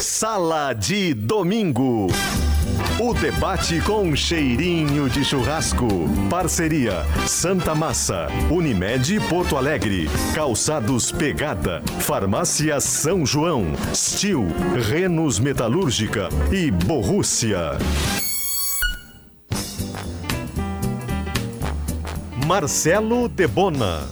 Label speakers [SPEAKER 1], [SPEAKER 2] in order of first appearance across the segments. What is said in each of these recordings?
[SPEAKER 1] Sala de Domingo. O debate com cheirinho de churrasco. Parceria Santa Massa, Unimed Porto Alegre, Calçados Pegada, Farmácia São João, Stil, Renos Metalúrgica e Borrússia. Marcelo Debona.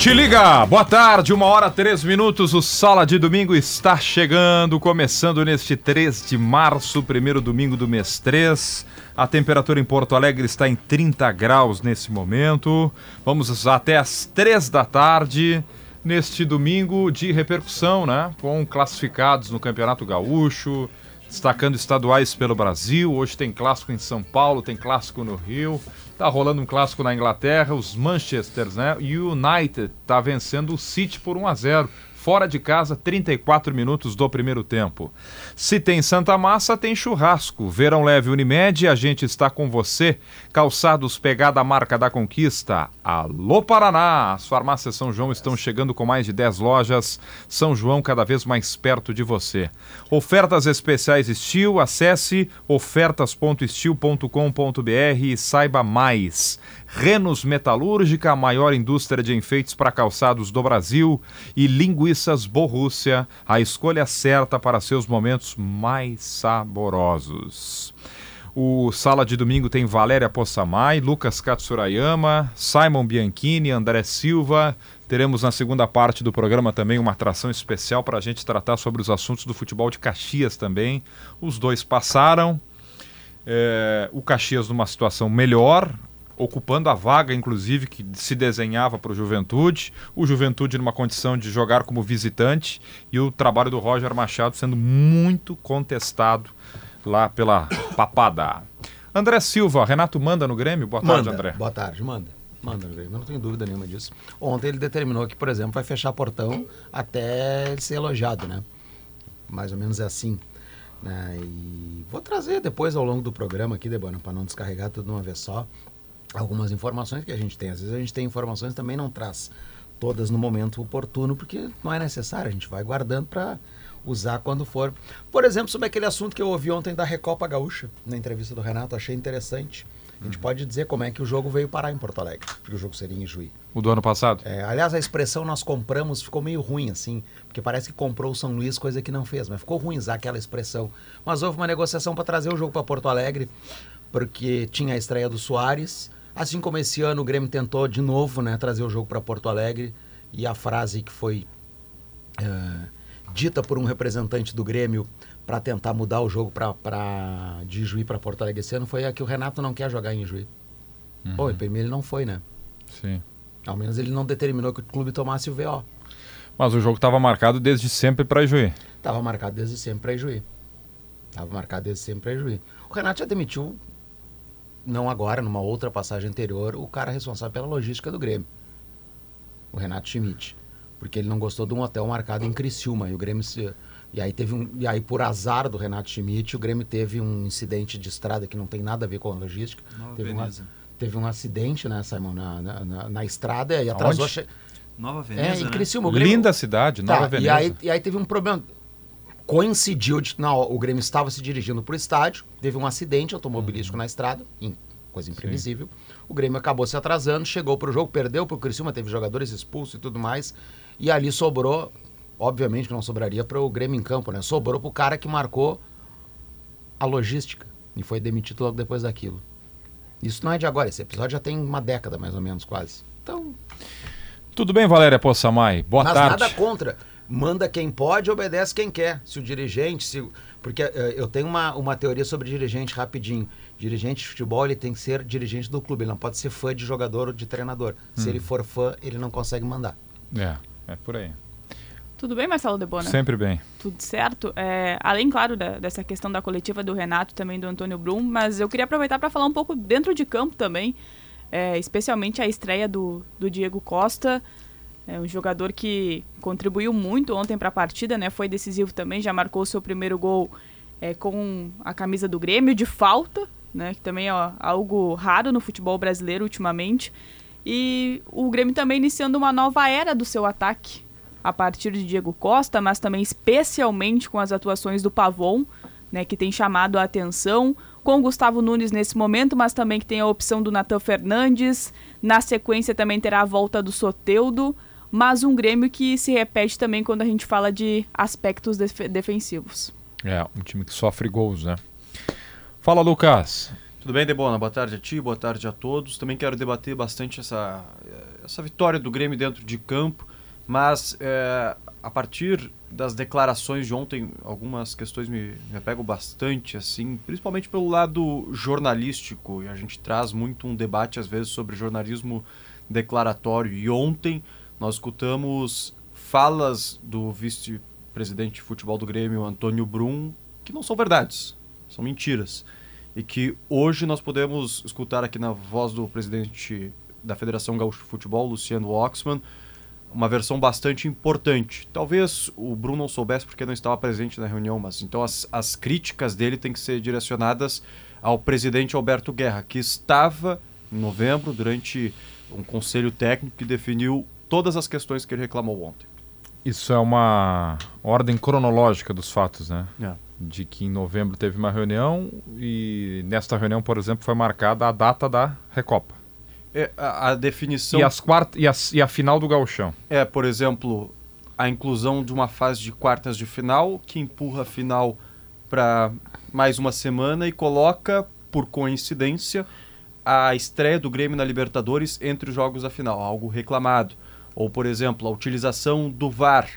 [SPEAKER 2] Te liga! Boa tarde, uma hora três minutos. O Sala de Domingo está chegando, começando neste 3 de março, primeiro domingo do mês 3. A temperatura em Porto Alegre está em 30 graus nesse momento. Vamos até as 3 da tarde neste domingo de repercussão, né? Com classificados no Campeonato Gaúcho, destacando estaduais pelo Brasil. Hoje tem clássico em São Paulo, tem clássico no Rio. Tá rolando um clássico na Inglaterra, os Manchesters, né? United tá vencendo o City por 1 a 0 fora de casa, 34 minutos do primeiro tempo. Se tem Santa Massa, tem churrasco. Verão Leve Unimed, a gente está com você. Calçados Pegada Marca da Conquista. Alô Paraná! As farmácias São João estão chegando com mais de 10 lojas. São João cada vez mais perto de você. Ofertas especiais Estil, acesse ofertas.estil.com.br e saiba mais. Renos Metalúrgica, a maior indústria de enfeites para calçados do Brasil, e Linguiças Borrússia, a escolha certa para seus momentos mais saborosos. O Sala de Domingo tem Valéria Possamay, Lucas Katsurayama, Simon Bianchini, André Silva. Teremos na segunda parte do programa também uma atração especial para a gente tratar sobre os assuntos do futebol de Caxias também. Os dois passaram. É, o Caxias numa situação melhor, ocupando a vaga, inclusive, que se desenhava para o Juventude. O Juventude numa condição de jogar como visitante e o trabalho do Roger Machado sendo muito contestado lá pela papada. André Silva, Renato manda no Grêmio? Boa tarde,
[SPEAKER 3] manda.
[SPEAKER 2] André.
[SPEAKER 3] Boa tarde, manda. Manda no Grêmio, não tenho dúvida nenhuma disso. Ontem ele determinou que, por exemplo, vai fechar portão até ele ser elogiado, né? Mais ou menos é assim. Né? E vou trazer depois ao longo do programa aqui, Debona, para não descarregar tudo de uma vez só algumas informações que a gente tem. Às vezes a gente tem informações também não traz todas no momento oportuno, porque não é necessário, a gente vai guardando para usar quando for. Por exemplo, sobre aquele assunto que eu ouvi ontem da Recopa Gaúcha, na entrevista do Renato, achei interessante. A gente uhum. pode dizer como é que o jogo veio parar em Porto Alegre, porque o jogo seria em Juí.
[SPEAKER 2] O do ano passado?
[SPEAKER 3] É, aliás, a expressão nós compramos ficou meio ruim, assim, porque parece que comprou o São Luís, coisa que não fez, mas ficou ruim usar aquela expressão. Mas houve uma negociação para trazer o jogo para Porto Alegre, porque tinha a estreia do Soares, Assim como esse ano o Grêmio tentou de novo né, trazer o jogo para Porto Alegre e a frase que foi uh, dita por um representante do Grêmio para tentar mudar o jogo pra, de Juí para Porto Alegre esse ano foi a que o Renato não quer jogar em Juí. Uhum. Pô, primeiro ele não foi, né?
[SPEAKER 2] Sim.
[SPEAKER 3] Ao menos ele não determinou que o clube tomasse o VO.
[SPEAKER 2] Mas o jogo estava marcado desde sempre para Juí.
[SPEAKER 3] Estava marcado desde sempre para Juí. Estava marcado desde sempre para Juí. O Renato já demitiu não agora, numa outra passagem anterior, o cara responsável pela logística do Grêmio, o Renato Schmidt, porque ele não gostou de um hotel marcado em Criciúma e o Grêmio se, e aí teve um, e aí por azar do Renato Schmidt, o Grêmio teve um incidente de estrada que não tem nada a ver com a logística.
[SPEAKER 4] Nova
[SPEAKER 3] teve,
[SPEAKER 4] Veneza.
[SPEAKER 3] Um, teve um acidente, né, Simon, na, na, na, na estrada e atrasou.
[SPEAKER 2] Che...
[SPEAKER 4] Nova Veneza. É,
[SPEAKER 3] em
[SPEAKER 4] né?
[SPEAKER 3] Criciúma.
[SPEAKER 2] Grêmio... Linda cidade, Nova
[SPEAKER 3] tá,
[SPEAKER 2] Veneza.
[SPEAKER 3] E aí, e aí teve um problema coincidiu de não, o Grêmio estava se dirigindo para o estádio, teve um acidente automobilístico uhum. na estrada, coisa imprevisível. Sim. O Grêmio acabou se atrasando, chegou para o jogo, perdeu para o Criciúma, teve jogadores expulsos e tudo mais. E ali sobrou, obviamente que não sobraria para o Grêmio em campo, né? Sobrou para o cara que marcou a logística e foi demitido logo depois daquilo. Isso não é de agora, esse episódio já tem uma década mais ou menos quase. Então.
[SPEAKER 2] Tudo bem, Valéria Possamay? Boa
[SPEAKER 3] mas
[SPEAKER 2] tarde.
[SPEAKER 3] nada contra. Manda quem pode, obedece quem quer. Se o dirigente, se porque uh, eu tenho uma, uma teoria sobre dirigente rapidinho. Dirigente de futebol ele tem que ser dirigente do clube, ele não pode ser fã de jogador ou de treinador. Hum. Se ele for fã, ele não consegue mandar.
[SPEAKER 2] É, é por aí.
[SPEAKER 5] Tudo bem, Marcelo Debona?
[SPEAKER 2] Sempre bem.
[SPEAKER 5] Tudo certo. É, além, claro, da, dessa questão da coletiva do Renato, também do Antônio Brum, mas eu queria aproveitar para falar um pouco dentro de campo também, é, especialmente a estreia do, do Diego Costa. É um jogador que contribuiu muito ontem para a partida, né? Foi decisivo também, já marcou seu primeiro gol é, com a camisa do Grêmio de falta, né? Que também é algo raro no futebol brasileiro ultimamente. E o Grêmio também iniciando uma nova era do seu ataque. a partir de Diego Costa, mas também especialmente com as atuações do Pavon, né, que tem chamado a atenção, com o Gustavo Nunes nesse momento, mas também que tem a opção do Natan Fernandes. Na sequência também terá a volta do Soteudo, mas um Grêmio que se repete também quando a gente fala de aspectos def defensivos.
[SPEAKER 2] É, um time que sofre gols, né? Fala, Lucas.
[SPEAKER 4] Tudo bem, Debona? Boa tarde a ti, boa tarde a todos. Também quero debater bastante essa, essa vitória do Grêmio dentro de campo, mas é, a partir das declarações de ontem, algumas questões me, me apegam bastante, assim, principalmente pelo lado jornalístico, e a gente traz muito um debate às vezes sobre jornalismo declaratório. E ontem nós escutamos falas do vice-presidente de futebol do Grêmio, Antônio Brum, que não são verdades, são mentiras e que hoje nós podemos escutar aqui na voz do presidente da Federação Gaúcha de Futebol, Luciano Oxman, uma versão bastante importante. Talvez o Bruno não soubesse porque não estava presente na reunião, mas então as, as críticas dele têm que ser direcionadas ao presidente Alberto Guerra, que estava em novembro durante um conselho técnico que definiu todas as questões que ele reclamou ontem.
[SPEAKER 2] Isso é uma ordem cronológica dos fatos, né?
[SPEAKER 4] É
[SPEAKER 2] de que em novembro teve uma reunião e nesta reunião, por exemplo, foi marcada a data da Recopa.
[SPEAKER 4] É, a, a, definição...
[SPEAKER 2] E, as quart... e, as... e a final do gauchão.
[SPEAKER 4] É, por exemplo, a inclusão de uma fase de quartas de final, que empurra a final para mais uma semana e coloca, por coincidência, a estreia do Grêmio na Libertadores entre os jogos da final, algo reclamado. Ou, por exemplo, a utilização do VAR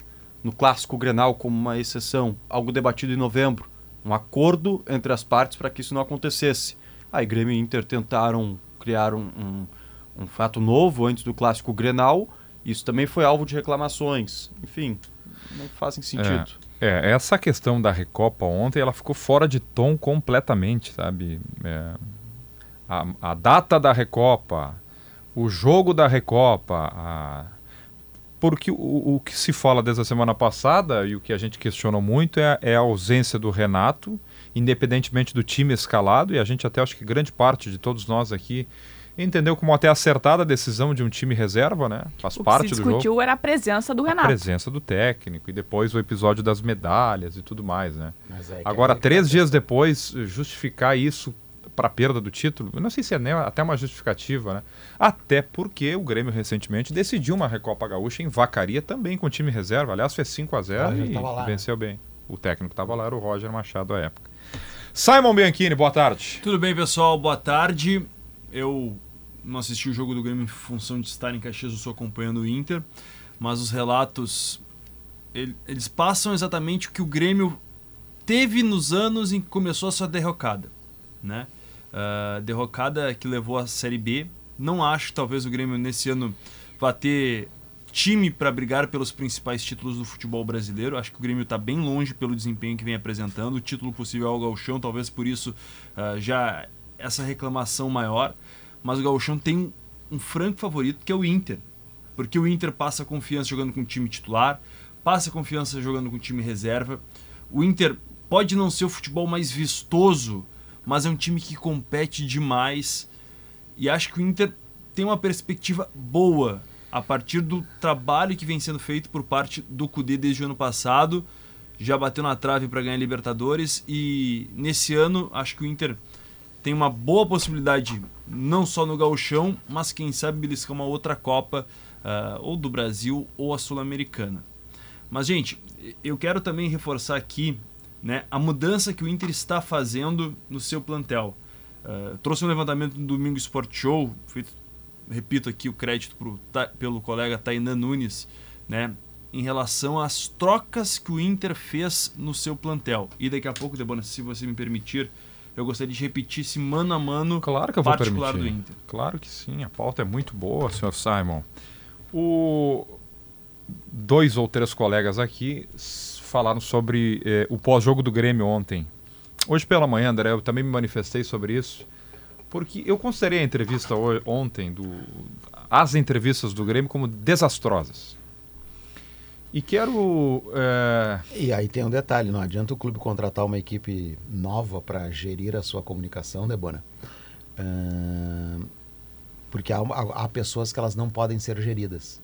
[SPEAKER 4] no clássico Grenal como uma exceção, algo debatido em novembro, um acordo entre as partes para que isso não acontecesse. Aí Grêmio e Inter tentaram criar um, um, um fato novo antes do clássico Grenal, isso também foi alvo de reclamações. Enfim, não fazem sentido.
[SPEAKER 2] É, é, essa questão da Recopa ontem, ela ficou fora de tom completamente, sabe? É, a, a data da Recopa, o jogo da Recopa, a porque o, o, que se fala desde a semana passada e o que a gente questionou muito é, é, a ausência do Renato, independentemente do time escalado, e a gente até acho que grande parte de todos nós aqui entendeu como até acertada a decisão de um time reserva, né? Faz
[SPEAKER 5] o
[SPEAKER 2] parte
[SPEAKER 5] que se
[SPEAKER 2] do jogo.
[SPEAKER 5] discutiu era a presença do Renato.
[SPEAKER 2] A presença do técnico e depois o episódio das medalhas e tudo mais, né? Agora, três dias depois, justificar isso para a perda do título, eu não sei se é nem, até uma justificativa, né? Até porque o Grêmio recentemente decidiu uma Recopa Gaúcha em Vacaria também com time reserva. Aliás, fez 5 a 0 e lá, venceu bem. O técnico estava lá, era o Roger Machado à época. Simon Bianchini, boa tarde.
[SPEAKER 6] Tudo bem, pessoal? Boa tarde. Eu não assisti o jogo do Grêmio em função de estar em Caxias, eu sou acompanhando o Inter, mas os relatos eles passam exatamente o que o Grêmio teve nos anos em que começou a sua derrocada, né? Uh, derrocada que levou a Série B. Não acho que talvez o Grêmio nesse ano vá ter time para brigar pelos principais títulos do futebol brasileiro. Acho que o Grêmio está bem longe pelo desempenho que vem apresentando. O título possível é o Gauchão, talvez por isso uh, já essa reclamação maior. Mas o Gauchão tem um franco favorito que é o Inter. Porque o Inter passa confiança jogando com o time titular, passa confiança jogando com o time reserva. O Inter pode não ser o futebol mais vistoso mas é um time que compete demais. E acho que o Inter tem uma perspectiva boa a partir do trabalho que vem sendo feito por parte do Cudê desde o ano passado. Já bateu na trave para ganhar Libertadores e nesse ano acho que o Inter tem uma boa possibilidade, não só no Gauchão, mas quem sabe beliscar uma outra Copa, uh, ou do Brasil ou a Sul-Americana. Mas, gente, eu quero também reforçar aqui né, a mudança que o Inter está fazendo no seu plantel. Uh, trouxe um levantamento no Domingo Sport Show, feito, repito aqui o crédito pro, pelo colega Tainan Nunes, né, em relação às trocas que o Inter fez no seu plantel. E daqui a pouco, Debona, se você me permitir, eu gostaria de repetir esse mano a mano
[SPEAKER 2] claro que eu vou
[SPEAKER 6] particular
[SPEAKER 2] permitir.
[SPEAKER 6] do Inter.
[SPEAKER 2] Claro que sim, a pauta é muito boa, senhor Simon. O... Dois ou três colegas aqui falaram sobre eh, o pós-jogo do Grêmio ontem. Hoje pela manhã, André, eu também me manifestei sobre isso, porque eu considerei a entrevista ontem, do, as entrevistas do Grêmio, como desastrosas. E quero. É...
[SPEAKER 3] E aí tem um detalhe: não adianta o clube contratar uma equipe nova para gerir a sua comunicação, Debona. Uh, porque há, há, pessoas que elas não podem ser geridas.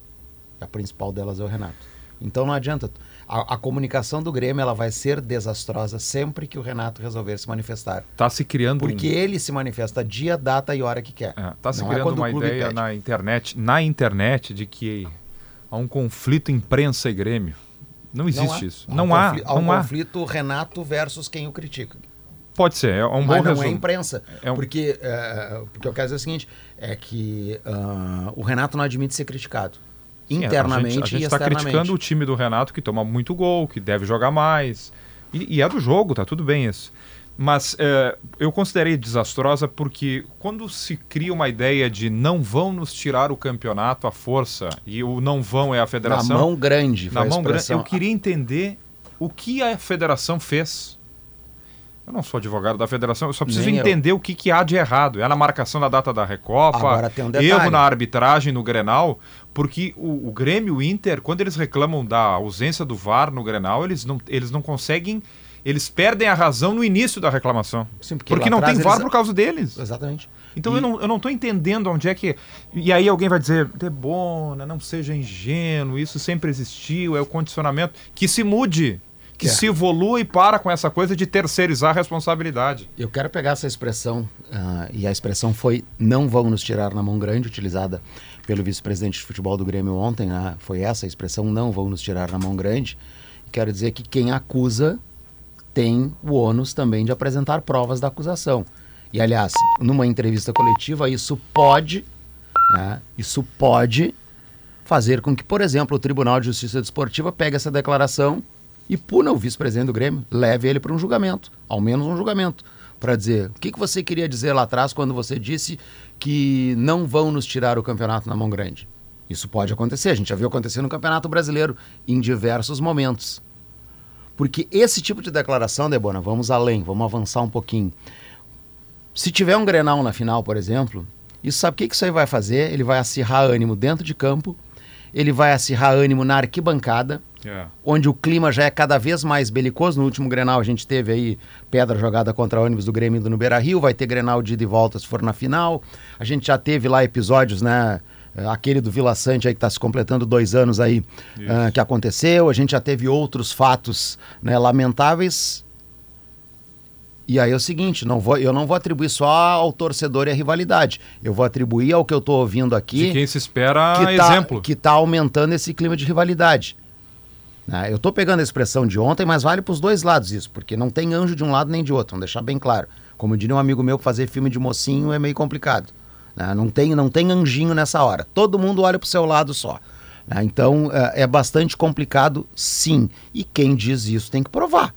[SPEAKER 3] A principal delas é o Renato. Então não adianta. A, a comunicação do Grêmio ela vai ser desastrosa sempre que o Renato resolver se manifestar.
[SPEAKER 2] Tá se criando
[SPEAKER 3] Porque
[SPEAKER 2] um...
[SPEAKER 3] ele se manifesta dia, data e hora que quer.
[SPEAKER 2] É, tá se
[SPEAKER 3] Não é
[SPEAKER 2] criando
[SPEAKER 3] o
[SPEAKER 2] uma ideia
[SPEAKER 3] pede.
[SPEAKER 2] na internet, na internet de que há um conflito imprensa e Grêmio. Não existe
[SPEAKER 3] há.
[SPEAKER 2] isso.
[SPEAKER 3] Há um
[SPEAKER 2] não há,
[SPEAKER 3] há um
[SPEAKER 2] não há.
[SPEAKER 3] conflito Renato versus quem o critica.
[SPEAKER 2] Pode ser, é um
[SPEAKER 3] Mas
[SPEAKER 2] bom
[SPEAKER 3] não
[SPEAKER 2] resumo.
[SPEAKER 3] é imprensa.
[SPEAKER 2] É um-
[SPEAKER 3] Porque, é, porque eu quero dizer o seguinte: é que ah, o Renato não admite ser criticado. Internamente
[SPEAKER 2] a gente
[SPEAKER 3] e
[SPEAKER 2] está
[SPEAKER 3] externamente.
[SPEAKER 2] criticando o time do Renato que toma muito gol, que deve jogar mais. E, e é do jogo, tá tudo bem isso. Mas é, eu considerei desastrosa porque quando se cria uma ideia de não vão nos tirar o campeonato à força, e o não vão é a
[SPEAKER 3] Na
[SPEAKER 2] federação.
[SPEAKER 3] mão grande.
[SPEAKER 2] na
[SPEAKER 3] a
[SPEAKER 2] mão grande. Eu queria entender o que a federação fez. Eu não sou advogado da federação, eu só preciso
[SPEAKER 3] Nem eu.
[SPEAKER 2] entender o que, que há de errado. É na marcação da data da Recopa,
[SPEAKER 3] um
[SPEAKER 2] erro na arbitragem no Grenal, porque o, o Grêmio o Inter, quando eles reclamam da ausência do VAR no Grenal, eles não, eles não conseguem. Eles perdem a razão no início da reclamação.
[SPEAKER 3] Sim, porque
[SPEAKER 2] porque não tem VAR
[SPEAKER 3] eles-
[SPEAKER 2] por causa deles.
[SPEAKER 3] Exatamente.
[SPEAKER 2] Então
[SPEAKER 3] E-
[SPEAKER 2] eu, não, eu não tô entendendo onde é que. E aí alguém vai dizer, Debona, não seja ingênuo, isso sempre existiu, é o condicionamento. Que se mude, que
[SPEAKER 3] É.
[SPEAKER 2] se evolua e para com essa coisa de terceirizar a responsabilidade.
[SPEAKER 3] Eu quero pegar essa expressão, ah, e a expressão foi não vão nos tirar na mão grande, utilizada pelo vice-presidente de futebol do Grêmio ontem, né? foi essa a expressão, não vão nos tirar na mão grande. Quero dizer que quem acusa tem o ônus também de apresentar provas da acusação. E, aliás, numa entrevista coletiva, isso pode, né? isso pode fazer com que, por exemplo, o Tribunal de Justiça Desportiva pegue essa declaração e puna o vice-presidente do Grêmio, leve ele para um julgamento, ao menos um julgamento, para dizer o que, que você queria dizer lá atrás quando você disse que não vão nos tirar o campeonato na mão grande. Isso pode acontecer, a gente já viu acontecer no Campeonato Brasileiro em diversos momentos. Porque esse tipo de declaração, Debona, vamos além, vamos avançar um pouquinho. Se tiver um Grenal na final, por exemplo, isso sabe o que que isso aí vai fazer? Ele vai acirrar ânimo dentro de campo, ele vai acirrar ânimo na arquibancada, onde o clima já é cada vez mais belicoso. No último Grenal a gente teve aí pedra jogada contra ônibus do Grêmio indo no Beira-Rio, vai ter Grenal de ida e volta se for na final. A gente já teve lá episódios, né? eh, Aquele do Vila Sante aí que está se completando dois anos aí ah, que aconteceu. A gente já teve outros fatos né, lamentáveis. E aí é o seguinte, não vou, eu não vou atribuir só ao torcedor e à rivalidade. Eu vou atribuir ao que eu estou ouvindo aqui
[SPEAKER 2] De quem se espera
[SPEAKER 3] que tá,
[SPEAKER 2] exemplo.
[SPEAKER 3] que tá aumentando esse clima de rivalidade. Né? Eu estou pegando a expressão de ontem, mas vale para os dois lados isso, porque não tem anjo de um lado nem de outro, vamos deixar bem claro. Como diria um amigo meu, fazer filme de mocinho é meio complicado. né? Não, tem, não tem anjinho nessa hora. Todo mundo olha para o seu lado só. né? Então é, é bastante complicado, sim. E quem diz isso tem que provar.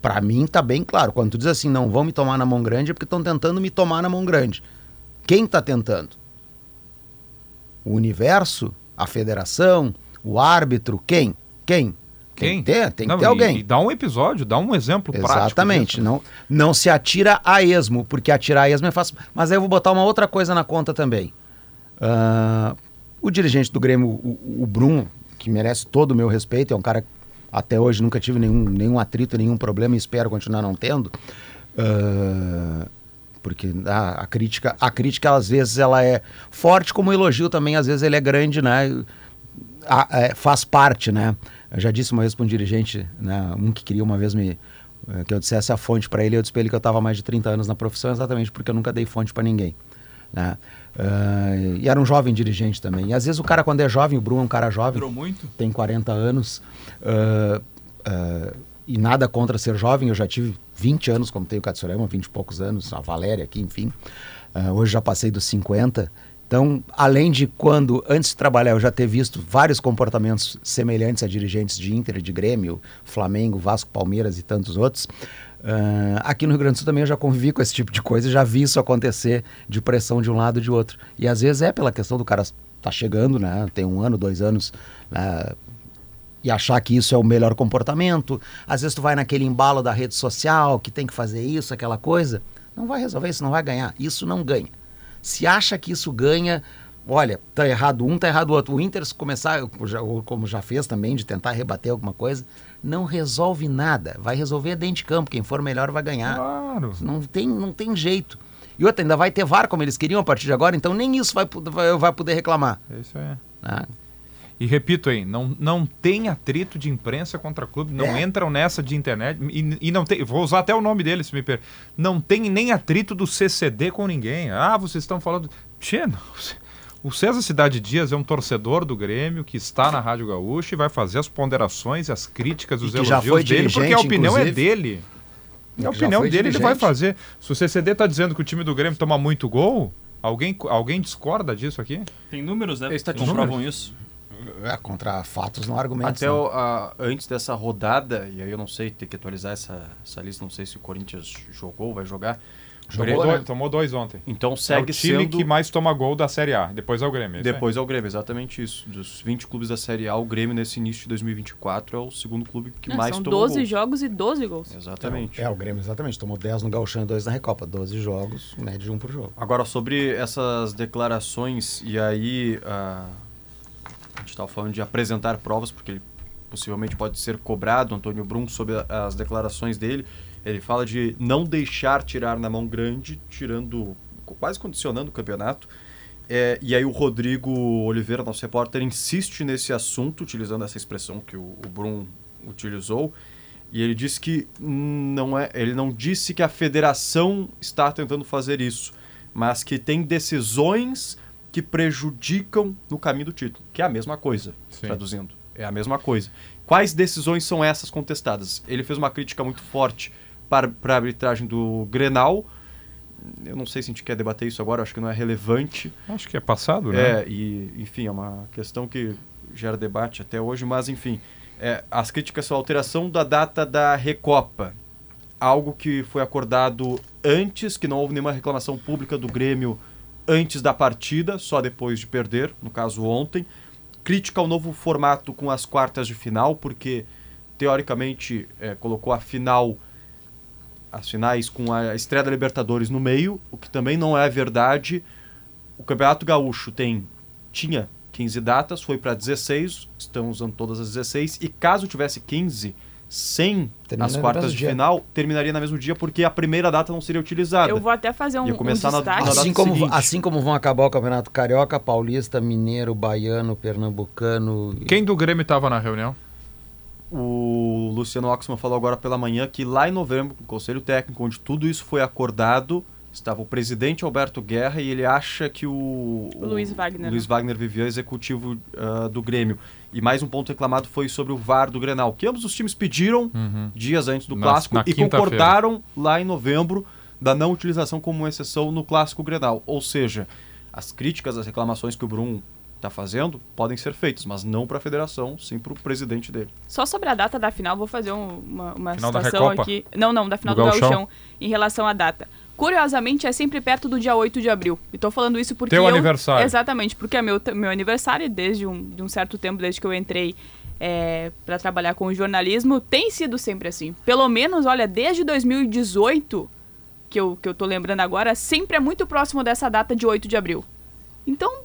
[SPEAKER 3] Para mim tá bem claro. Quando tu diz assim, não vão me tomar na mão grande, é porque estão tentando me tomar na mão grande. Quem está tentando? O universo? A federação? O árbitro? Quem? Quem? Tem
[SPEAKER 2] Quem?
[SPEAKER 3] que ter, tem que
[SPEAKER 2] Não,
[SPEAKER 3] ter
[SPEAKER 2] e-
[SPEAKER 3] alguém.
[SPEAKER 2] E dá um episódio, dá um exemplo prático.
[SPEAKER 3] Exatamente. Não, não se atira a esmo, porque atirar a esmo é fácil. Mas aí eu vou botar uma outra coisa na conta também. Ah, o dirigente do Grêmio, o, o Bruno, que merece todo o meu respeito, é um cara que até hoje nunca tive nenhum, nenhum atrito, nenhum problema e espero continuar não tendo. Ah, porque a, a crítica, a crítica às vezes ela é forte como o elogio também, às vezes ele é grande, né? A- é, faz parte, né? Eu já disse uma vez para um dirigente, né, um que queria uma vez me eh, que eu dissesse a fonte para ele, eu disse para ele que eu estava mais de 30 anos na profissão, exatamente porque eu nunca dei fonte para ninguém, né? Ah, e era um jovem dirigente também. E às vezes o cara quando é jovem, o Bruno é um cara jovem,
[SPEAKER 6] Durou muito?
[SPEAKER 3] tem 40 anos, ah, ah, e nada contra ser jovem, eu já tive 20 anos, como tem o Katsurama, 20 e poucos anos, a Valéria aqui, enfim. Hoje já passei dos 50. Então, além de quando, antes de trabalhar, eu já ter visto vários comportamentos semelhantes a dirigentes de Inter, de Grêmio, Flamengo, Vasco, Palmeiras e tantos outros, ah, aqui no Rio Grande do Sul também eu já convivi com esse tipo de coisa, já vi isso acontecer de pressão de um lado e de outro. E às vezes é pela questão do cara tá chegando, né? Tem um ano, dois anos, né? e achar que isso é o melhor comportamento. Às vezes tu vai naquele embalo da rede social que tem que fazer isso, aquela coisa. Não vai resolver isso, não vai ganhar. Isso não ganha. Se acha que isso ganha, olha, tá errado um, tá errado o outro. O Inter se começar, como já fez também, de tentar rebater alguma coisa, não resolve nada. Vai resolver dentro de campo. Quem for melhor vai ganhar.
[SPEAKER 2] Claro.
[SPEAKER 3] Não tem, não tem jeito. E outra, ainda vai ter VAR como eles queriam a partir de agora, então nem isso vai, vai, vai poder reclamar.
[SPEAKER 2] É isso aí.
[SPEAKER 3] né?
[SPEAKER 2] E repito aí, não, não tem atrito de imprensa contra clube, não
[SPEAKER 3] É.
[SPEAKER 2] entram nessa de internet e, e não tem, vou usar até o nome dele se me per... Não tem nem atrito do CCD com ninguém. Ah, vocês estão falando. Tchê, não. O César Cidade Dias é um torcedor do Grêmio que está na Rádio Gaúcha e vai fazer as ponderações, as críticas, os elogios
[SPEAKER 3] foi
[SPEAKER 2] dele, porque a opinião é
[SPEAKER 3] inclusive.
[SPEAKER 2] dele.
[SPEAKER 3] E
[SPEAKER 2] É a opinião dele, ele vai fazer. Se o CCD está dizendo que o time do Grêmio toma muito gol, alguém, alguém discorda disso aqui?
[SPEAKER 6] Tem números, né?
[SPEAKER 4] É
[SPEAKER 6] que
[SPEAKER 4] estatística.
[SPEAKER 6] comprovam isso.
[SPEAKER 3] É, contra fatos, não argumentos.
[SPEAKER 4] Até
[SPEAKER 3] né?
[SPEAKER 4] o- a- antes dessa rodada, e aí eu não sei, tem que atualizar essa, essa lista, não sei se o Corinthians jogou, vai jogar.
[SPEAKER 3] Jogou,
[SPEAKER 4] Grêmio-
[SPEAKER 2] Tomou,
[SPEAKER 3] né?
[SPEAKER 2] tomou dois ontem.
[SPEAKER 4] Então
[SPEAKER 2] É
[SPEAKER 4] segue
[SPEAKER 2] o time
[SPEAKER 4] sendo...
[SPEAKER 2] que mais toma gol da Série A. Depois é o Grêmio. é?
[SPEAKER 4] Depois é o Grêmio, exatamente isso. Dos 20 clubes da Série A, o Grêmio nesse início de 2024 é o segundo clube que
[SPEAKER 5] Não,
[SPEAKER 4] mais
[SPEAKER 5] são
[SPEAKER 4] tomou
[SPEAKER 5] 12
[SPEAKER 4] gol.
[SPEAKER 5] jogos e 12 gols.
[SPEAKER 4] Exatamente.
[SPEAKER 3] É, o Grêmio, exatamente. Tomou 10 no Gauchão e 2 na Recopa. 12 jogos, média de um por jogo.
[SPEAKER 4] Agora, sobre essas declarações, e aí a gente estava falando de apresentar provas, porque ele possivelmente pode ser cobrado, Antônio Brum, sobre as declarações dele. Ele fala de não deixar tirar na mão grande, tirando, quase condicionando o campeonato. É, e aí o Rodrigo Oliveira, nosso repórter, insiste nesse assunto, utilizando essa expressão que o, o Brum utilizou. E ele disse que não é, ele não disse que a federação está tentando fazer isso, mas que tem decisões que prejudicam no caminho do título, que é a mesma coisa,
[SPEAKER 2] Sim.
[SPEAKER 4] traduzindo. É a mesma coisa. Quais decisões são essas contestadas? Ele fez uma crítica muito forte para, para a arbitragem do Grenal. Eu não sei se a gente quer debater isso agora, acho que não é relevante.
[SPEAKER 2] Acho que é passado, né?
[SPEAKER 4] É, e enfim, é uma questão que gera debate até hoje, mas enfim, é, as críticas são a alteração da data da Recopa, algo que foi acordado antes, que não houve nenhuma reclamação pública do Grêmio antes da partida, só depois de perder, no caso ontem. Crítica ao novo formato com as quartas de final, porque teoricamente é, colocou a final as finais com a estreia da Libertadores no meio, o que também não é verdade. O Campeonato Gaúcho tem tinha 15 datas, foi para 16, estão usando todas as 16 e caso tivesse 15 sem as quartas de final, terminaria no mesmo dia porque a primeira data não seria utilizada.
[SPEAKER 5] Eu vou até fazer um,
[SPEAKER 4] Ia
[SPEAKER 5] um
[SPEAKER 4] começar na- na
[SPEAKER 3] Assim como,
[SPEAKER 4] seguinte.
[SPEAKER 3] assim como vão acabar o Campeonato Carioca, Paulista, Mineiro, Baiano, Pernambucano. e-
[SPEAKER 2] Quem do Grêmio estava na reunião?
[SPEAKER 4] O Luciano Oxman falou agora pela manhã que lá em novembro, no Conselho Técnico, onde tudo isso foi acordado, estava o presidente Alberto Guerra e ele acha que o,
[SPEAKER 5] O Luiz Wagner,
[SPEAKER 4] Luiz? Wagner vivia executivo ah, do Grêmio. E mais um ponto reclamado foi sobre o VAR do Grenal, que ambos os times pediram dias antes do
[SPEAKER 2] Na-
[SPEAKER 4] clássico
[SPEAKER 2] na
[SPEAKER 4] e concordaram lá em novembro da não utilização como exceção no clássico Grenal. Ou seja, as críticas, as reclamações que o Brum está fazendo podem ser feitas, mas não para a federação, sim para o presidente dele.
[SPEAKER 5] Só sobre a data da final, vou fazer um- uma, uma situação aqui. Não, não, da final
[SPEAKER 2] Do
[SPEAKER 5] do,
[SPEAKER 2] Gauchão?
[SPEAKER 5] Gauchão, em relação à data. Curiosamente, é sempre perto do dia 8 de abril. E tô falando isso porque.
[SPEAKER 2] Teu
[SPEAKER 5] eu-
[SPEAKER 2] aniversário.
[SPEAKER 5] Exatamente, porque é meu, meu aniversário, desde um, de um certo tempo, desde que eu entrei é, para trabalhar com o jornalismo, tem sido sempre assim. Pelo menos, olha, desde 2018, que eu, que eu tô lembrando agora, sempre é muito próximo dessa data de 8 de abril. Então,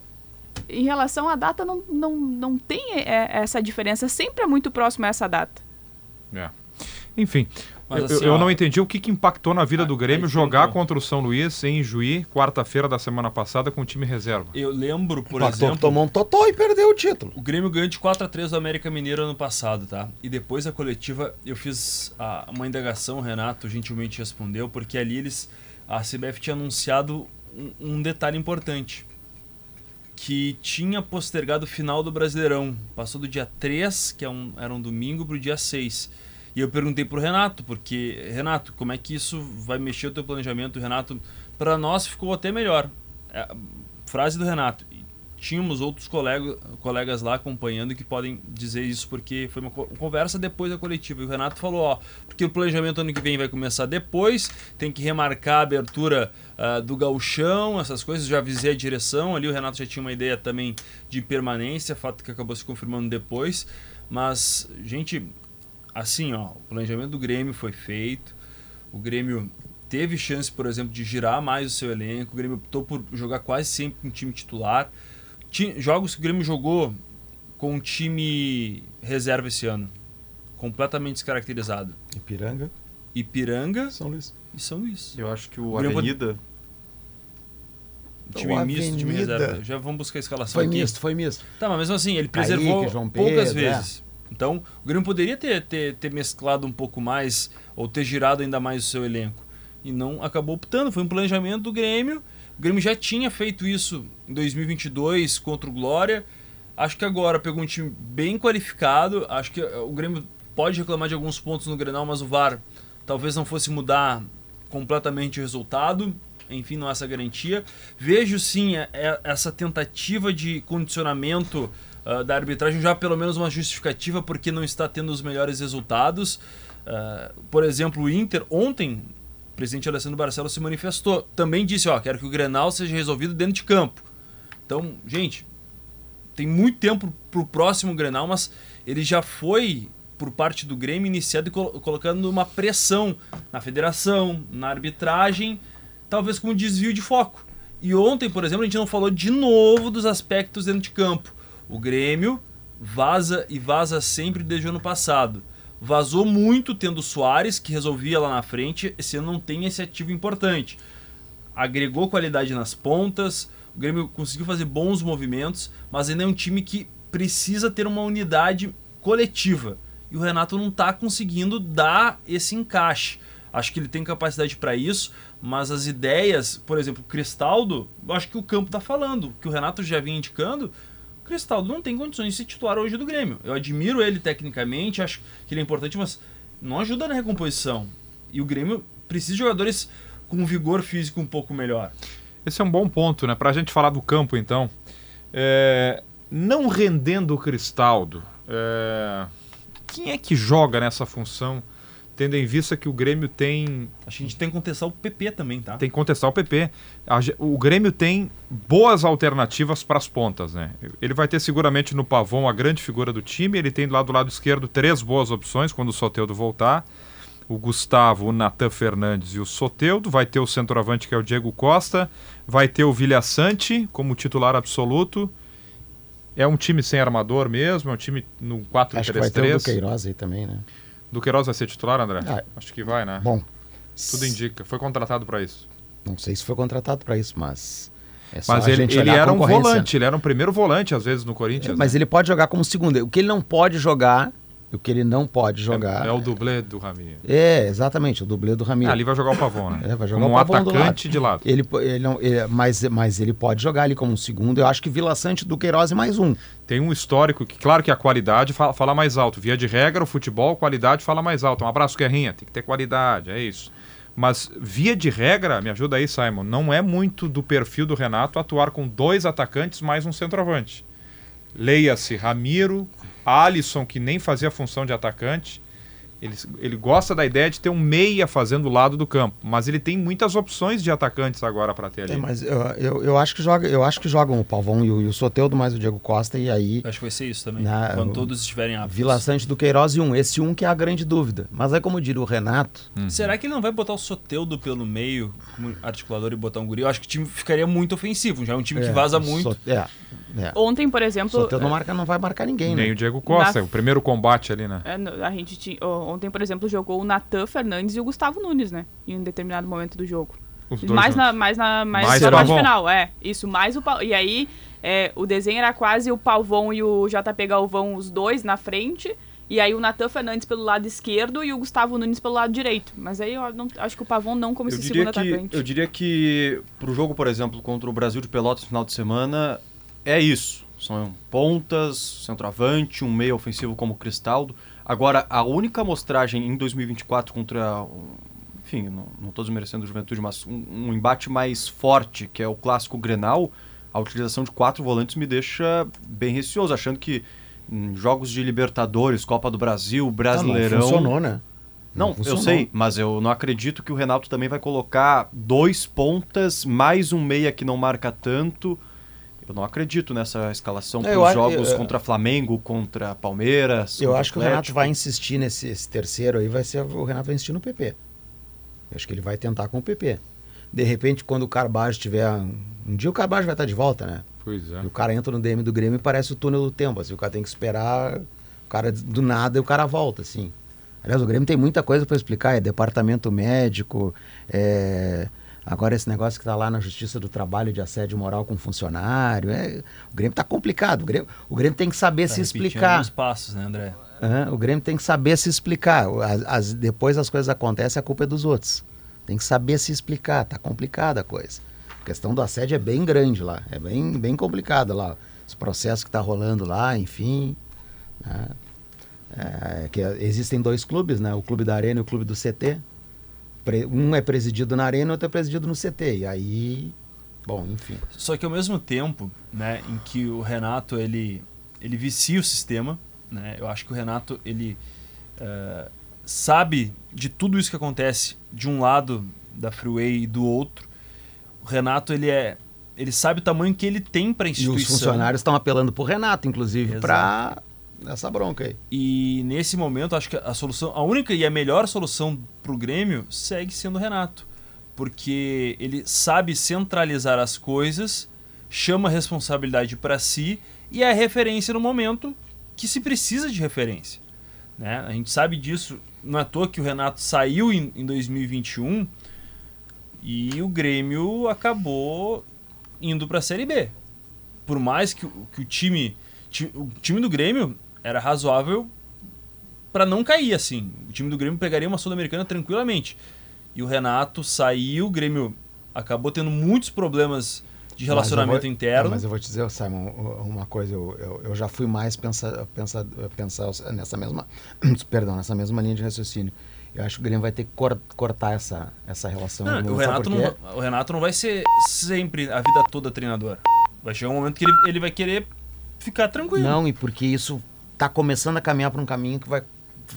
[SPEAKER 5] em relação à data, não, não, não tem é, essa diferença, sempre é muito próximo a essa data.
[SPEAKER 2] É. Enfim,
[SPEAKER 6] Mas
[SPEAKER 2] eu,
[SPEAKER 6] assim,
[SPEAKER 2] eu
[SPEAKER 6] ó,
[SPEAKER 2] não entendi o que, que impactou na vida
[SPEAKER 6] aí-
[SPEAKER 2] do Grêmio
[SPEAKER 6] aí
[SPEAKER 2] jogar contra o São Luís em Juí, quarta-feira da semana passada, com o time reserva.
[SPEAKER 6] Eu lembro, por
[SPEAKER 3] Impactou que
[SPEAKER 6] exemplo,
[SPEAKER 3] tomou um totó e perdeu o título.
[SPEAKER 6] o Grêmio ganhou de 4 a 3 do América Mineiro ano passado, tá? E depois da coletiva eu fiz ah, uma indagação, o Renato gentilmente respondeu, porque ali eles a CBF tinha anunciado um, um detalhe importante. Que tinha postergado o final do Brasileirão. Passou do dia 3, que é um, era um domingo, pro dia 6. E eu perguntei pro Renato, porque, Renato, como é que isso vai mexer o teu planejamento? Renato, para nós ficou até melhor. É, frase do Renato. Tínhamos outros colega, colegas lá acompanhando que podem dizer isso, porque foi uma co- conversa depois da coletiva. E o Renato falou: ó, porque o planejamento ano que vem vai começar depois, tem que remarcar a abertura ah, do gauchão, essas coisas. Já avisei a direção ali, o Renato já tinha uma ideia também de permanência, fato que acabou se confirmando depois. Mas, gente, assim, ó, o planejamento do Grêmio foi feito. O Grêmio teve chance, por exemplo, de girar mais o seu elenco. O Grêmio optou por jogar quase sempre com time titular. Ti- Jogos que o Grêmio jogou com um time reserva esse ano, completamente descaracterizado.
[SPEAKER 3] Ipiranga,
[SPEAKER 6] Ipiranga
[SPEAKER 3] São Luís.
[SPEAKER 6] e São Luís.
[SPEAKER 4] Eu acho que o
[SPEAKER 6] O Grêmio-
[SPEAKER 4] Avenida
[SPEAKER 6] time
[SPEAKER 3] O
[SPEAKER 6] misto, time
[SPEAKER 3] Avenida.
[SPEAKER 6] reserva. Já vamos buscar a escalação
[SPEAKER 3] Foi
[SPEAKER 6] aqui.
[SPEAKER 3] misto, foi misto.
[SPEAKER 6] Tá, mas mesmo assim, ele
[SPEAKER 3] Kaique,
[SPEAKER 6] preservou
[SPEAKER 3] João
[SPEAKER 6] poucas
[SPEAKER 3] Pedro, é.
[SPEAKER 6] Então, o Grêmio poderia ter, ter, ter mesclado um pouco mais, ou ter girado ainda mais o seu elenco. E não acabou optando. Foi um planejamento do Grêmio. O Grêmio já tinha feito isso em 2022 contra o Glória. Acho que agora pegou um time bem qualificado. Acho que eh, o Grêmio pode reclamar de alguns pontos no Grenal, mas o VAR talvez não fosse mudar completamente o resultado. Enfim, não é essa garantia. Vejo sim é- é- essa tentativa de condicionamento ah, da arbitragem, já pelo menos uma justificativa porque não está tendo os melhores resultados. Ah, por exemplo, o Inter, ontem, o presidente Alessandro Barcelos se manifestou. Também disse: Ó, quero que o Grenal seja resolvido dentro de campo. Então, gente, tem muito tempo pro próximo Grenal, mas ele já foi por parte do Grêmio iniciado e colo- colocando uma pressão na federação, na arbitragem, talvez como desvio de foco. E ontem, por exemplo, a gente não falou de novo dos aspectos dentro de campo. O Grêmio vaza e vaza sempre desde o ano passado. Vazou muito tendo o Soares, que resolvia lá na frente, esse ano não tem esse ativo importante agregou qualidade nas pontas, o Grêmio conseguiu fazer bons movimentos, mas ainda é um time que precisa ter uma unidade coletiva. E o Renato não está conseguindo dar esse encaixe. Acho que ele tem capacidade para isso, mas as ideias, por exemplo, o Cristaldo, eu acho que o campo está falando, que o Renato já vinha indicando, Cristaldo não tem condições de ser titular hoje do Grêmio. Eu admiro ele tecnicamente, acho que ele é importante, mas não ajuda na recomposição. E o Grêmio precisa de jogadores com vigor físico um pouco melhor.
[SPEAKER 2] Esse é um bom ponto, né? Pra gente falar do campo, então. É, Não rendendo o Cristaldo, é, quem é que joga nessa função, tendo em vista que o Grêmio tem
[SPEAKER 6] Acho que a gente tem que contestar o PP também, tá?
[SPEAKER 2] tem que contestar o PP. O Grêmio tem boas alternativas para as pontas, né? Ele vai ter seguramente no Pavão a grande figura do time. Ele tem do lado do lado esquerdo três boas opções quando o Soteudo voltar. O Gustavo, o Natan Fernandes e o Soteudo. Vai ter o centroavante que é o Diego Costa. Vai ter o Vilha Sante como titular absoluto. É um time sem armador mesmo, é um time no 4-3-3.
[SPEAKER 3] Acho que vai ter o Queiroz aí também, né?
[SPEAKER 2] Duqueiroz vai ser titular, André?
[SPEAKER 3] Ah,
[SPEAKER 2] Acho que vai, né?
[SPEAKER 3] Bom,
[SPEAKER 2] Tudo indica. Foi contratado para isso.
[SPEAKER 3] não sei se foi contratado para isso, mas é
[SPEAKER 2] Mas ele, ele era um volante, ele era um primeiro volante, às vezes, no Corinthians.
[SPEAKER 3] Mas
[SPEAKER 2] né?
[SPEAKER 3] ele pode jogar como segundo. O que ele não pode jogar, o que ele não pode jogar.
[SPEAKER 2] É, é o dublê do Raminha.
[SPEAKER 3] É, exatamente, o dublê do Ramiro.
[SPEAKER 2] Ah, ali vai jogar o Pavão, né?
[SPEAKER 3] É, vai jogar
[SPEAKER 2] como
[SPEAKER 3] o
[SPEAKER 2] um
[SPEAKER 3] Pavão do
[SPEAKER 2] atacante de lado.
[SPEAKER 3] Ele, ele não, ele- mas, mas ele pode jogar ali como um segundo. Eu acho que Vila Sante do Queiroz é mais um.
[SPEAKER 2] Tem um histórico que, claro que a qualidade fala, fala mais alto. Via de regra, o futebol, qualidade fala mais alto. Um abraço, Guerrinha. Tem que ter qualidade, é isso. Mas, via de regra, me ajuda aí, Simon, não é muito do perfil do Renato atuar com dois atacantes mais um centroavante. Leia-se Ramiro, Alisson, que nem fazia função de atacante. Ele, ele gosta da ideia de ter um meia fazendo o lado do campo, mas ele tem muitas opções de atacantes agora para ter ali.
[SPEAKER 3] É, mas eu, eu, eu acho que joga, eu acho que jogam o Pavão e o, e o Soteudo mais o Diego Costa e aí
[SPEAKER 6] Acho que vai ser isso também.
[SPEAKER 3] Na-
[SPEAKER 6] quando
[SPEAKER 3] o-
[SPEAKER 6] todos estiverem aptos.
[SPEAKER 3] Vila Sante do Queiroz e um. Esse um que é a grande dúvida. Mas aí como diria o Renato,
[SPEAKER 6] Será que ele não vai botar o Soteudo pelo meio, como articulador, e botar um guri? Eu acho que o time ficaria muito ofensivo. Já é um time que
[SPEAKER 3] é,
[SPEAKER 6] vaza
[SPEAKER 3] o
[SPEAKER 6] muito.
[SPEAKER 3] Sot- é, é.
[SPEAKER 5] Ontem, por exemplo,
[SPEAKER 3] Soteudo não, marca, não vai marcar ninguém,
[SPEAKER 2] Nem
[SPEAKER 3] né?
[SPEAKER 2] o Diego Costa,
[SPEAKER 5] Na-
[SPEAKER 2] o primeiro combate ali, né?
[SPEAKER 5] é, a gente tinha, ontem, por exemplo, jogou o Natan Fernandes e o Gustavo Nunes, né? Em um determinado momento do jogo.
[SPEAKER 2] Os dois
[SPEAKER 5] mais,
[SPEAKER 2] juntos.
[SPEAKER 5] na, mais na mais
[SPEAKER 2] Mais
[SPEAKER 5] na parte
[SPEAKER 2] Pavon.
[SPEAKER 5] final, é. Isso, mais o E aí, é, o desenho era quase o Palvão e o JP Galvão, os dois na frente. E aí o Natan Fernandes pelo lado esquerdo e o Gustavo Nunes pelo lado direito. Mas aí eu não- acho que o Pavão não como
[SPEAKER 4] Eu
[SPEAKER 5] esse segundo
[SPEAKER 4] que,
[SPEAKER 5] atacante.
[SPEAKER 4] eu diria que pro jogo, por exemplo, contra o Brasil de Pelotas no final de semana, é isso. São pontas, centroavante, um meio ofensivo como o Cristaldo. Agora, a única amostragem em 2024 contra, enfim, não, não tô desmerecendo o Juventude, mas um, um embate mais forte, que é o clássico Grenal, a utilização de quatro volantes me deixa bem receoso, achando que em jogos de Libertadores, Copa do Brasil, Brasileirão...
[SPEAKER 3] Não, não funcionou, né?
[SPEAKER 4] Não, eu
[SPEAKER 3] funcionou.
[SPEAKER 4] sei, mas eu não acredito que o Renato também vai colocar dois pontas, mais um meia que não marca tanto. Eu não acredito nessa escalação
[SPEAKER 3] É,
[SPEAKER 4] para os jogos
[SPEAKER 3] eu-
[SPEAKER 4] contra Flamengo, contra Palmeiras.
[SPEAKER 3] Eu
[SPEAKER 4] contra
[SPEAKER 3] acho que o Renato vai insistir nesse esse terceiro aí, vai ser o Renato vai insistir no PP. Eu acho que ele vai tentar com o PP. De repente, quando o Carbajo tiver. Um dia o Carbajo vai estar de volta, né?
[SPEAKER 2] Pois é.
[SPEAKER 3] E o cara entra no DM do Grêmio e parece o túnel do tempo. Assim, o cara tem que esperar, o cara do nada e o cara volta, assim. Aliás, o Grêmio tem muita coisa para explicar, é departamento médico, é Agora esse negócio que está lá na Justiça do Trabalho de assédio moral com funcionário, é, o Grêmio está complicado. O Grêmio, o Grêmio tem que saber
[SPEAKER 6] Tá
[SPEAKER 3] se explicar.
[SPEAKER 6] os passos, né, André?
[SPEAKER 3] Aham, o Grêmio tem que saber se explicar. As, as- depois as coisas acontecem, a culpa é dos outros. Tem que saber se explicar. Tá complicada a coisa. A questão do assédio é bem grande lá. É bem, bem complicado lá. Os processos que tá rolando lá, enfim. né? É, que existem dois clubes, né? O clube da Arena e o clube do CT. Um é presidido na Arena e outro é presidido no CT. E aí, bom, enfim.
[SPEAKER 6] Só que ao mesmo tempo, né, em que o Renato ele ele vicia o sistema, né? Eu acho que o Renato ele eh, sabe de tudo isso que acontece de um lado da Freeway e do outro. O Renato ele é ele sabe o tamanho que ele tem para a
[SPEAKER 3] E os
[SPEAKER 6] instituição.
[SPEAKER 3] funcionários estão apelando pro Renato, inclusive, para essa bronca aí.
[SPEAKER 6] E nesse momento, acho que a solução, a única e a melhor solução para o Grêmio segue sendo o Renato. Porque ele sabe centralizar as coisas, chama a responsabilidade para si e é a referência no momento que se precisa de referência. Né? A gente sabe disso, não é à toa que o Renato saiu em, em 2021 e o Grêmio acabou indo para a Série B. Por mais que, que o time ti- o time do Grêmio era razoável para não cair assim. O time do Grêmio pegaria uma Sul-Americana tranquilamente. E o Renato saiu, o Grêmio acabou tendo muitos problemas de relacionamento
[SPEAKER 3] Mas vou-
[SPEAKER 6] interno.
[SPEAKER 3] Mas eu vou te dizer, Simon, uma coisa, eu, eu, eu já fui mais pensar, pensar, pensar nessa mesma, perdão, nessa mesma linha de raciocínio. Eu acho que o Grêmio vai ter que cor- cortar essa, essa relação.
[SPEAKER 6] Não, o, Renato não, o Renato não vai ser sempre a vida toda treinador. Vai chegar um momento que ele, ele vai querer ficar tranquilo.
[SPEAKER 3] Não, e porque isso está começando a caminhar para um caminho que vai,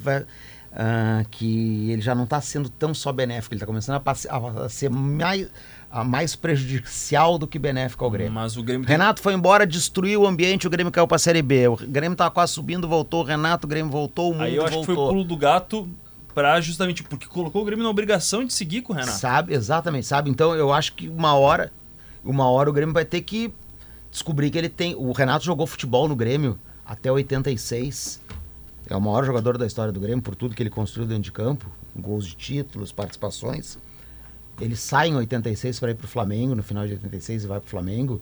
[SPEAKER 3] vai ah, que ele já não está sendo tão só benéfico, ele está começando a, passe- a ser mais, a mais prejudicial do que benéfico ao Grêmio.
[SPEAKER 6] Mas o Grêmio
[SPEAKER 3] Renato foi embora, destruiu o ambiente, o Grêmio caiu pra Série B. O Grêmio tava quase subindo, voltou. O Renato, o Grêmio voltou, o mundo
[SPEAKER 6] Aí eu acho que foi o
[SPEAKER 3] voltou.
[SPEAKER 6] pulo do gato pra justamente porque colocou o Grêmio na obrigação de seguir com o Renato.
[SPEAKER 3] Sabe, exatamente, sabe? Então eu acho que uma hora, uma hora o Grêmio vai ter que descobrir que ele tem. O Renato jogou futebol no Grêmio até 86. É o maior jogador da história do Grêmio por tudo que ele construiu dentro de campo, gols de títulos, participações. Ele sai em 86 para ir pro Flamengo, no final de 86 e vai pro Flamengo.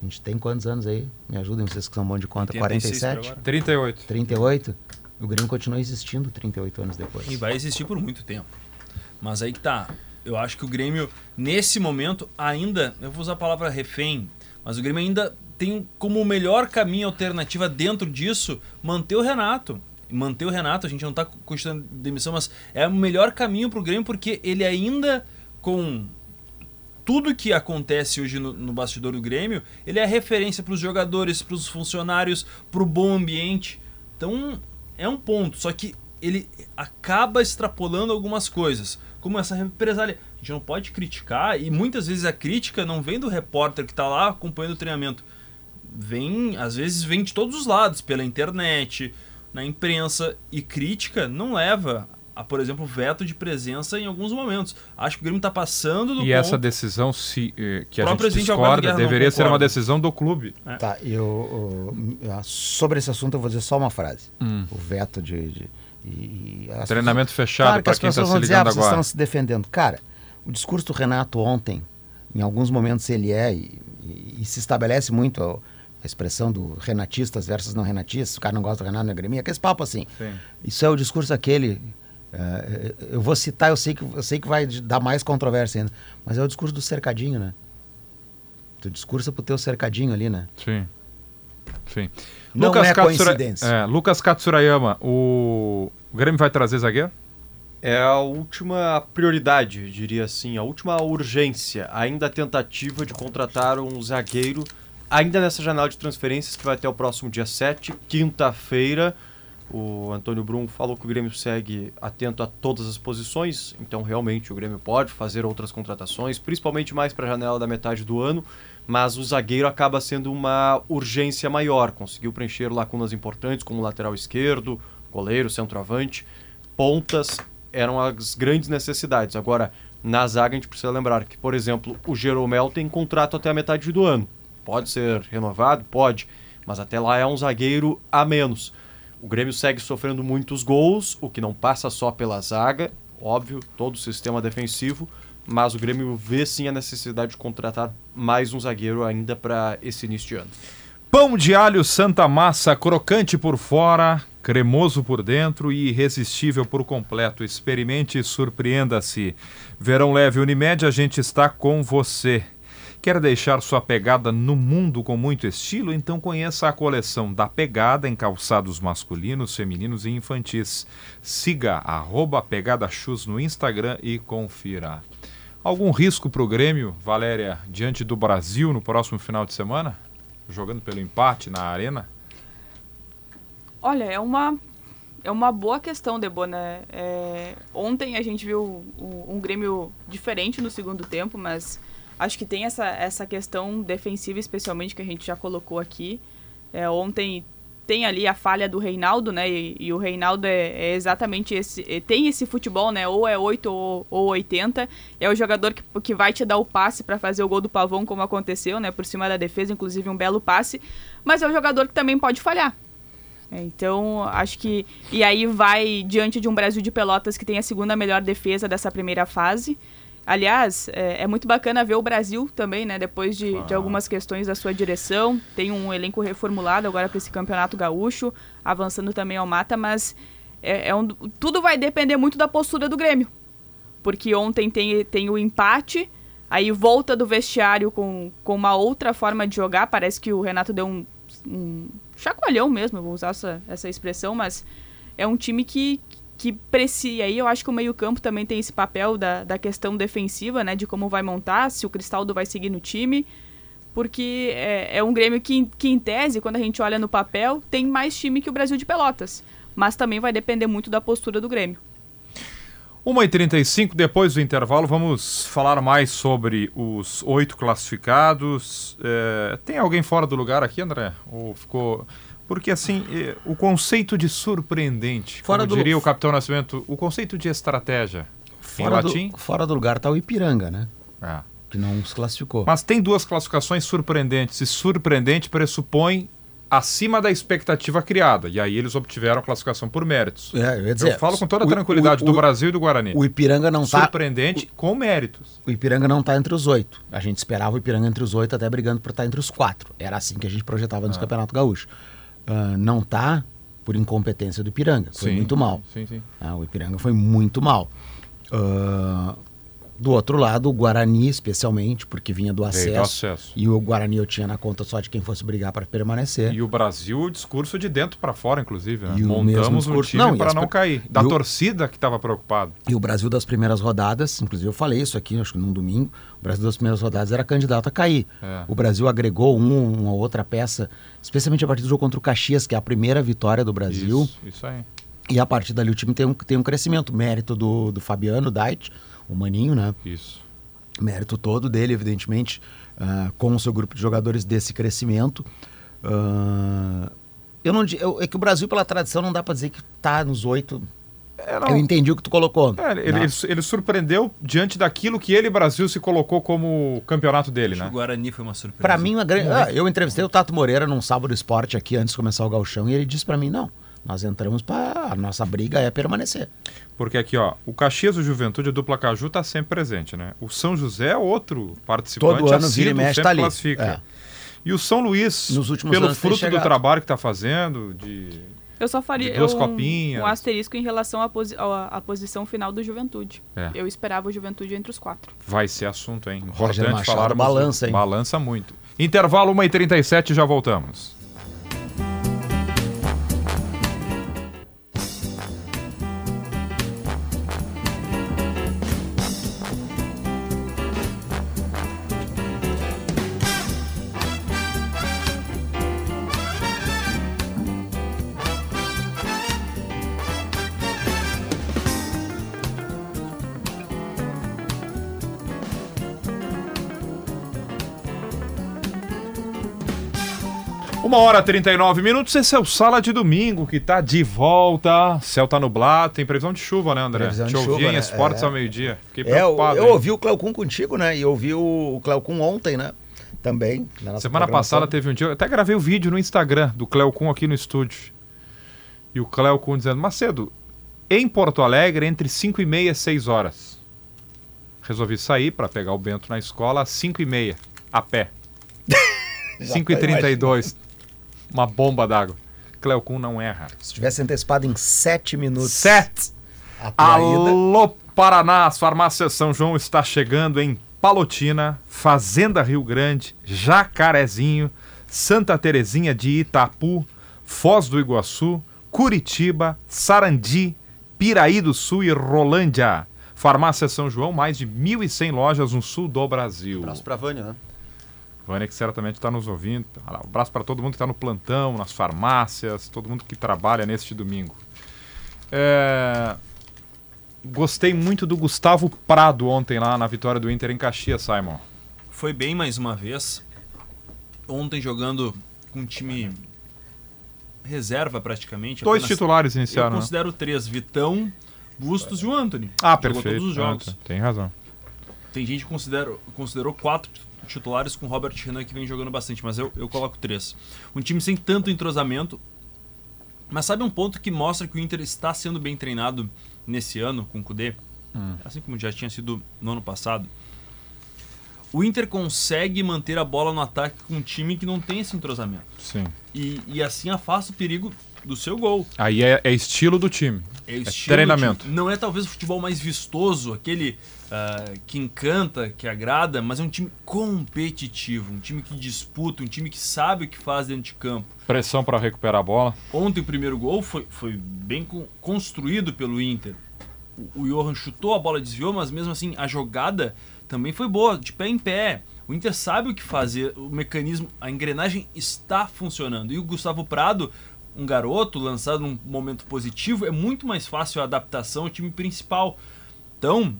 [SPEAKER 3] A gente tem quantos anos aí? Me ajudem vocês que são bom de conta.
[SPEAKER 6] 86 por
[SPEAKER 3] 47?
[SPEAKER 6] agora.
[SPEAKER 2] 38.
[SPEAKER 3] 38? O Grêmio continua existindo 38 anos depois.
[SPEAKER 6] E vai existir por muito tempo. Mas aí que tá. Eu acho que o Grêmio, nesse momento, ainda. Eu vou usar a palavra refém, mas o Grêmio ainda tem como melhor caminho alternativa dentro disso manter o Renato. Manter o Renato, a gente não tá cogitando demissão, mas é o melhor caminho pro Grêmio porque ele ainda, com tudo que acontece hoje no, no bastidor do Grêmio, ele é referência para os jogadores, para os funcionários, para o bom ambiente. Então é um ponto, só que ele acaba extrapolando algumas coisas, como essa represália. A gente não pode criticar e muitas vezes a crítica não vem do repórter que está lá acompanhando o treinamento, vem às vezes vem de todos os lados, pela internet, na imprensa e crítica não leva a, por exemplo, veto de presença em alguns momentos. Acho que o Grêmio está passando do
[SPEAKER 2] E
[SPEAKER 6] ponto.
[SPEAKER 2] essa decisão, se, eh, que a gente discorda, deveria ser uma decisão do clube.
[SPEAKER 3] Tá, e eu, eu- sobre esse assunto eu vou dizer só uma frase.
[SPEAKER 2] Hum.
[SPEAKER 3] O veto de. de- e, e
[SPEAKER 2] Treinamento
[SPEAKER 3] pessoas-
[SPEAKER 2] fechado
[SPEAKER 3] Claro que
[SPEAKER 2] para
[SPEAKER 3] as
[SPEAKER 2] quem está se
[SPEAKER 3] vão dizer,
[SPEAKER 2] ligando
[SPEAKER 3] ah, vocês
[SPEAKER 2] agora.
[SPEAKER 3] estão se defendendo. Cara, o discurso do Renato ontem, em alguns momentos ele é, e, e- e se estabelece muito a, expressão do renatistas versus não renatistas, o cara não gosta do Renato, não é Grêmio, aquele papo assim.
[SPEAKER 2] Sim.
[SPEAKER 3] Isso é o discurso aquele. eh, eu vou citar, eu sei, que, eu sei que vai dar mais controvérsia ainda, mas é o discurso do cercadinho, né? Tu discursa pro teu cercadinho ali, né?
[SPEAKER 2] Sim. Sim.
[SPEAKER 3] Não é coincidência.
[SPEAKER 2] é, Lucas Katsurayama, o... o Grêmio vai trazer zagueiro?
[SPEAKER 4] É a última prioridade, diria assim, a última urgência. Ainda a tentativa de contratar um zagueiro, ainda nessa janela de transferências que vai até o próximo dia 7, quinta-feira. O Antônio Brum falou que o Grêmio segue atento a todas as posições, então realmente o Grêmio pode fazer outras contratações, principalmente mais para a janela da metade do ano, mas o zagueiro acaba sendo uma urgência maior. Conseguiu preencher lacunas importantes como lateral esquerdo, goleiro, centroavante, pontas eram as grandes necessidades. Agora, na zaga a gente precisa lembrar que, por exemplo, o Jeromel tem contrato até a metade do ano. Pode ser renovado? Pode, mas até lá é um zagueiro a menos. O Grêmio segue sofrendo muitos gols, o que não passa só pela zaga, óbvio, todo o sistema defensivo, mas o Grêmio vê sim a necessidade de contratar mais um zagueiro ainda para esse início de ano.
[SPEAKER 2] Pão de alho Santa Massa, crocante por fora, cremoso por dentro e irresistível por completo. Experimente e surpreenda-se. Verão Leve Unimed, a gente está com você. Quer deixar sua pegada no mundo com muito estilo? Então conheça a coleção da Pegada em calçados masculinos, femininos e infantis. Siga arroba Pegada Shoes no Instagram e confira. Algum risco para o Grêmio, Valéria, diante do Brasil no próximo final de semana? Jogando pelo empate na arena?
[SPEAKER 5] Olha, é uma, é uma boa questão, Debona. É, ontem a gente viu um, um Grêmio diferente no segundo tempo, mas acho que tem essa, essa questão defensiva, especialmente, que a gente já colocou aqui. É, ontem tem ali a falha do Reinaldo, né? E, e o Reinaldo é, é, exatamente esse. É, tem esse futebol, né? Ou é 8 ou, ou 80. É o jogador que, que vai te dar o passe para fazer o gol do Pavão, como aconteceu, né? Por cima da defesa, inclusive um belo passe. Mas é um jogador que também pode falhar. É, então, acho que. E aí vai diante de um Brasil de Pelotas que tem a segunda melhor defesa dessa primeira fase. Aliás, é, é, muito bacana ver o Brasil também, né? Depois de, de, algumas questões da sua direção. Tem um elenco reformulado agora para esse campeonato gaúcho, avançando também ao mata, mas é, é um, tudo vai depender muito da postura do Grêmio. Porque ontem tem, tem o empate, aí volta do vestiário com, com uma outra forma de jogar. Parece que o Renato deu um, um chacoalhão mesmo, vou usar essa, essa expressão, mas é um time que, que precisa. aí eu acho que o meio-campo também tem esse papel da, da questão defensiva, né? De como vai montar, se o Cristaldo vai seguir no time. Porque é, é um Grêmio que, que, em tese, quando a gente olha no papel, tem mais time que o Brasil de Pelotas. Mas também vai depender muito da postura do Grêmio.
[SPEAKER 2] 1h35, depois do intervalo, vamos falar mais sobre os oito classificados. É, tem alguém fora do lugar aqui, André? Ou ficou. Porque, assim, eh, o conceito de surpreendente, fora como do... diria o Capitão Nascimento, o conceito de estratégia
[SPEAKER 3] fora
[SPEAKER 2] em latim...
[SPEAKER 3] Do, fora do lugar está o Ipiranga, né? É. Que não se classificou.
[SPEAKER 2] Mas tem duas classificações surpreendentes, e surpreendente pressupõe acima da expectativa criada. E aí eles obtiveram a classificação por méritos.
[SPEAKER 3] É, eu, dizer,
[SPEAKER 2] eu falo com toda a tranquilidade o, o, do Brasil e do Guarani.
[SPEAKER 3] O Ipiranga não
[SPEAKER 2] está... Surpreendente com méritos.
[SPEAKER 3] O Ipiranga não está entre os oito. A gente esperava o Ipiranga entre os oito, até brigando por estar entre os quatro. Era assim que a gente projetava no ah. Campeonato Gaúcho uh, não está por incompetência do Ipiranga. Foi sim, muito mal.
[SPEAKER 2] Sim, sim.
[SPEAKER 3] Uh, o Ipiranga foi muito mal. Uh, do outro lado, o Guarani, especialmente, porque vinha do acesso,
[SPEAKER 2] acesso,
[SPEAKER 3] E o Guarani eu tinha na conta só de quem fosse brigar para permanecer.
[SPEAKER 2] E o Brasil, o discurso de dentro para fora, inclusive. Né? E Montamos o, o time para não cair. Da o... torcida que estava preocupado.
[SPEAKER 3] E o Brasil das primeiras rodadas, inclusive eu falei isso aqui, acho que num domingo, o Brasil das primeiras rodadas era candidato a cair. É. O Brasil agregou um, uma outra peça, especialmente a partir do jogo contra o Caxias, que é a primeira vitória do Brasil.
[SPEAKER 2] Isso, isso aí.
[SPEAKER 3] E a partir dali o time tem um, tem um crescimento. Mérito do, do Fabiano Dait o Maninho, né?
[SPEAKER 2] Isso.
[SPEAKER 3] Mérito todo dele, evidentemente, uh, com o seu grupo de jogadores desse crescimento. Uh, eu não, eu, é que o Brasil, pela tradição, não dá para dizer que está nos oito. É, eu entendi o que tu colocou.
[SPEAKER 2] É, ele, ele, ele, surpreendeu diante daquilo que ele, Brasil, se colocou como campeonato dele,
[SPEAKER 6] Acho
[SPEAKER 2] né?
[SPEAKER 6] O Guarani foi uma surpresa.
[SPEAKER 3] Para mim, uma grande. Ah, eu entrevistei o Tato Moreira num sábado esporte aqui antes de começar o galchão e ele disse para mim: não, nós entramos para. A nossa briga é permanecer.
[SPEAKER 2] Porque aqui, ó, o Caxias do Juventude, a dupla Caju, está sempre presente, né? O São José é outro participante
[SPEAKER 3] Todo ano vira e mexe, tá ali.
[SPEAKER 2] classifica. É. E o São Luís, Nos últimos pelo fruto do trabalho que está fazendo, de
[SPEAKER 5] eu só faria
[SPEAKER 2] duas
[SPEAKER 5] um,
[SPEAKER 2] copinhas.
[SPEAKER 5] um asterisco em relação à, posi à, posição final do Juventude. É. Eu esperava o Juventude entre os quatro.
[SPEAKER 2] Vai ser assunto, hein?
[SPEAKER 3] Roger Machado falar, balança, hein?
[SPEAKER 2] Balança muito. Intervalo 1h37, já voltamos. Hora e 39 minutos, esse é o Sala de Domingo, que tá de volta. Céu tá nublado, tem previsão de chuva, né, André?
[SPEAKER 3] Previsão
[SPEAKER 2] Te
[SPEAKER 3] de
[SPEAKER 2] ouvi
[SPEAKER 3] chuva,
[SPEAKER 2] em
[SPEAKER 3] né?
[SPEAKER 2] esportes
[SPEAKER 3] é.
[SPEAKER 2] ao meio-dia. Fiquei
[SPEAKER 3] preocupado. É, eu, eu ouvi o Cleocum contigo, né? E ouvi o, Cleocum ontem, né? Também.
[SPEAKER 2] Semana passada teve um dia, eu até gravei o um vídeo no Instagram do Cleocum aqui no estúdio. E o Cleocum dizendo, Macedo, em Porto Alegre, entre 5 e meia e 6 horas. resolvi sair para pegar o Bento na escola às 5h30, a pé.
[SPEAKER 3] Já
[SPEAKER 2] 5h32, uma bomba d'água. Cleocum não erra.
[SPEAKER 3] Se tivesse antecipado em 7 minutos.
[SPEAKER 2] Sete. Alô, Paraná, as farmácias São João está chegando em Palotina, Fazenda Rio Grande, Jacarezinho, Santa Terezinha de Itapu, Foz do Iguaçu, Curitiba, Sarandi, Piraí do Sul e Rolândia. Farmácia São João, mais de 1.100 lojas no sul do Brasil.
[SPEAKER 4] Abraço pra Vânia, né?
[SPEAKER 2] Vânia que certamente está nos ouvindo. Um abraço para todo mundo que está no plantão, nas farmácias, todo mundo que trabalha neste domingo. É, Gostei muito do Gustavo Prado ontem lá na vitória do Inter em Caxias, Simon.
[SPEAKER 6] Foi bem mais uma vez. Ontem jogando com um time reserva praticamente.
[SPEAKER 2] Dois
[SPEAKER 6] apenas-
[SPEAKER 2] titulares
[SPEAKER 6] Eu
[SPEAKER 2] iniciaram. né?
[SPEAKER 6] considero três: Vitão, Bustos e o Anthony.
[SPEAKER 2] Ah,
[SPEAKER 6] Jogou
[SPEAKER 2] perfeito.
[SPEAKER 6] todos os jogos.
[SPEAKER 2] Tem razão.
[SPEAKER 6] Tem gente que considera, considerou quatro titulares com Robert Renan que vem jogando bastante, mas eu, eu coloco três. Um time sem tanto entrosamento. Mas sabe um ponto que mostra que o Inter está sendo bem treinado nesse ano com o Kudê? Assim como já tinha sido no ano passado. O Inter consegue manter a bola no ataque com um time que não tem esse entrosamento.
[SPEAKER 2] Sim.
[SPEAKER 6] E, e assim afasta o perigo do seu gol.
[SPEAKER 2] Aí é, é estilo do time.
[SPEAKER 6] É,
[SPEAKER 2] É
[SPEAKER 6] estilo
[SPEAKER 2] treinamento.
[SPEAKER 6] do time. Não é talvez o futebol mais vistoso, aquele ah, que encanta, que agrada, mas é um time competitivo, um time que disputa, um time que sabe o que faz dentro de campo.
[SPEAKER 2] Pressão para recuperar a bola.
[SPEAKER 6] Ontem o primeiro gol foi, foi bem con- construído pelo Inter. O, o Johan chutou, a bola desviou, mas mesmo assim a jogada também foi boa, de pé em pé. O Inter sabe o que fazer, o mecanismo, a engrenagem está funcionando. E o Gustavo Prado, um garoto lançado num momento positivo, é muito mais fácil a adaptação ao time principal. Então,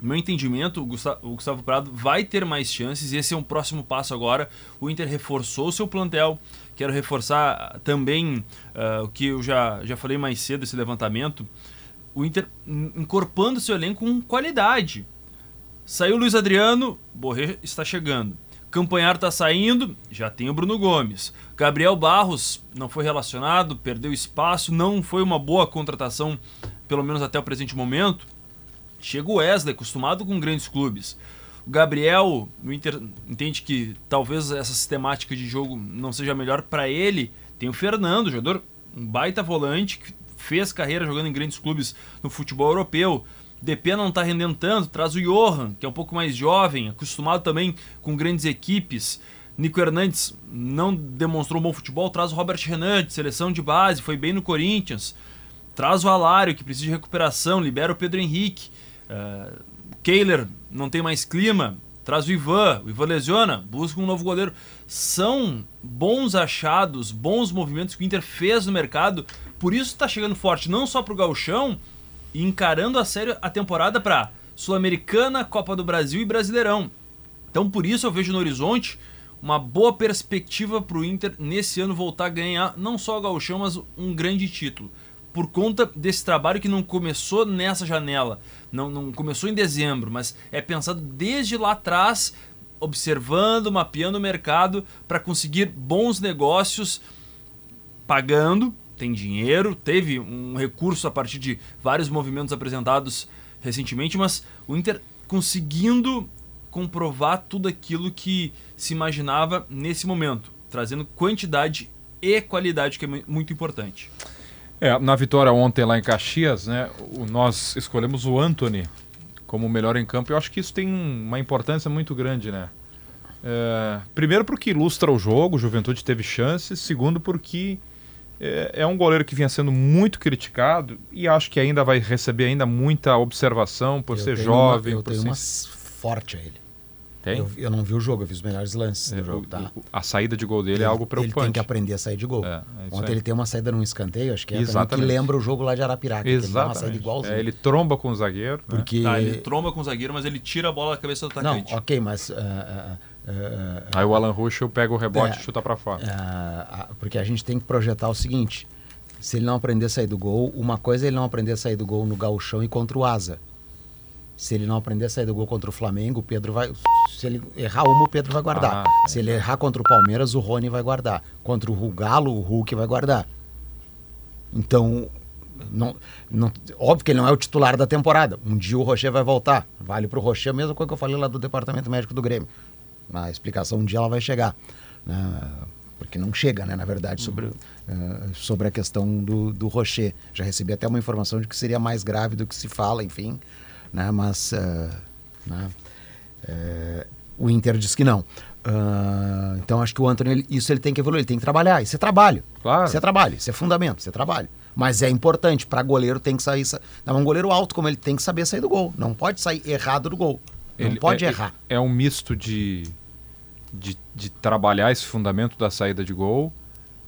[SPEAKER 6] meu entendimento, o Gusta- o Gustavo Prado vai ter mais chances e esse é um próximo passo agora. O Inter reforçou o seu plantel. Quero reforçar também ah, o que eu já, já falei mais cedo, esse levantamento. O Inter in- incorporando seu elenco com qualidade. Saiu o Luiz Adriano, Borré está chegando. Campanhar está saindo, já tem o Bruno Gomes. Gabriel Barros não foi relacionado, perdeu espaço, não foi uma boa contratação, pelo menos até o presente momento. Chega o Wesley, acostumado com grandes clubes. O Gabriel, o Inter entende que talvez essa sistemática de jogo não seja melhor para ele. Tem o Fernando, jogador, um baita volante, que fez carreira jogando em grandes clubes no futebol europeu. DP não está rendendo tanto, traz o Johan, que é um pouco mais jovem, acostumado também com grandes equipes. Nico Hernandes não demonstrou bom futebol, traz o Robert Renan, de seleção de base, foi bem no Corinthians. Traz o Alário, que precisa de recuperação, libera o Pedro Henrique. Uh, Kehler não tem mais clima, traz o Ivan, o Ivan lesiona, busca um novo goleiro. São bons achados, bons movimentos que o Inter fez no mercado, por isso está chegando forte, não só para o Gauchão, e encarando a sério a temporada para Sul-Americana, Copa do Brasil e Brasileirão. Então por isso eu vejo no horizonte uma boa perspectiva para o Inter nesse ano voltar a ganhar não só o Gauchão, mas um grande título. Por conta desse trabalho que não começou nessa janela, não, não começou em dezembro, mas é pensado desde lá atrás, observando, mapeando o mercado para conseguir bons negócios, pagando, tem dinheiro, teve um recurso a partir de vários movimentos apresentados recentemente, mas o Inter conseguindo comprovar tudo aquilo que se imaginava nesse momento, trazendo quantidade e qualidade, que é mu- muito importante.
[SPEAKER 2] É, na vitória ontem lá em Caxias, né, o- nós escolhemos o Anthony como o melhor em campo. Eu acho que isso tem uma importância muito grande, né? É, primeiro porque ilustra o jogo, o Juventude teve chances. Segundo porque é, é um goleiro que vinha sendo muito criticado e acho que ainda vai receber ainda muita observação por
[SPEAKER 3] Eu
[SPEAKER 2] ser jovem.
[SPEAKER 3] Uma, eu
[SPEAKER 2] por
[SPEAKER 3] tenho
[SPEAKER 2] ser...
[SPEAKER 3] uma forte a ele.
[SPEAKER 2] Tem?
[SPEAKER 3] Eu, eu não vi o jogo, eu vi os melhores lances
[SPEAKER 2] É,
[SPEAKER 3] do jogo, tá?
[SPEAKER 2] o- a saída de gol dele é algo
[SPEAKER 3] Ele
[SPEAKER 2] preocupante.
[SPEAKER 3] tem que aprender a sair de gol.
[SPEAKER 2] É, é
[SPEAKER 3] Ontem
[SPEAKER 2] aí.
[SPEAKER 3] ele tem uma saída num escanteio, acho que é que
[SPEAKER 2] Exatamente.
[SPEAKER 3] lembra o jogo lá de Arapiraca. que Ele dá uma saída
[SPEAKER 2] Exatamente.
[SPEAKER 3] igualzinha.
[SPEAKER 2] É, ele tromba com o zagueiro. né?
[SPEAKER 3] Porque...
[SPEAKER 6] Tá, ele tromba com o zagueiro, mas ele tira a bola da cabeça do
[SPEAKER 3] Não,
[SPEAKER 6] atacante.
[SPEAKER 3] ok, mas... ah, ah, ah,
[SPEAKER 2] Aí o Alan Ruschel pega o rebote
[SPEAKER 3] É.
[SPEAKER 2] e chuta pra fora.
[SPEAKER 3] ah, porque a gente tem que projetar o seguinte: se ele não aprender a sair do gol, uma coisa é ele não aprender a sair do gol no gauchão e contra o Asa. Se ele não aprender a sair do gol contra o Flamengo, o Pedro vai. Se ele errar uma, o Pedro vai guardar.
[SPEAKER 2] Ah,
[SPEAKER 3] se ele errar contra o Palmeiras, o Rony vai guardar. Contra o Galo, o Hulk vai guardar. Então, não, não, óbvio que ele não é o titular da temporada. Um dia o Rocher vai voltar. Vale pro Rocher a mesma coisa que eu falei lá do departamento médico do Grêmio. A explicação um dia ela vai chegar. né? Porque não chega, né, na verdade, sobre, eh, sobre a questão do, do Rocher. Já recebi até uma informação de que seria mais grave do que se fala, enfim. Né, mas eh, né, eh, o Inter diz que não. Ah, então acho que o Antônio, isso ele tem que evoluir, ele tem que trabalhar. Isso é trabalho.
[SPEAKER 2] Claro.
[SPEAKER 3] Isso é trabalho, isso é fundamento, isso é trabalho. Mas é importante, para goleiro tem que sair. sa- Não, um goleiro alto como ele tem que saber sair do gol. Não pode sair errado do gol. Não
[SPEAKER 2] Ele-
[SPEAKER 3] pode
[SPEAKER 2] é,
[SPEAKER 3] errar.
[SPEAKER 2] É um misto de, de, de trabalhar esse fundamento da saída de gol.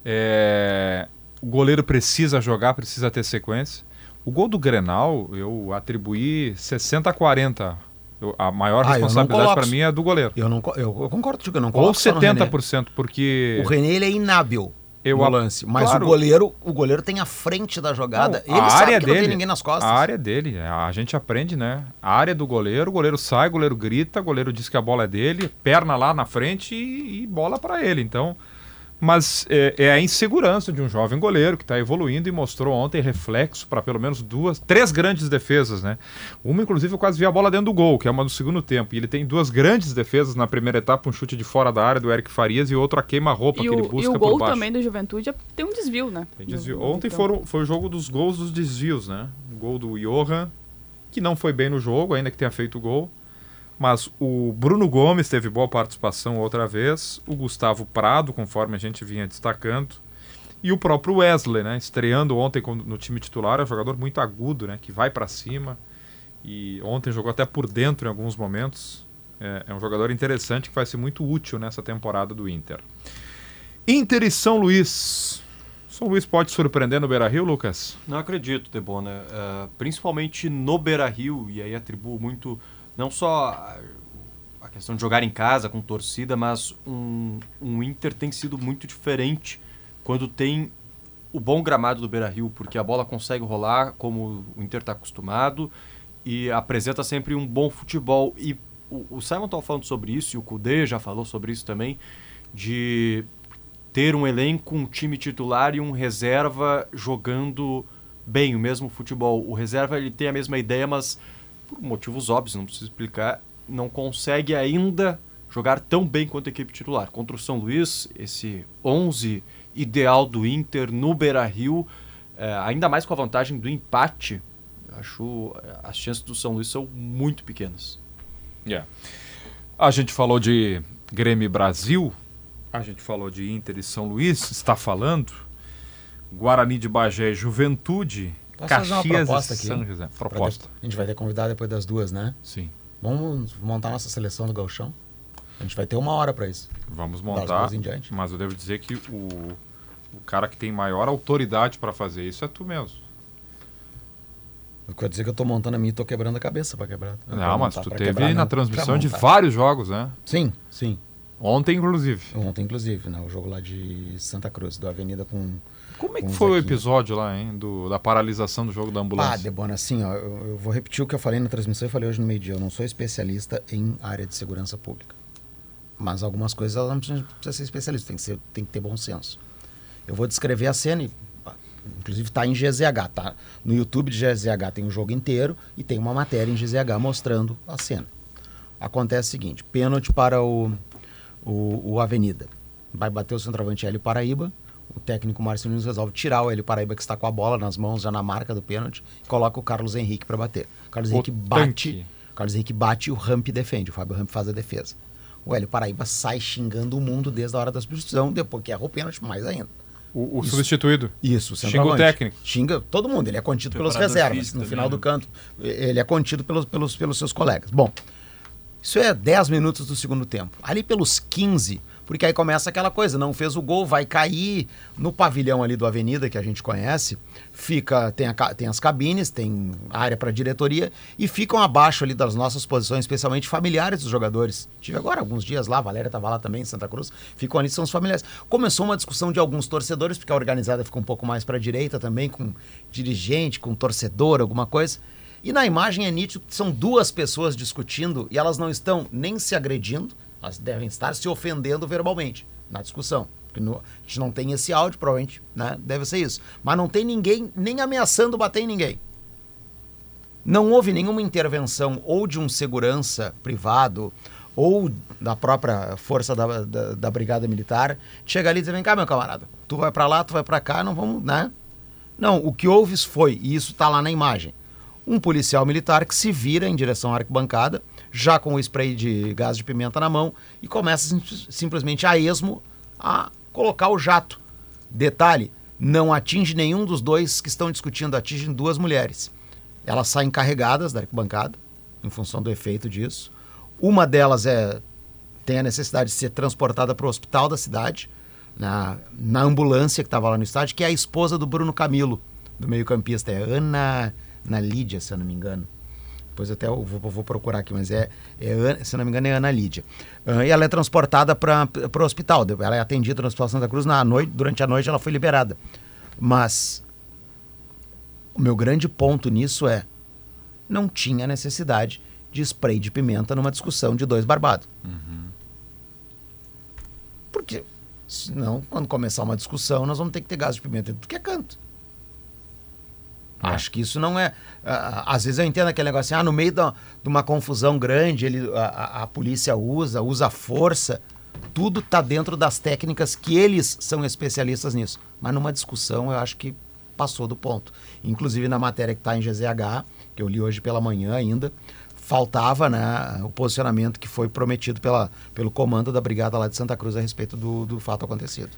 [SPEAKER 2] É, o goleiro precisa jogar, precisa ter sequência. O gol do Grenal, eu atribuí 60 a 40. Eu- a maior
[SPEAKER 3] Ah,
[SPEAKER 2] responsabilidade para mim é do goleiro.
[SPEAKER 3] Eu, não, eu, eu concordo contigo, eu não
[SPEAKER 2] Ou
[SPEAKER 3] coloco René.
[SPEAKER 2] 70%, porque.
[SPEAKER 3] O René ele é inábil
[SPEAKER 2] Eu
[SPEAKER 3] no lance, mas
[SPEAKER 2] Claro.
[SPEAKER 3] o goleiro, o goleiro tem a frente da jogada.
[SPEAKER 2] Não,
[SPEAKER 3] ele
[SPEAKER 2] a
[SPEAKER 3] sabe
[SPEAKER 2] área
[SPEAKER 3] que
[SPEAKER 2] dele,
[SPEAKER 3] não tem ninguém nas costas.
[SPEAKER 2] A área dele, é, a gente aprende, né? A área do goleiro, o goleiro sai, o goleiro grita, o goleiro diz que a bola é dele, perna lá na frente e, e bola para ele. Então, mas é, é a insegurança de um jovem goleiro que está evoluindo e mostrou ontem reflexo para pelo menos duas, três grandes defesas, né? Uma, inclusive, eu quase vi a bola dentro do gol, que é uma do segundo tempo. E ele tem duas grandes defesas na primeira etapa, um chute de fora da área do Eric Farias e outro a queima-roupa que ele busca
[SPEAKER 5] e o
[SPEAKER 2] por
[SPEAKER 5] gol
[SPEAKER 2] baixo.
[SPEAKER 5] também do Juventude é- tem um desvio, né?
[SPEAKER 2] Tem desvio. Ontem foram, foi o jogo dos gols dos desvios, né? O gol do Johan, que não foi bem no jogo, ainda que tenha feito o gol. Mas o Bruno Gomes teve boa participação outra vez. O Gustavo Prado, conforme a gente vinha destacando. E o próprio Wesley, né? Estreando ontem no time titular, é um jogador muito agudo, né? Que vai para cima. E ontem jogou até por dentro em alguns momentos. É, é um jogador interessante que vai ser muito útil nessa temporada do Inter. Inter e São Luís. São Luís pode surpreender no Beira-Rio, Lucas?
[SPEAKER 4] Não acredito, Debona. Uh, principalmente no Beira-Rio, e aí atribuo muito, não só a, questão de jogar em casa com torcida, mas um, um Inter tem sido muito diferente quando tem o bom gramado do Beira-Rio, porque a bola consegue rolar como o Inter está acostumado e apresenta sempre um bom futebol. E o, o Simon estava falando sobre isso, e o Kudê já falou sobre isso também, de ter um elenco, um time titular e um reserva jogando bem o mesmo futebol. O reserva ele tem a mesma ideia, mas por motivos óbvios, não preciso explicar, não consegue ainda jogar tão bem quanto a equipe titular. Contra o São Luís, esse 11 ideal do Inter no Beira-Rio, eh, ainda mais com a vantagem do empate, acho eh, as chances do São Luís são muito pequenas.
[SPEAKER 2] A gente falou de Grêmio Brasil, a gente falou de Inter e São Luís, está falando Guarani de Bagé e Juventude,
[SPEAKER 3] Posso fazer uma
[SPEAKER 2] Caxias
[SPEAKER 3] proposta aqui?
[SPEAKER 2] São José. Proposta,
[SPEAKER 3] A gente vai ter convidado depois das duas, né?
[SPEAKER 2] sim.
[SPEAKER 3] Vamos montar nossa seleção do Galchão? A gente vai ter uma hora para isso.
[SPEAKER 2] Vamos montar, mas eu devo dizer que o, o cara que tem maior autoridade para fazer isso é tu mesmo.
[SPEAKER 3] Eu quero dizer que eu tô montando a minha e tô quebrando a cabeça para quebrar.
[SPEAKER 2] Não, mas tu teve
[SPEAKER 3] quebrar,
[SPEAKER 2] na
[SPEAKER 3] não,
[SPEAKER 2] transmissão
[SPEAKER 3] pra
[SPEAKER 2] de vários jogos, né?
[SPEAKER 3] Sim, sim.
[SPEAKER 2] Ontem, inclusive.
[SPEAKER 3] Ontem, inclusive, né? O jogo lá de Santa Cruz, do Avenida com.
[SPEAKER 2] Como é que foi o
[SPEAKER 3] Zequinha.
[SPEAKER 2] episódio lá, hein? Do, da paralisação do jogo da
[SPEAKER 3] Ah,
[SPEAKER 2] ambulância?
[SPEAKER 3] Debona, assim, ó, eu, eu vou repetir o que eu falei na transmissão e falei hoje no meio-dia. Eu não sou especialista em área de segurança pública. Mas algumas coisas ela não precisa, precisa ser especialista, tem que, ser, tem que ter bom senso. Eu vou descrever a cena e. ah, Inclusive tá em GZH, tá? No YouTube de GZH tem o jogo inteiro e tem uma matéria em GZH mostrando a cena. Acontece o seguinte: pênalti para o, o, o Avenida. Vai bater o centroavante Hélio Paraíba. O técnico Márcio Nunes resolve tirar o Hélio Paraíba que está com a bola nas mãos, já na marca do pênalti, e coloca o Carlos Henrique para bater. O Carlos
[SPEAKER 2] O
[SPEAKER 3] Henrique bate.
[SPEAKER 2] tanque.
[SPEAKER 3] O Carlos Henrique bate e o Ramp defende. O Fábio Ramp faz a defesa. O Hélio Paraíba sai xingando o mundo desde a hora da substituição, depois que erra o pênalti, mais ainda.
[SPEAKER 2] O, o
[SPEAKER 3] Isso.
[SPEAKER 2] substituído.
[SPEAKER 3] Isso,
[SPEAKER 2] Xinga o técnico.
[SPEAKER 3] Xinga todo mundo, ele é contido pelos
[SPEAKER 6] Preparador
[SPEAKER 3] reservas.
[SPEAKER 6] físico
[SPEAKER 3] No final
[SPEAKER 6] né?
[SPEAKER 3] do canto, ele é contido pelos, pelos, pelos seus colegas. Bom, isso é 10 minutos do segundo tempo. Ali pelos 15, porque aí começa aquela coisa, não fez o gol, vai cair no pavilhão ali do Avenida, que a gente conhece, fica tem, a tem as cabines, tem área para diretoria, e ficam abaixo ali das nossas posições, especialmente familiares dos jogadores. Tive agora alguns dias lá, a Valéria estava lá também, em Santa Cruz, ficam ali, são os familiares. Começou uma discussão de alguns torcedores, porque a organizada fica um pouco mais para a direita também, com dirigente, com torcedor, alguma coisa. E na imagem é nítido que são duas pessoas discutindo e elas não estão nem se agredindo, elas devem estar se ofendendo verbalmente na discussão. Porque no- a gente não tem esse áudio, provavelmente, né? Deve ser isso. Mas não tem ninguém nem ameaçando bater em ninguém. Não houve nenhuma intervenção ou de um segurança privado ou da própria força da, da, da brigada militar de chegar ali e dizer, vem cá, meu camarada, tu vai pra lá, tu vai pra cá, não vamos, né? Não, o que houve foi, e isso tá lá na imagem, um policial militar que se vira em direção à arquibancada, já com o spray de gás de pimenta na mão, e começa sim- simplesmente a esmo a colocar o jato. Detalhe, não atinge nenhum dos dois que estão discutindo, atinge duas mulheres. Elas saem carregadas da arquibancada, em função do efeito disso. Uma delas é tem a necessidade de ser transportada para o hospital da cidade, na, na ambulância que estava lá no estádio, que é a esposa do Bruno Camilo, do meio-campista. É Ana, Ana Lídia, se eu não me engano. Depois até eu vou, vou procurar aqui, mas é, é se não me engano, é Ana Lídia. Ah, e ela é transportada para o hospital. Ela é atendida no Hospital Santa Cruz na noite, durante a noite ela foi liberada. Mas o meu grande ponto nisso é não tinha necessidade de spray de pimenta numa discussão de dois barbados. Porque senão, quando começar uma discussão, nós vamos ter que ter gás de pimenta tudo que é canto.
[SPEAKER 2] É.
[SPEAKER 3] Acho que isso não é. às vezes eu entendo aquele negócio assim, ah, no meio de uma confusão grande, ele, a, a- a polícia usa, usa força. Tudo está dentro das técnicas que eles são especialistas nisso. Mas numa discussão, eu acho que passou do ponto. Inclusive na matéria que está em GZH, que eu li hoje pela manhã ainda, faltava né, o posicionamento que foi prometido pela, pelo comando da brigada lá de Santa Cruz a respeito do, do fato acontecido.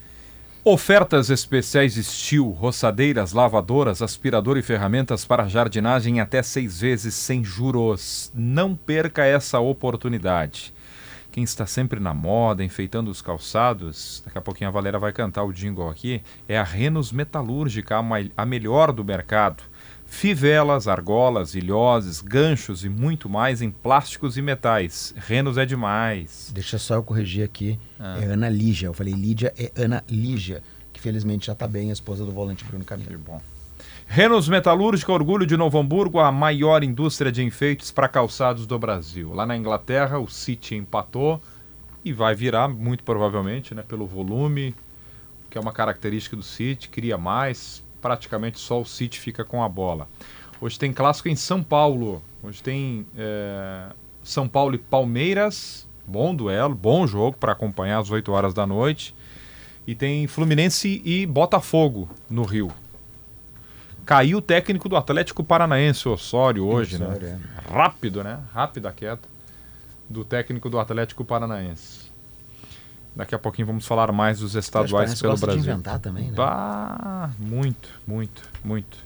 [SPEAKER 2] Ofertas especiais Steel, roçadeiras, lavadoras, aspirador e ferramentas para jardinagem em até seis vezes sem juros. Não perca essa oportunidade. Quem está sempre na moda, enfeitando os calçados, daqui a pouquinho a Valera vai cantar o jingle aqui, é a Renos Metalúrgica, a, a melhor do mercado. Fivelas, argolas, ilhoses, ganchos e muito mais em plásticos e metais. Renos é demais.
[SPEAKER 3] Deixa só eu corrigir aqui.
[SPEAKER 2] Ah.
[SPEAKER 3] É Ana Lígia. Eu falei Lídia, é Ana Lígia, que felizmente já está bem, a esposa do volante Bruno
[SPEAKER 2] Que
[SPEAKER 3] Camilo.
[SPEAKER 2] bom. Renos Metalúrgica, orgulho de Novo Hamburgo, a maior indústria de enfeites para calçados do Brasil. Lá na Inglaterra, o City empatou e vai virar, muito provavelmente, né, pelo volume, que é uma característica do City, cria mais, praticamente só o City fica com a bola. Hoje tem clássico em São Paulo. Hoje tem é, São Paulo e Palmeiras, bom duelo, bom jogo para acompanhar às 8 horas da noite. E tem Fluminense e Botafogo no Rio. Caiu o técnico do Atlético Paranaense, o Osório, hoje,
[SPEAKER 3] Osório,
[SPEAKER 2] né? Rápido, né? Rápida queda do técnico do Atlético Paranaense. Daqui a pouquinho vamos falar mais dos estaduais pelo
[SPEAKER 3] gosta
[SPEAKER 2] Brasil.
[SPEAKER 3] de inventar também, né?
[SPEAKER 2] Bah, muito, muito, muito.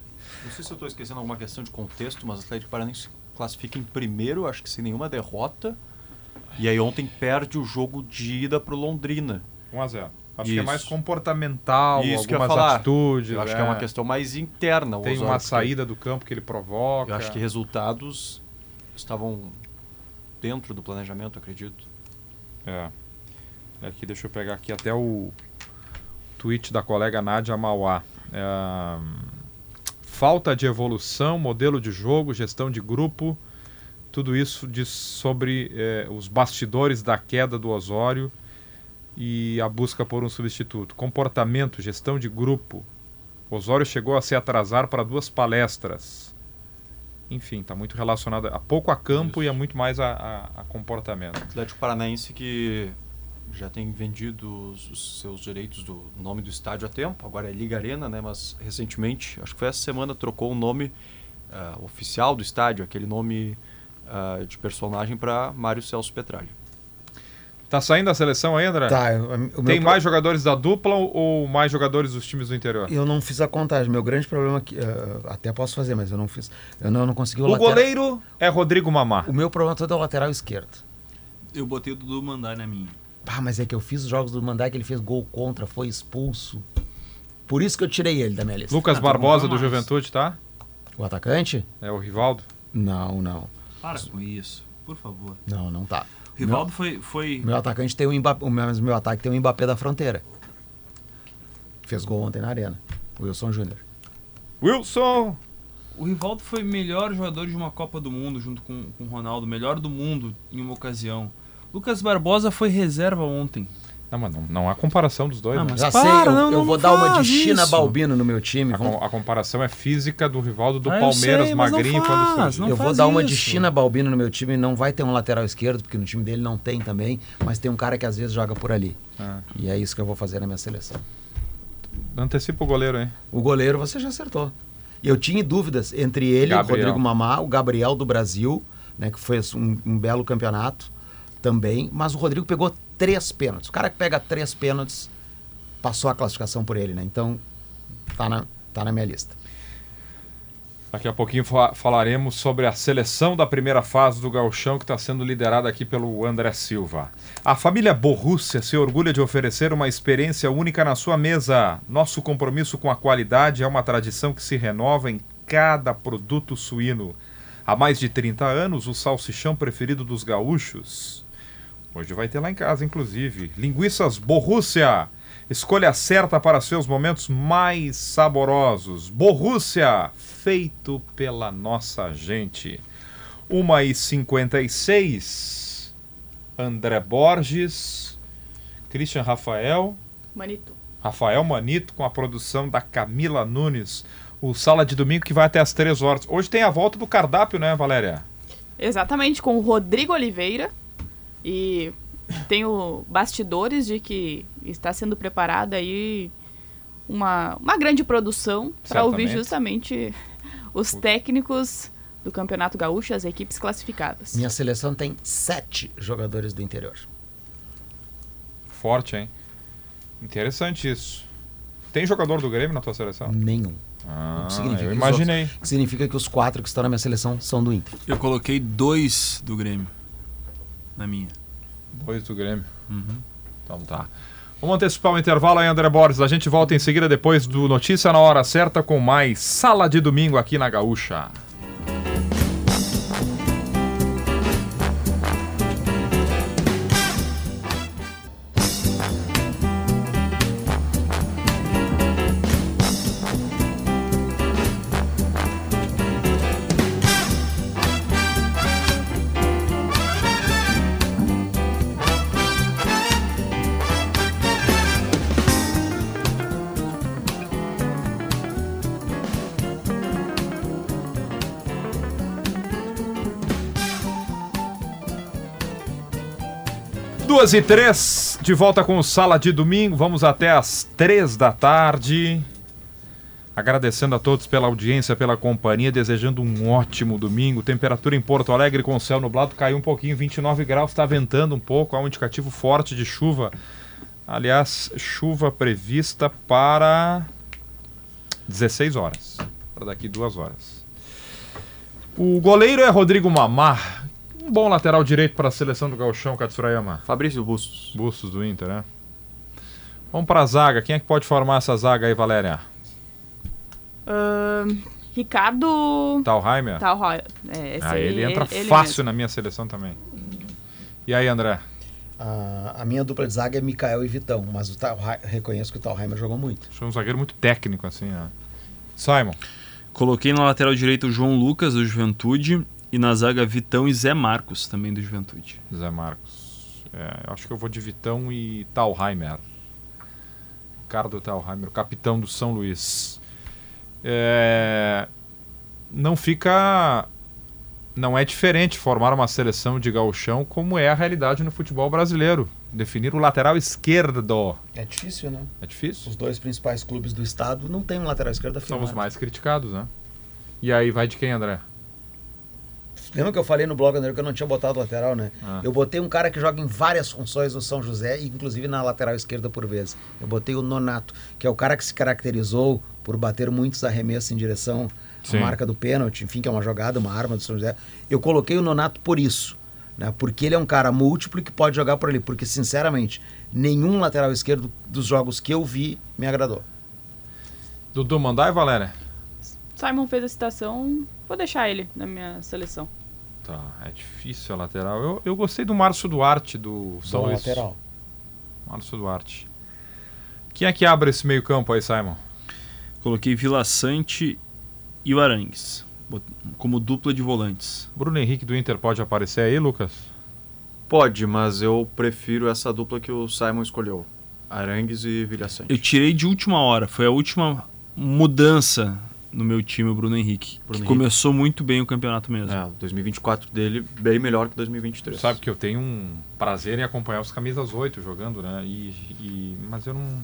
[SPEAKER 4] Não sei se eu estou esquecendo alguma questão de contexto, mas o Atlético Paranaense classifica em primeiro, acho que sem nenhuma derrota. E aí ontem perde o jogo de ida pro Londrina.
[SPEAKER 2] 1 a 0. Acho que é
[SPEAKER 4] Isso.
[SPEAKER 2] mais comportamental,
[SPEAKER 4] Isso que
[SPEAKER 2] algumas
[SPEAKER 4] falar.
[SPEAKER 2] atitudes.
[SPEAKER 4] Eu acho
[SPEAKER 2] é.
[SPEAKER 4] que é uma questão mais interna. o
[SPEAKER 2] Tem uma saída do campo que ele provoca.
[SPEAKER 4] Eu acho que resultados estavam dentro do planejamento, acredito.
[SPEAKER 2] É. Aqui, deixa eu pegar aqui até o tweet da colega Nádia Mauá. É, falta de evolução, modelo de jogo, gestão de grupo, tudo isso diz sobre é, os bastidores da queda do Osório e a busca por um substituto. Comportamento, gestão de grupo. Osório chegou a se atrasar para duas palestras. Enfim, está muito relacionado a pouco a campo
[SPEAKER 4] Isso.
[SPEAKER 2] e a muito mais a, a- a comportamento.
[SPEAKER 4] Atlético Paranaense que já tem vendido os, os seus direitos do nome do estádio há tempo, agora é Liga Arena, né? Mas recentemente, acho que foi essa semana, trocou o nome ah, oficial do estádio, aquele nome ah, de personagem para Mário Celso Petralha.
[SPEAKER 2] Tá saindo a seleção aí, André?
[SPEAKER 3] Tá, o meu
[SPEAKER 2] Tem
[SPEAKER 3] pro-
[SPEAKER 2] mais jogadores da dupla ou, mais jogadores dos times do interior?
[SPEAKER 3] Eu não fiz a contagem. Meu grande problema aqui, eh, até posso fazer, mas eu não fiz. Eu não, eu não consegui o,
[SPEAKER 2] O
[SPEAKER 3] lateral.
[SPEAKER 2] goleiro é Rodrigo Mamá.
[SPEAKER 3] O meu problema todo é o lateral esquerdo.
[SPEAKER 6] Eu botei o Dudu Mandai na minha.
[SPEAKER 3] Pá, mas é que eu fiz os jogos do Mandai que ele fez gol contra, foi expulso. Por isso que eu tirei ele da minha lista.
[SPEAKER 2] Lucas
[SPEAKER 6] Ah,
[SPEAKER 2] Barbosa
[SPEAKER 6] então
[SPEAKER 2] do. Juventude, tá?
[SPEAKER 3] O atacante?
[SPEAKER 2] É o Rivaldo.
[SPEAKER 3] Não, não.
[SPEAKER 6] Para com isso, por favor.
[SPEAKER 3] Não, não tá.
[SPEAKER 6] Rivaldo foi, foi
[SPEAKER 3] Meu atacante tem o Mbappé, o meu, meu ataque tem o Mbappé da fronteira. Fez gol ontem na arena. O Wilson Júnior.
[SPEAKER 2] Wilson!
[SPEAKER 6] O Rivaldo foi melhor jogador de uma Copa do Mundo junto com, com o Ronaldo, melhor do mundo em uma ocasião. Lucas Barbosa foi reserva ontem.
[SPEAKER 2] Não, mas não, não há comparação dos dois.
[SPEAKER 6] Ah,
[SPEAKER 2] né?
[SPEAKER 6] mas
[SPEAKER 3] Já
[SPEAKER 6] para,
[SPEAKER 3] sei, eu,
[SPEAKER 6] não,
[SPEAKER 3] eu
[SPEAKER 6] não
[SPEAKER 3] vou dar uma de China
[SPEAKER 6] isso.
[SPEAKER 3] Balbino no meu time.
[SPEAKER 2] A, com- a comparação é física do Rivaldo do
[SPEAKER 6] Ah,
[SPEAKER 2] Palmeiras,
[SPEAKER 6] sei,
[SPEAKER 2] magrinho, quando
[SPEAKER 6] faz,
[SPEAKER 2] surgiu.
[SPEAKER 6] não
[SPEAKER 3] eu vou dar uma de
[SPEAKER 6] isso.
[SPEAKER 3] China Balbino no meu time. Não vai ter um lateral esquerdo, porque no time dele não tem também. Mas tem um cara que às vezes joga por ali.
[SPEAKER 2] Ah.
[SPEAKER 3] E é isso que eu vou fazer na minha seleção.
[SPEAKER 2] Antecipa o goleiro, hein?
[SPEAKER 3] O goleiro você já acertou. Eu tinha dúvidas entre ele, o
[SPEAKER 2] Gabriel.
[SPEAKER 3] Rodrigo Mamá, o Gabriel do Brasil, né, que fez um, um belo campeonato também. Mas o Rodrigo pegou três pênaltis. O cara que pega três pênaltis passou a classificação por ele, né? Então tá na, tá na minha lista.
[SPEAKER 2] Daqui a pouquinho fa- falaremos sobre a seleção da primeira fase do Gauchão, que está sendo liderada aqui pelo André Silva. A família Borrússia se orgulha de oferecer uma experiência única na sua mesa. Nosso compromisso com a qualidade é uma tradição que se renova em cada produto suíno. Há mais de 30 anos, o salsichão preferido dos gaúchos. Hoje vai ter lá em casa, inclusive. Linguiças Borrússia. Escolha certa para seus momentos mais saborosos. Borrússia, feito pela nossa gente. 1h56. André Borges. Christian Rafael.
[SPEAKER 5] Manito.
[SPEAKER 2] Rafael Manito com a produção da Camila Nunes. O Sala de Domingo que vai até as 3 horas. Hoje tem a volta do cardápio, né, Valéria?
[SPEAKER 5] Exatamente, com o Rodrigo Oliveira. E tenho bastidores de que está sendo preparada aí uma, uma grande produção para ouvir justamente os técnicos do Campeonato Gaúcho, as equipes classificadas.
[SPEAKER 3] Minha seleção tem sete jogadores do interior.
[SPEAKER 2] Forte, hein? Interessante isso. Tem jogador do Grêmio na tua seleção?
[SPEAKER 3] Nenhum.
[SPEAKER 2] Ah,
[SPEAKER 3] significa
[SPEAKER 2] eu
[SPEAKER 3] que os
[SPEAKER 2] imaginei.
[SPEAKER 3] Que significa que os quatro que estão na minha seleção são do Inter.
[SPEAKER 6] Eu coloquei dois do Grêmio na minha.
[SPEAKER 2] Dois do Grêmio.
[SPEAKER 6] Uhum.
[SPEAKER 2] Então tá. Vamos antecipar o intervalo aí, André Borges. A gente volta em seguida depois do Notícia na Hora Certa com mais Sala de Domingo aqui na Gaúcha. Duas e três, de volta com Sala de Domingo. Vamos até às três da tarde. Agradecendo a todos pela audiência, pela companhia, desejando um ótimo domingo. Temperatura em Porto Alegre com céu nublado caiu um pouquinho, 29 graus, está ventando um pouco, há um indicativo forte de chuva. Aliás, chuva prevista para 16 horas, para daqui duas horas. O goleiro é Rodrigo Mamar, um bom lateral direito para a seleção do Gauchão, Katsurayama.
[SPEAKER 4] Fabrício Bustos.
[SPEAKER 2] Bustos do Inter, né? Vamos para a zaga. Quem é que pode formar essa zaga aí, Valéria?
[SPEAKER 5] Ahn, Ricardo
[SPEAKER 2] Talheimer?
[SPEAKER 5] Talroy. É,
[SPEAKER 2] ah, ele entra
[SPEAKER 5] ele
[SPEAKER 2] fácil
[SPEAKER 5] mesmo.
[SPEAKER 2] na minha seleção também. E aí, André?
[SPEAKER 3] A, a minha dupla de zaga é Mikael e Vitão, mas o Talha- reconheço que o Talheimer jogou muito.
[SPEAKER 2] Achei um zagueiro muito técnico, assim, né? Simon.
[SPEAKER 6] Coloquei na lateral direita o João Lucas, do Juventude, e na zaga Vitão e Zé Marcos, também do Juventude.
[SPEAKER 2] Zé Marcos. É, acho que eu vou de Vitão e Talheimer. Ricardo Talheimer, o capitão do São Luís. É, não fica. Não é diferente formar uma seleção de gauchão como é a realidade no futebol brasileiro. Definir o lateral esquerdo.
[SPEAKER 3] É difícil, né?
[SPEAKER 2] É difícil?
[SPEAKER 3] Os dois principais clubes do estado não tem um lateral esquerdo
[SPEAKER 2] São
[SPEAKER 3] afirmado.
[SPEAKER 2] os mais criticados, né? E aí vai de quem, André?
[SPEAKER 3] Lembra que eu falei no blog André, que eu não tinha botado lateral, né?
[SPEAKER 2] Ah.
[SPEAKER 3] Eu botei um cara que joga em várias funções no São José, inclusive na lateral esquerda por vezes. Eu botei o Nonato, que é o cara que se caracterizou por bater muitos arremessos em direção
[SPEAKER 2] Sim.
[SPEAKER 3] à marca do pênalti, enfim, que é uma jogada, uma arma do São José. Eu coloquei o Nonato por isso, né? Porque ele é um cara múltiplo e que pode jogar por ali. Porque, sinceramente, nenhum lateral esquerdo dos jogos que eu vi me agradou.
[SPEAKER 2] Dudu Mandai, Valéria?
[SPEAKER 5] Simon fez a citação, vou deixar ele na minha seleção.
[SPEAKER 2] Tá, é difícil a lateral. Eu, eu gostei do Márcio Duarte do São
[SPEAKER 3] Bom
[SPEAKER 2] Luís.
[SPEAKER 3] lateral.
[SPEAKER 2] Márcio Duarte. Quem é que abre esse meio campo aí, Simon?
[SPEAKER 6] Coloquei Vila Sante e o Arangues, como dupla de volantes.
[SPEAKER 2] Bruno Henrique do Inter pode aparecer aí, Lucas?
[SPEAKER 4] Pode, mas eu prefiro essa dupla que o Simon escolheu. Arangues e Vilhaçante.
[SPEAKER 6] Eu tirei de última hora. Foi a última mudança no meu time, o Bruno Henrique.
[SPEAKER 4] Bruno
[SPEAKER 6] que
[SPEAKER 4] Henrique.
[SPEAKER 6] começou muito bem o campeonato mesmo.
[SPEAKER 4] É, 2024 dele bem melhor que 2023.
[SPEAKER 2] Tu sabe que eu tenho um prazer em acompanhar os camisas 8 jogando, né? E, e- mas eu não.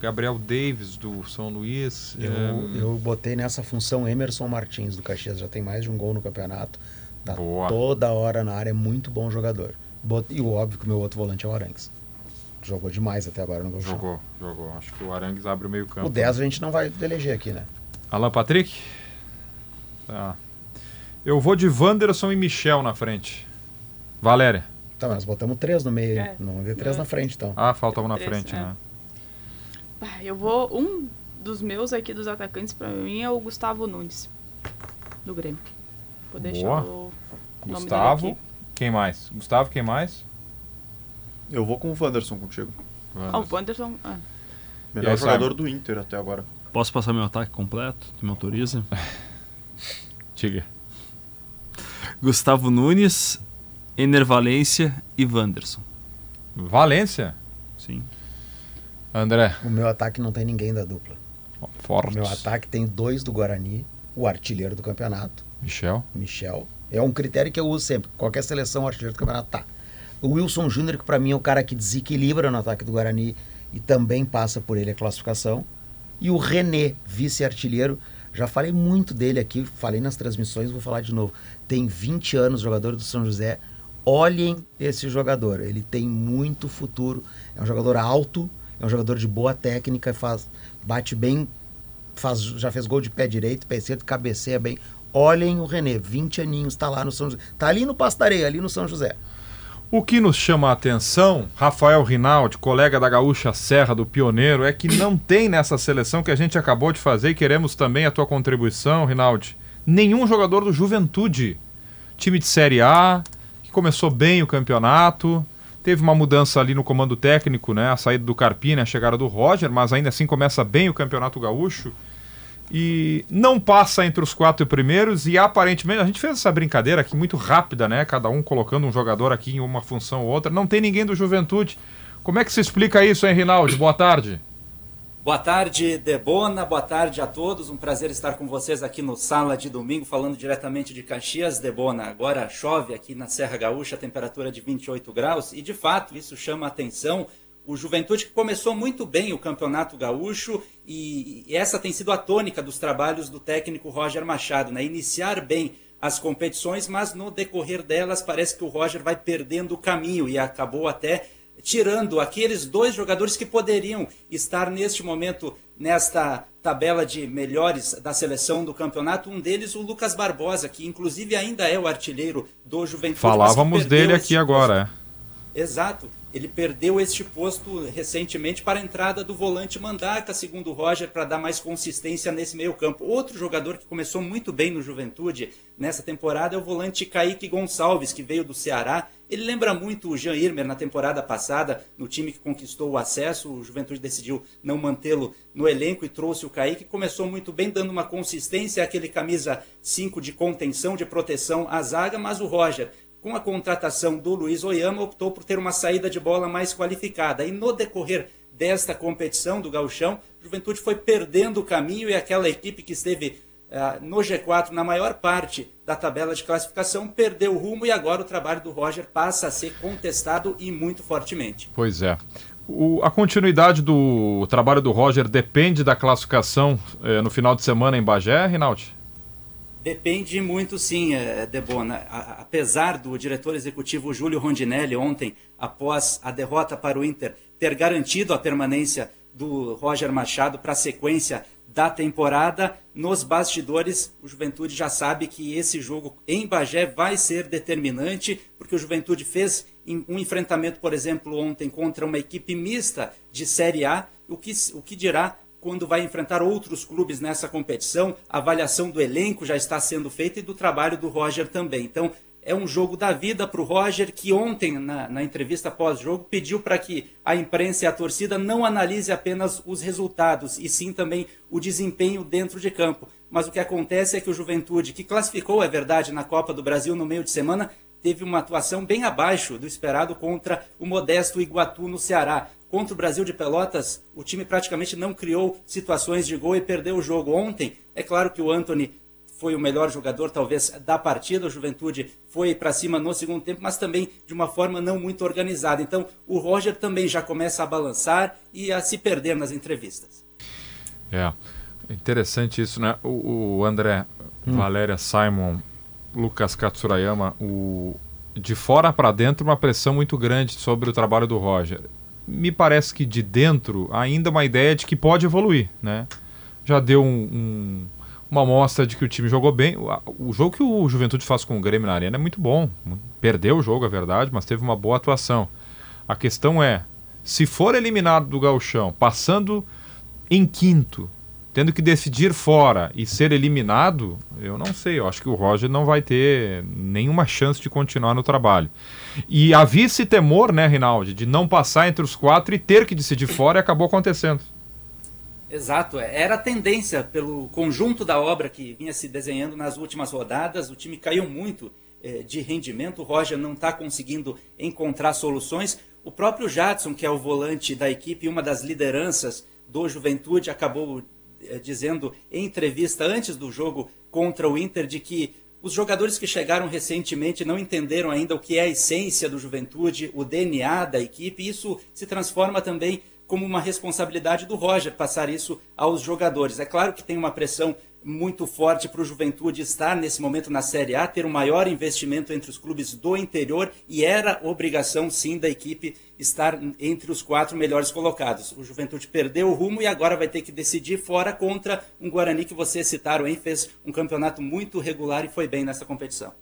[SPEAKER 2] Gabriel Davis do São Luís.
[SPEAKER 3] Eu,
[SPEAKER 2] é,
[SPEAKER 3] eu botei nessa função Emerson Martins do Caxias, já tem mais de um gol no campeonato. Tá
[SPEAKER 2] Boa.
[SPEAKER 3] toda hora na área, é muito bom jogador. E o óbvio que o meu outro volante é o Arangues. Jogou demais até agora no gol.
[SPEAKER 2] Jogou, jogou. Acho que o Arangues abre o meio campo.
[SPEAKER 3] O 10 a gente não vai eleger aqui, né?
[SPEAKER 2] Alan Patrick? Tá. Eu vou de Wanderson e Michel na frente. Valéria.
[SPEAKER 3] Tá, mas nós botamos três no meio,
[SPEAKER 5] É.
[SPEAKER 3] não três
[SPEAKER 5] É.
[SPEAKER 3] na frente, então.
[SPEAKER 2] Ah, falta um na
[SPEAKER 5] Três,
[SPEAKER 2] frente,
[SPEAKER 5] é.
[SPEAKER 2] né?
[SPEAKER 5] Eu vou. Um dos meus aqui dos atacantes pra mim é o Gustavo Nunes, do Grêmio. Vou deixar
[SPEAKER 2] Boa.
[SPEAKER 5] o nome
[SPEAKER 2] Gustavo.
[SPEAKER 5] dele aqui.
[SPEAKER 2] Quem mais? Gustavo, quem mais?
[SPEAKER 4] Eu vou com o Wanderson contigo.
[SPEAKER 5] Ah, o Wanderson. ah,
[SPEAKER 4] Melhor
[SPEAKER 2] aí,
[SPEAKER 4] jogador
[SPEAKER 2] Simon?
[SPEAKER 4] do Inter até agora.
[SPEAKER 6] Posso passar meu ataque completo? Tu me autoriza?
[SPEAKER 2] Diga.
[SPEAKER 6] Gustavo Nunes, Ener Valência e Wanderson.
[SPEAKER 2] Valência.
[SPEAKER 6] Sim.
[SPEAKER 2] André.
[SPEAKER 3] O meu ataque não tem ninguém da dupla. O
[SPEAKER 2] Forte.
[SPEAKER 3] meu ataque tem dois do Guarani, o artilheiro do campeonato,
[SPEAKER 2] Michel.
[SPEAKER 3] Michel. É um critério que eu uso sempre. Qualquer seleção, o artilheiro do campeonato tá. O Wilson Júnior, que pra mim é o cara que desequilibra no ataque do Guarani e também passa por ele a classificação. E o René, vice-artilheiro. Já falei muito dele aqui, falei nas transmissões, vou falar de novo. Tem 20 anos, jogador do São José. Olhem esse jogador, ele tem muito futuro. É um jogador alto, é um jogador de boa técnica, faz, bate bem, faz, já fez gol de pé direito, pé esquerdo, cabeceia bem. Olhem o René, 20 aninhos, tá lá no São José. Tá ali no Pastareia, ali no São José.
[SPEAKER 2] O que nos chama a atenção, Rafael Rinaldi, colega da Gaúcha Serra do Pioneiro, é que não tem nessa seleção que a gente acabou de fazer e queremos também a tua contribuição, Rinaldi. Nenhum jogador do Juventude. Time de Série A, que começou bem o campeonato. Teve uma mudança ali no comando técnico, né? A saída do Carpini, a chegada do Roger, mas ainda assim começa bem o Campeonato Gaúcho. E não passa entre os quatro primeiros e aparentemente a gente fez essa brincadeira aqui muito rápida, né? Cada um colocando um jogador aqui em uma função ou outra. Não tem ninguém do Juventude. Como é que se explica isso, hein, Rinaldi? Boa tarde.
[SPEAKER 7] Boa tarde, Debona. Boa tarde a todos. Um prazer estar com vocês aqui no Sala de Domingo, falando diretamente de Caxias, Debona. Agora chove aqui na Serra Gaúcha, temperatura de 28 graus, e de fato isso chama a atenção. O Juventude que começou muito bem o Campeonato Gaúcho e, e essa tem sido a tônica dos trabalhos do técnico Roger Machado, né? Iniciar bem as competições, mas no decorrer delas parece que o Roger vai perdendo o caminho e acabou até tirando aqueles dois jogadores que poderiam estar neste momento nesta tabela de melhores da seleção do campeonato. Um deles, o Lucas Barbosa, que inclusive ainda é o artilheiro do Juventude.
[SPEAKER 2] Falávamos dele aqui agora, é.
[SPEAKER 7] Exato. Ele perdeu este posto recentemente para a entrada do volante Mandaca, segundo o Roger, para dar mais consistência nesse meio-campo. Outro jogador que começou muito bem no Juventude nessa temporada é o volante Kaique Gonçalves, que veio do Ceará. Ele lembra muito o Jean Irmer na temporada passada, no time que conquistou o acesso. O Juventude decidiu não mantê-lo no elenco e trouxe o Kaique. Começou muito bem, dando uma consistência, aquele camisa 5 de contenção, de proteção à zaga, mas o Roger com a contratação do Luiz Oyama, optou por ter uma saída de bola mais qualificada. E no decorrer desta competição do Gauchão, Juventude foi perdendo o caminho e aquela equipe que esteve uh, no G4 na maior parte da tabela de classificação perdeu o rumo e agora o trabalho do Roger passa a ser contestado e muito fortemente.
[SPEAKER 2] Pois é. O, a continuidade do trabalho do Roger depende da classificação eh, no final de semana em Bagé, Rinaldi?
[SPEAKER 7] Depende muito, sim, Debona. Apesar do diretor executivo Júlio Rondinelli ontem, após a derrota para o Inter, ter garantido a permanência do Roger Machado para a sequência da temporada, nos bastidores, o Juventude já sabe que esse jogo em Bagé vai ser determinante, porque o Juventude fez um enfrentamento, por exemplo, ontem contra uma equipe mista de Série A, o que, o que dirá quando vai enfrentar outros clubes nessa competição. A avaliação do elenco já está sendo feita e do trabalho do Roger também. Então, é um jogo da vida para o Roger, que ontem, na, na entrevista pós-jogo, pediu para que a imprensa e a torcida não analise apenas os resultados, e sim também o desempenho dentro de campo. Mas o que acontece é que o Juventude, que classificou, é verdade, na Copa do Brasil no meio de semana, teve uma atuação bem abaixo do esperado contra o modesto Iguatu no Ceará. Contra o Brasil de Pelotas, o time praticamente não criou situações de gol e perdeu o jogo ontem. É claro que o Anthony foi o melhor jogador, talvez, da partida. O Juventude foi para cima no segundo tempo, mas também de uma forma não muito organizada. Então, o Roger também já começa a balançar e a se perder nas entrevistas.
[SPEAKER 2] É, interessante isso, né? O, o André, hum. Valéria, Simon, Lucas Katsurayama, o, de fora para dentro, uma pressão muito grande sobre o trabalho do Roger. Me parece que de dentro, ainda uma ideia de que pode evoluir, né? Já deu um, um uma amostra de que o time jogou bem. O, o, jogo que o Juventude faz com o Grêmio na Arena é muito bom. Perdeu o jogo, é verdade, mas teve uma boa atuação. A questão é, se for eliminado do gauchão, passando em quinto, tendo que decidir fora e ser eliminado, eu não sei. Eu acho que o Roger não vai ter nenhuma chance de continuar no trabalho. E havia esse temor, né, Rinaldi, de não passar entre os quatro e ter que decidir fora e acabou acontecendo.
[SPEAKER 7] Exato, é. era a tendência pelo conjunto da obra que vinha se desenhando nas últimas rodadas. O time caiu muito eh, de rendimento, o Roger não está conseguindo encontrar soluções. O próprio Jadson, que é o volante da equipe, uma das lideranças do Juventude, acabou dizendo em entrevista antes do jogo contra o Inter de que os jogadores que chegaram recentemente não entenderam ainda o que é a essência do Juventude, o DNA da equipe. Isso se transforma também como uma responsabilidade do Roger passar isso aos jogadores. É claro que tem uma pressão muito forte para o Juventude estar nesse momento na Série A, ter um maior investimento entre os clubes do interior e era obrigação sim da equipe estar entre os quatro melhores colocados. O Juventude perdeu o rumo e agora vai ter que decidir fora contra um Guarani que vocês citaram, hein? fez um campeonato muito regular e foi bem nessa competição.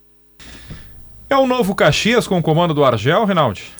[SPEAKER 2] É o novo Caxias com o comando do Argel, Rinaldi?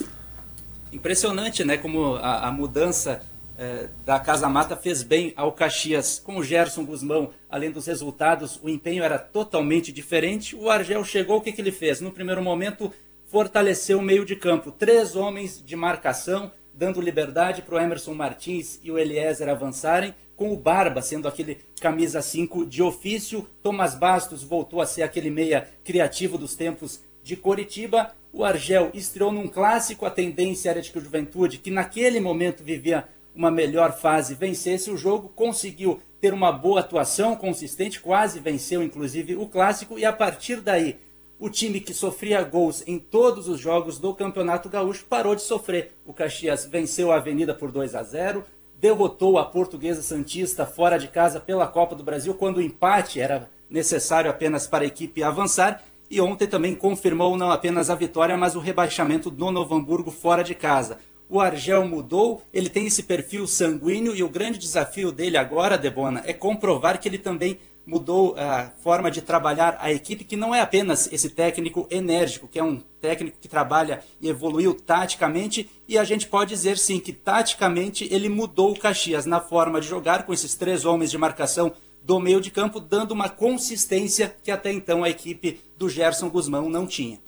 [SPEAKER 7] Impressionante, né? Como a, a mudança é, da Casa Mata fez bem ao Caxias. Com o Gerson Guzmão, além dos resultados, o empenho era totalmente diferente. O Argel chegou, o que, que ele fez? No primeiro momento, fortaleceu o meio de campo. Três homens de marcação, dando liberdade para o Emerson Martins e o Eliezer avançarem, com o Barba sendo aquele camisa 5 de ofício. Thomas Bastos voltou a ser aquele meia criativo dos tempos de Coritiba o Argel estreou num clássico, a tendência era de que o Juventude, que naquele momento vivia uma melhor fase, vencesse o jogo, conseguiu ter uma boa atuação consistente, quase venceu inclusive o clássico, e a partir daí o time que sofria gols em todos os jogos do Campeonato Gaúcho parou de sofrer. O Caxias venceu a Avenida por 2 a 0, derrotou a Portuguesa Santista fora de casa pela Copa do Brasil, quando o empate era necessário apenas para a equipe avançar, e ontem também confirmou não apenas a vitória, mas o rebaixamento do Novo Hamburgo fora de casa. O Argel mudou, ele tem esse perfil sanguíneo e o grande desafio dele agora, Debona, é comprovar que ele também mudou a forma de trabalhar a equipe, que não é apenas esse técnico enérgico, que é um técnico que trabalha e evoluiu taticamente, e a gente pode dizer sim que taticamente ele mudou o Caxias na forma de jogar com esses três homens de marcação do meio de campo, dando uma consistência que até então a equipe do Gerson Guzmão não tinha.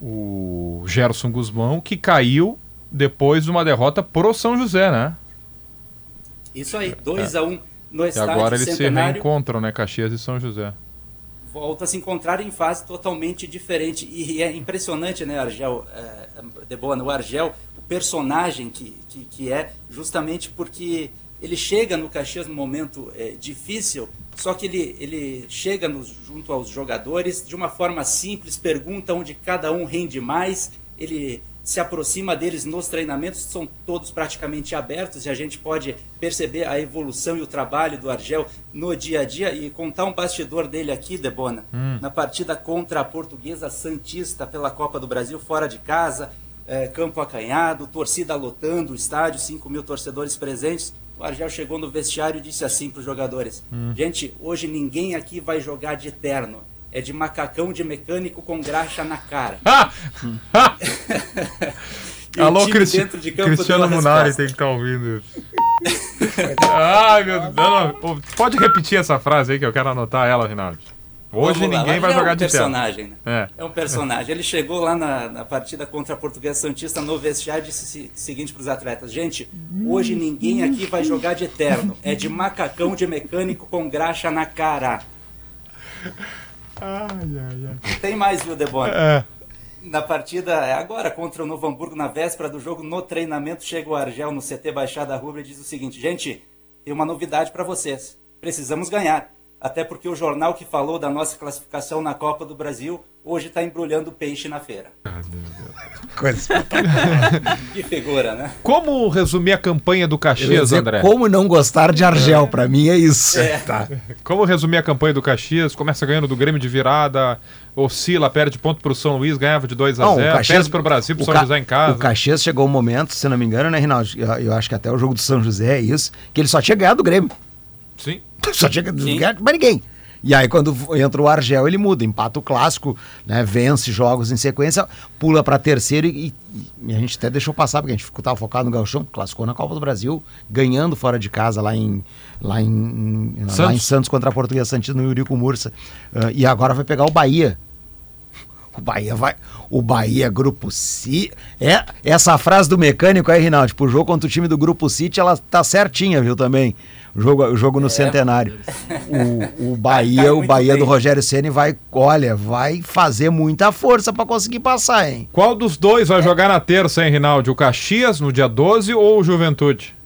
[SPEAKER 2] O Gerson Guzmão que caiu depois de uma derrota pro São José, né?
[SPEAKER 7] Isso aí, 2 é. a 1 um no estádio
[SPEAKER 2] E agora eles se reencontram, né? Caxias e São José.
[SPEAKER 7] Volta a se encontrar em fase totalmente diferente. E é impressionante, né, Argel, é, de boa, no Argel, o personagem que, que, que é, justamente porque ele chega no Caxias num momento é, difícil, só que ele, ele chega no, junto aos jogadores de uma forma simples, pergunta onde cada um rende mais, ele se aproxima deles nos treinamentos, são todos praticamente abertos e a gente pode perceber a evolução e o trabalho do Argel no dia a dia e contar um bastidor dele aqui, Debona, hum. na partida contra a Portuguesa Santista pela Copa do Brasil, fora de casa, é, campo acanhado, torcida lotando o estádio, 5 mil torcedores presentes o Argel chegou no vestiário e disse assim para os jogadores: hum. Gente, hoje ninguém aqui vai jogar de terno. É de macacão de mecânico com graxa na cara.
[SPEAKER 2] Alô, Cristi de Cristiano Munari tem que estar tá ouvindo isso. Ai, meu Deus. Pode repetir essa frase aí que eu quero anotar ela, Rinaldo. Hoje ninguém vai jogar é um de
[SPEAKER 7] personagem, né? é. é um personagem. Ele chegou lá na, na partida contra a Portuguesa Santista no vestiário e disse o seguinte para os atletas: Gente, hoje ninguém aqui vai jogar de eterno. É de macacão de mecânico com graxa na cara.
[SPEAKER 2] Ai, ai, ai.
[SPEAKER 7] Tem mais, viu, Debona? É. Na partida é agora contra o Novo Hamburgo, na véspera do jogo, no treinamento, chega o Argel no CT Baixada Rubra e diz o seguinte: gente, tem uma novidade para vocês. Precisamos ganhar. Até porque o jornal que falou da nossa classificação na Copa do Brasil hoje está embrulhando peixe na feira.
[SPEAKER 3] Coisa
[SPEAKER 7] Que figura, né?
[SPEAKER 2] Como resumir a campanha do Caxias,
[SPEAKER 3] dizer,
[SPEAKER 2] André?
[SPEAKER 3] Como não gostar de Argel? Pra mim é isso. Tá.
[SPEAKER 2] Como resumir a campanha do Caxias? Começa ganhando do Grêmio de virada, oscila, perde ponto pro São Luís, ganhava de 2 a
[SPEAKER 3] Não,
[SPEAKER 2] 0 perde pro Brasil, pro
[SPEAKER 3] o
[SPEAKER 2] São
[SPEAKER 3] Ca-
[SPEAKER 2] José em casa.
[SPEAKER 3] O Caxias chegou um momento, se não me engano, né, Rinaldo? Eu, eu acho que até o jogo do São José é isso, que ele só tinha ganhado do Grêmio.
[SPEAKER 2] Sim.
[SPEAKER 3] Só tinha
[SPEAKER 7] Sim.
[SPEAKER 3] ganhado pra ninguém. E aí, quando entra o Argel, ele muda, empata o clássico, né? Vence jogos em sequência, pula pra terceiro e, e a gente até deixou passar, porque a gente estava focado no Gauchão, classificou na Copa do Brasil, ganhando fora de casa lá em, lá em, em- lá
[SPEAKER 2] Santos.
[SPEAKER 3] em Santos contra a Portuguesa Santista no Eurico Mursa. Ah, e agora vai pegar o Bahia. O Bahia vai. O Bahia, grupo C. É, essa frase do mecânico aí, Rinaldo, tipo, o jogo contra o time do grupo City, ela tá certinha, viu, também. O jogo, o jogo no centenário. O, o Bahia,
[SPEAKER 7] Cai
[SPEAKER 3] o Bahia do. Rogério Ceni vai, olha, vai fazer muita força pra conseguir passar, hein?
[SPEAKER 2] Qual dos dois vai jogar na terça, hein, Rinaldo? O Caxias no dia 12 ou o Juventude?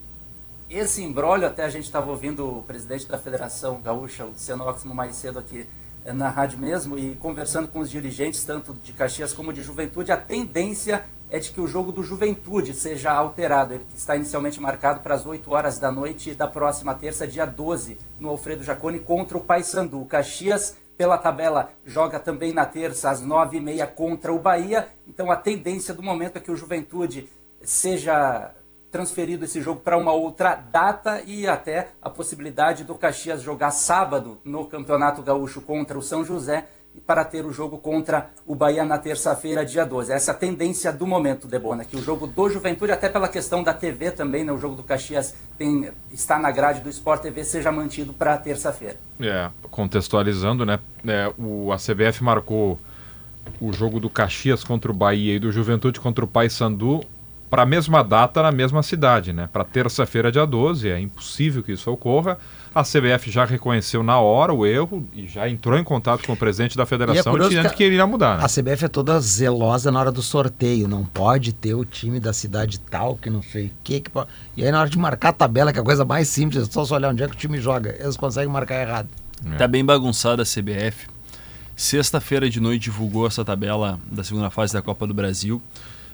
[SPEAKER 7] Esse embrólio, até a gente estava ouvindo o presidente da Federação Gaúcha, o Luciano Oxmo, mais cedo aqui eh, na rádio mesmo, e conversando com os dirigentes, tanto de Caxias como de Juventude, a tendência é de que o jogo do Juventude seja alterado. Ele está inicialmente marcado para as 8 horas da noite da próxima terça, dia 12, no Alfredo Jaconi, contra o Paysandu. O Caxias, pela tabela, joga também na terça, às 9h30, contra o Bahia. Então a tendência do momento é que o Juventude seja transferido esse jogo para uma outra data e até a possibilidade do Caxias jogar sábado no Campeonato Gaúcho contra o São José para ter o jogo contra o Bahia na terça-feira, dia 12. Essa é a tendência do momento, Debona, que o jogo do Juventude, até pela questão da TV também, né, o jogo do Caxias tem, está na grade do Sport TV, seja mantido para terça-feira.
[SPEAKER 2] É, contextualizando, né? é, o, a CBF marcou o jogo do Caxias contra o Bahia e do Juventude contra o Paysandu para a mesma data na mesma cidade, né? Para terça-feira, dia 12. É impossível que isso ocorra. A CBF já reconheceu na hora o erro e já entrou em contato com o presidente da federação
[SPEAKER 3] curioso
[SPEAKER 2] dizendo
[SPEAKER 3] que
[SPEAKER 2] que ele iria mudar, né?
[SPEAKER 3] A CBF é toda zelosa na hora do sorteio. Não pode ter o time da cidade tal, que não sei o que. que E aí, na hora de marcar a tabela, que é a coisa mais simples, é só só olhar onde é que o time joga. Eles conseguem marcar errado.
[SPEAKER 6] Tá bem bagunçada a CBF. Sexta-feira de noite divulgou essa tabela da segunda fase da Copa do Brasil.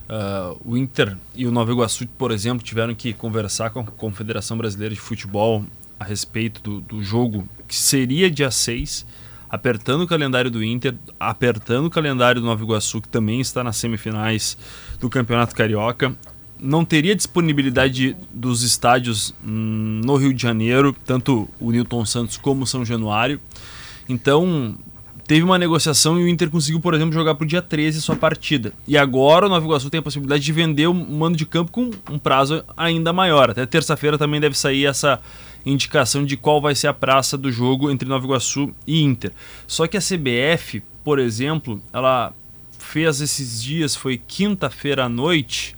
[SPEAKER 6] Ah, o Inter e o Nova Iguaçu, por exemplo, tiveram que conversar com a Confederação Brasileira de Futebol a respeito do, do jogo que seria dia 6, apertando o calendário do Inter, apertando o calendário do Nova Iguaçu, que também está nas semifinais do Campeonato Carioca. Não teria disponibilidade dos estádios hum, no Rio de Janeiro, tanto o Newton Santos como o São Januário. Então, teve uma negociação e o Inter conseguiu, por exemplo, jogar para o dia 13 sua partida. E agora o Nova Iguaçu tem a possibilidade de vender o mando de campo com um prazo ainda maior. Até terça-feira também deve sair essa indicação de qual vai ser a praça do jogo entre Nova Iguaçu e Inter. Só que a CBF, por exemplo, ela fez esses dias, foi quinta-feira à noite,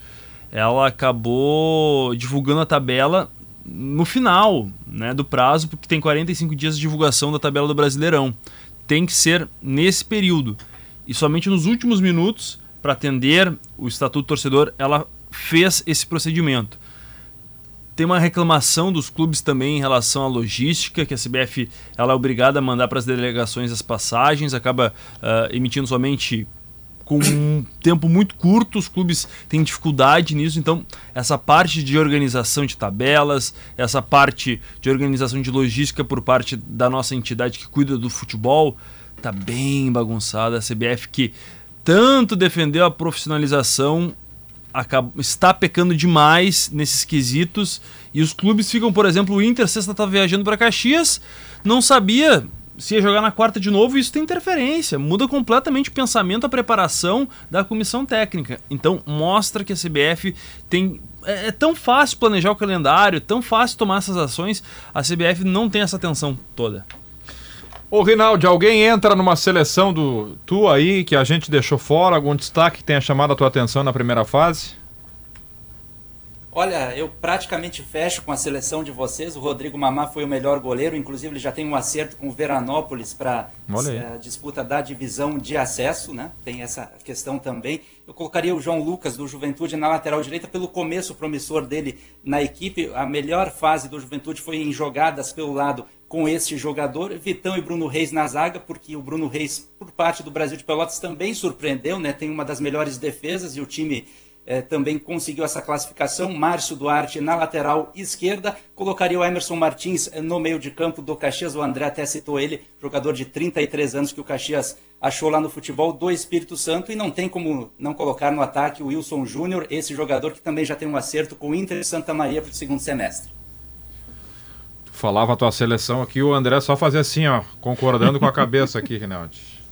[SPEAKER 6] ela acabou divulgando a tabela no final né, do prazo, porque tem 45 dias de divulgação da tabela do Brasileirão. Tem que ser nesse período. E somente nos últimos minutos, para atender o Estatuto Torcedor, ela fez esse procedimento. Tem uma reclamação dos clubes também em relação à logística, que a CBF ela é obrigada a mandar para as delegações as passagens, acaba ah, emitindo somente com um tempo muito curto, os clubes têm dificuldade nisso, então essa parte de organização de tabelas, essa parte de organização de logística por parte da nossa entidade que cuida do futebol, tá bem bagunçada. A CBF que tanto defendeu a profissionalização está pecando demais nesses quesitos e os clubes ficam, por exemplo, o Inter sexta tá viajando para Caxias, não sabia se ia jogar na quarta de novo, isso tem interferência, muda completamente o pensamento, a preparação da comissão técnica. Então mostra que a CBF tem é, é tão fácil planejar o calendário, tão fácil tomar essas ações, a CBF não tem essa atenção toda.
[SPEAKER 2] Ô, Rinaldi, alguém entra numa seleção do tu aí que a gente deixou fora? Algum destaque que tenha chamado a tua atenção na primeira fase?
[SPEAKER 7] Olha, eu praticamente fecho com a seleção de vocês. O Rodrigo Mamá foi o melhor goleiro, inclusive ele já tem um acerto com o Veranópolis para a disputa da divisão de acesso, né? Tem essa questão também. Eu colocaria o João Lucas do Juventude na lateral direita pelo começo promissor dele na equipe. A melhor fase do Juventude foi em jogadas pelo lado com este jogador, Vitão e Bruno Reis na zaga, porque o Bruno Reis, por parte do Brasil de Pelotas, também surpreendeu, né? Tem uma das melhores defesas e o time eh, também conseguiu essa classificação. Márcio Duarte na lateral esquerda. Colocaria o Emerson Martins eh, no meio de campo do Caxias. O André até citou ele, jogador de 33 anos que o Caxias achou lá no futebol do Espírito Santo. E não tem como não colocar no ataque o Wilson Júnior, esse jogador que também já tem um acerto com o Inter de Santa Maria para o segundo semestre.
[SPEAKER 2] Tu falava a tua seleção aqui, o André só fazia assim, ó, concordando com a cabeça aqui, Rinaldi.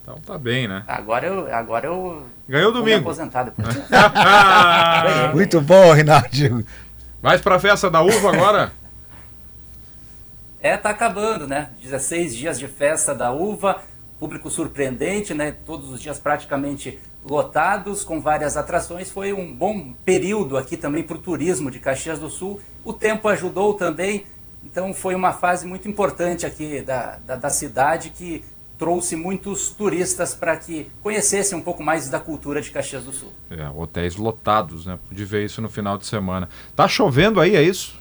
[SPEAKER 2] Então tá bem, né?
[SPEAKER 7] Agora eu. Agora eu
[SPEAKER 2] Ganhou domingo.
[SPEAKER 7] aposentado.
[SPEAKER 3] Muito bom, Rinaldi.
[SPEAKER 2] Mais pra festa da uva agora?
[SPEAKER 7] É, tá acabando, né? 16 dias de festa da uva, público surpreendente, né? Todos os dias praticamente lotados, com várias atrações. Foi um bom período aqui também para o turismo de Caxias do Sul. O tempo ajudou também, então foi uma fase muito importante aqui da, da, da cidade que trouxe muitos turistas para que conhecessem um pouco mais da cultura de Caxias do Sul.
[SPEAKER 2] É, hotéis lotados, né? Pude ver isso no final de semana. Tá chovendo aí, é isso?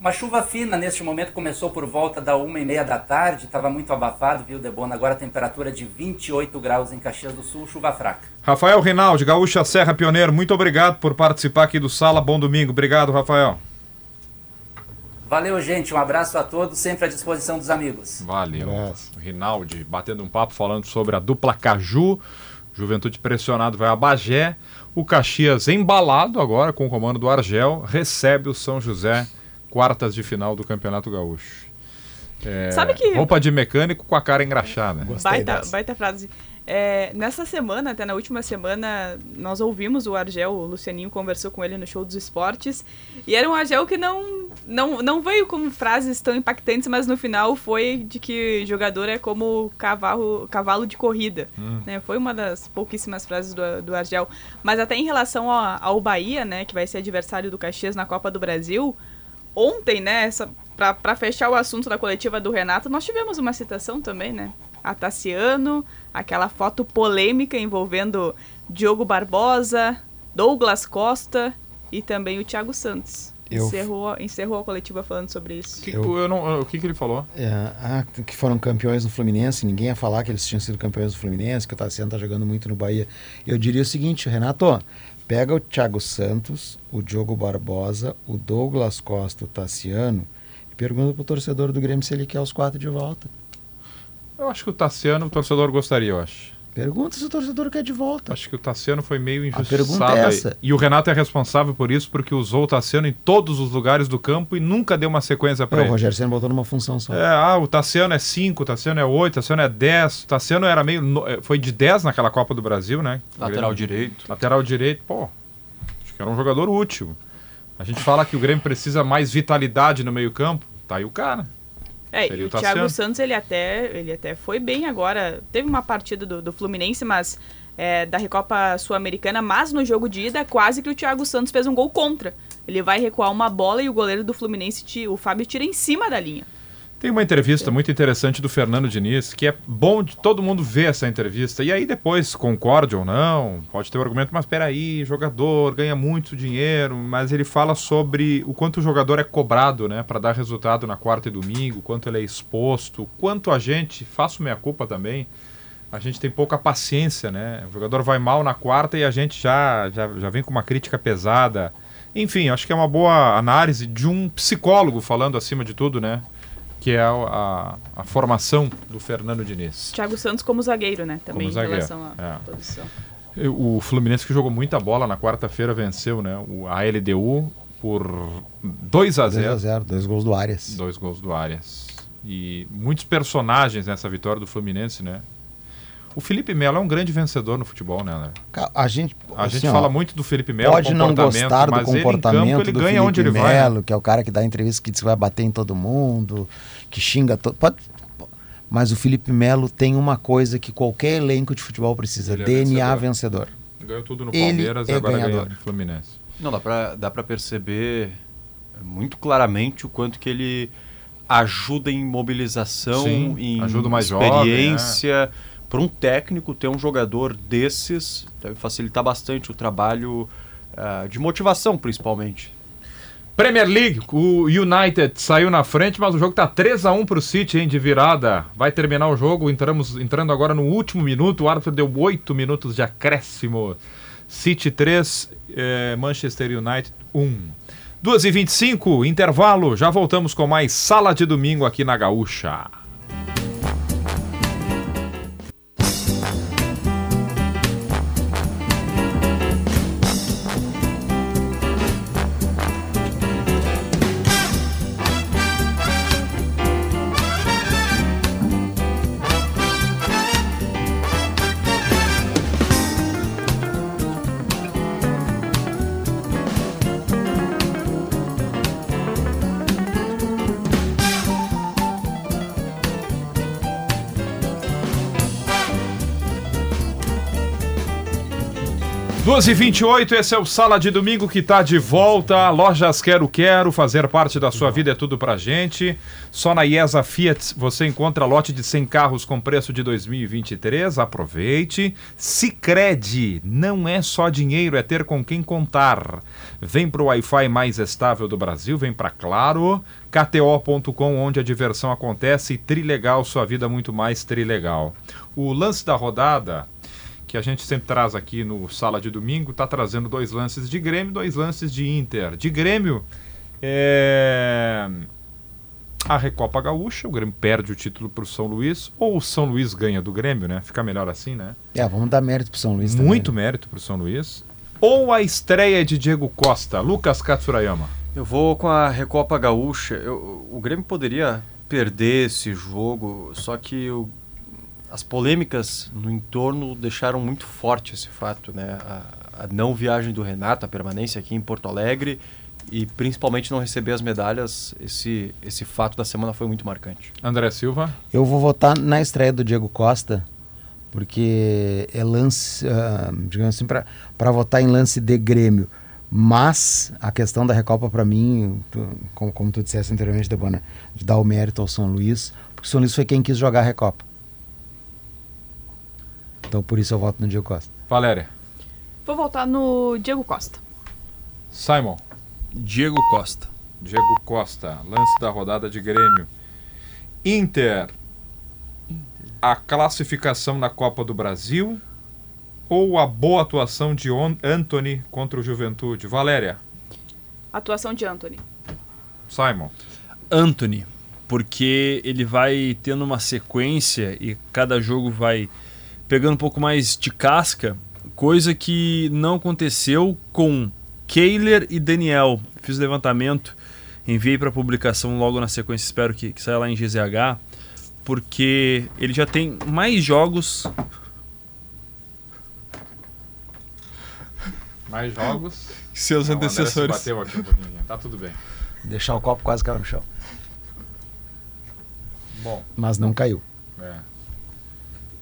[SPEAKER 7] Uma chuva fina neste momento começou por volta da uma e meia da tarde, estava muito abafado, viu, Debona? Agora a temperatura de 28 graus em Caxias do Sul, chuva fraca.
[SPEAKER 2] Rafael Rinaldi, Gaúcha Serra Pioneiro, muito obrigado por participar aqui do Sala. Bom domingo. Obrigado, Rafael.
[SPEAKER 7] Valeu, gente. Um abraço a todos, sempre à disposição dos amigos.
[SPEAKER 2] Valeu. Rinaldi, batendo um papo falando sobre a dupla Caju. Juventude pressionado vai a Bagé. O Caxias embalado agora com o comando do Argel recebe o São José, quartas de final do Campeonato Gaúcho. É,
[SPEAKER 5] Sabe que-
[SPEAKER 2] Roupa de mecânico com a cara engraxada.
[SPEAKER 5] Baita, baita frase. É, nessa semana, até na última semana, nós ouvimos o Argel, o Lucianinho conversou com ele no show dos esportes, e era um Argel que não, não, não veio com frases tão impactantes, mas no final foi de que jogador é como cavalo, cavalo de corrida. né? Foi uma das pouquíssimas frases do, do Argel. Mas até em relação ao, ao Bahia, né, que vai ser adversário do Caxias na Copa do Brasil, ontem, né, essa, pra, pra fechar o assunto da coletiva do Renato, nós tivemos uma citação também, né? A Tassiano, aquela foto polêmica envolvendo Diogo Barbosa, Douglas Costa e também o Thiago Santos.
[SPEAKER 3] Eu-
[SPEAKER 5] Encerrou, encerrou a coletiva falando sobre isso.
[SPEAKER 2] Que- eu não- o que, que ele falou?
[SPEAKER 3] É, ah, que foram campeões no Fluminense, ninguém ia falar que eles tinham sido campeões do Fluminense, que o Tassiano tá jogando muito no Bahia. Eu diria o seguinte, Renato, pega o Thiago Santos, o Diogo Barbosa, o Douglas Costa, o Tassiano, e pergunta pro torcedor do Grêmio se ele quer os quatro de volta.
[SPEAKER 2] Eu acho que o Tassiano, o torcedor gostaria, eu acho.
[SPEAKER 3] Pergunta se o torcedor quer de volta.
[SPEAKER 2] Acho que o Tassiano foi meio
[SPEAKER 3] pergunta
[SPEAKER 2] injustiçado.
[SPEAKER 3] é essa.
[SPEAKER 2] E o Renato é responsável por isso, porque usou o Tassiano em todos os lugares do campo e nunca deu uma sequência para
[SPEAKER 3] É, o
[SPEAKER 2] ele.
[SPEAKER 3] Rogério Senna botou numa função só.
[SPEAKER 2] É, ah, o Tassiano é 5, o Tassiano é 8, o Tassiano é 10. O Tassiano era meio. no- eh, Foi de 10 naquela Copa do Brasil, né?
[SPEAKER 4] Lateral
[SPEAKER 2] O Grêmio-
[SPEAKER 4] direito.
[SPEAKER 2] Lateral direito, pô. Acho que era um jogador útil. A gente fala que o Grêmio precisa mais vitalidade no meio-campo. Tá aí o cara.
[SPEAKER 5] É,
[SPEAKER 2] Seria
[SPEAKER 5] e
[SPEAKER 2] o
[SPEAKER 5] Thiago. Santos, ele até, ele até foi bem agora. Teve uma partida do, do Fluminense, mas é, da Recopa Sul-Americana, mas no jogo de ida, quase que o Thiago Santos fez um gol contra. Ele vai recuar uma bola e o goleiro do Fluminense, o Fábio, tira em cima da linha.
[SPEAKER 2] Tem uma entrevista muito interessante do Fernando Diniz, que é bom de todo mundo ver essa entrevista. E aí depois, concorde ou não, pode ter o argumento, mas peraí, jogador ganha muito dinheiro, mas ele fala sobre o quanto o jogador é cobrado, né, para dar resultado na quarta e domingo, quanto ele é exposto, quanto a gente, faço minha culpa também, a gente tem pouca paciência, né? O jogador vai mal na quarta e a gente já, já, já vem com uma crítica pesada. Enfim, acho que é uma boa análise de um psicólogo falando acima de tudo, né? Que é a, a, a formação do Fernando Diniz.
[SPEAKER 5] Thiago Santos como zagueiro, né? Também
[SPEAKER 2] Como zagueiro,
[SPEAKER 5] em relação à
[SPEAKER 2] é.
[SPEAKER 5] posição.
[SPEAKER 2] O Fluminense que jogou muita bola na quarta-feira venceu, né? O, a LDU por 2 a 0
[SPEAKER 3] 2x0, dois gols do Arias.
[SPEAKER 2] Dois gols do Arias. E muitos personagens nessa vitória do Fluminense, né? O Felipe Melo é um grande vencedor no futebol, né,
[SPEAKER 3] A gente,
[SPEAKER 2] A
[SPEAKER 3] assim,
[SPEAKER 2] gente
[SPEAKER 3] ó,
[SPEAKER 2] fala muito do Felipe Melo,
[SPEAKER 3] pode não
[SPEAKER 2] comportamento,
[SPEAKER 3] gostar do
[SPEAKER 2] mas ele
[SPEAKER 3] comportamento
[SPEAKER 2] campo, ele
[SPEAKER 3] do
[SPEAKER 2] ganha
[SPEAKER 3] Felipe
[SPEAKER 2] onde ele vai. né?
[SPEAKER 3] Melo, que é o cara que dá entrevista que diz que vai bater em todo mundo, que xinga todo. Pode... Mas o Felipe Melo tem uma coisa que qualquer elenco de futebol precisa:
[SPEAKER 2] Ele é
[SPEAKER 3] DNA vencedor.
[SPEAKER 2] Ganhou tudo no
[SPEAKER 3] Ele
[SPEAKER 2] Palmeiras e
[SPEAKER 3] é
[SPEAKER 2] agora
[SPEAKER 3] ganhador.
[SPEAKER 2] ganhou no Fluminense.
[SPEAKER 4] Não, dá pra, dá pra perceber muito claramente o quanto que ele ajuda em mobilização,
[SPEAKER 2] Sim,
[SPEAKER 4] em
[SPEAKER 2] ajuda mais jovem, é.
[SPEAKER 4] Para um técnico ter um jogador desses deve facilitar bastante o trabalho ah, de motivação, principalmente.
[SPEAKER 2] Premier League, o United saiu na frente, mas o jogo tá 3 a 1 pro City, hein, de virada. Vai terminar o jogo, entramos entrando agora no último minuto. O árbitro deu 8 minutos de acréscimo. City 3, eh, Manchester United 1. 2 e 25 intervalo. Já voltamos com mais Sala de Domingo aqui na Gaúcha. Duas e 28 esse é o Sala de Domingo que tá de volta. Lojas Quero Quero, fazer parte da sua vida é tudo pra gente. Só na IESA Fiat você encontra lote de 100 carros com preço de 2023. Aproveite. Sicredi não é só dinheiro, é ter com quem contar. Vem pro Wi-Fi mais estável do Brasil, vem pra Claro. KTO.com, onde a diversão acontece. E Trilegal, sua vida muito mais trilegal. O lance da rodada que a gente sempre traz aqui no Sala de Domingo, está trazendo dois lances de Grêmio, dois lances de Inter. De Grêmio, é... a Recopa Gaúcha, o Grêmio perde o título para o São Luís, ou o São Luís ganha do Grêmio, né? Fica melhor assim, né?
[SPEAKER 3] É, vamos dar mérito pro São Luís também.
[SPEAKER 2] Muito mérito para o São Luís. Ou a estreia de Diego Costa, Lucas Katsurayama.
[SPEAKER 4] Eu vou com a Recopa Gaúcha. Eu- o Grêmio poderia perder esse jogo, só que o- as polêmicas no entorno deixaram muito forte esse fato, né? A, a não viagem do Renato, a permanência aqui em Porto Alegre e principalmente não receber as medalhas, esse, esse fato da semana foi muito marcante.
[SPEAKER 2] André Silva.
[SPEAKER 3] Eu vou votar na estreia do Diego Costa, porque é lance, ah, digamos assim, para votar em lance de Grêmio. Mas a questão da Recopa, para mim, tu- como, como tu disseste anteriormente, Debona, de dar o mérito ao São Luís, porque o São Luís foi quem quis jogar a Recopa. Então por isso eu voto no Diego Costa.
[SPEAKER 2] Valéria.
[SPEAKER 5] Vou voltar no Diego Costa.
[SPEAKER 2] Simon.
[SPEAKER 6] Diego Costa.
[SPEAKER 2] Diego Costa, lance da rodada de Grêmio. Inter, a classificação na Copa do Brasil ou a boa atuação de On- Anthony contra o Juventude? Valéria,
[SPEAKER 5] Atuação de Anthony.
[SPEAKER 2] Simon,
[SPEAKER 6] Anthony, porque ele vai tendo uma sequência e cada jogo vai pegando um pouco mais de casca, coisa que não aconteceu com Kehler e Daniel. Fiz o levantamento, enviei para publicação logo na sequência, espero que, que saia lá em GZH, porque ele já tem mais jogos
[SPEAKER 2] mais jogos.
[SPEAKER 6] que seus
[SPEAKER 2] Não,
[SPEAKER 6] antecessores.
[SPEAKER 2] bateu aqui um pouquinho. Tá tudo bem.
[SPEAKER 3] Deixar o copo quase cair no chão.
[SPEAKER 2] Bom,
[SPEAKER 3] Mas não caiu.
[SPEAKER 2] é.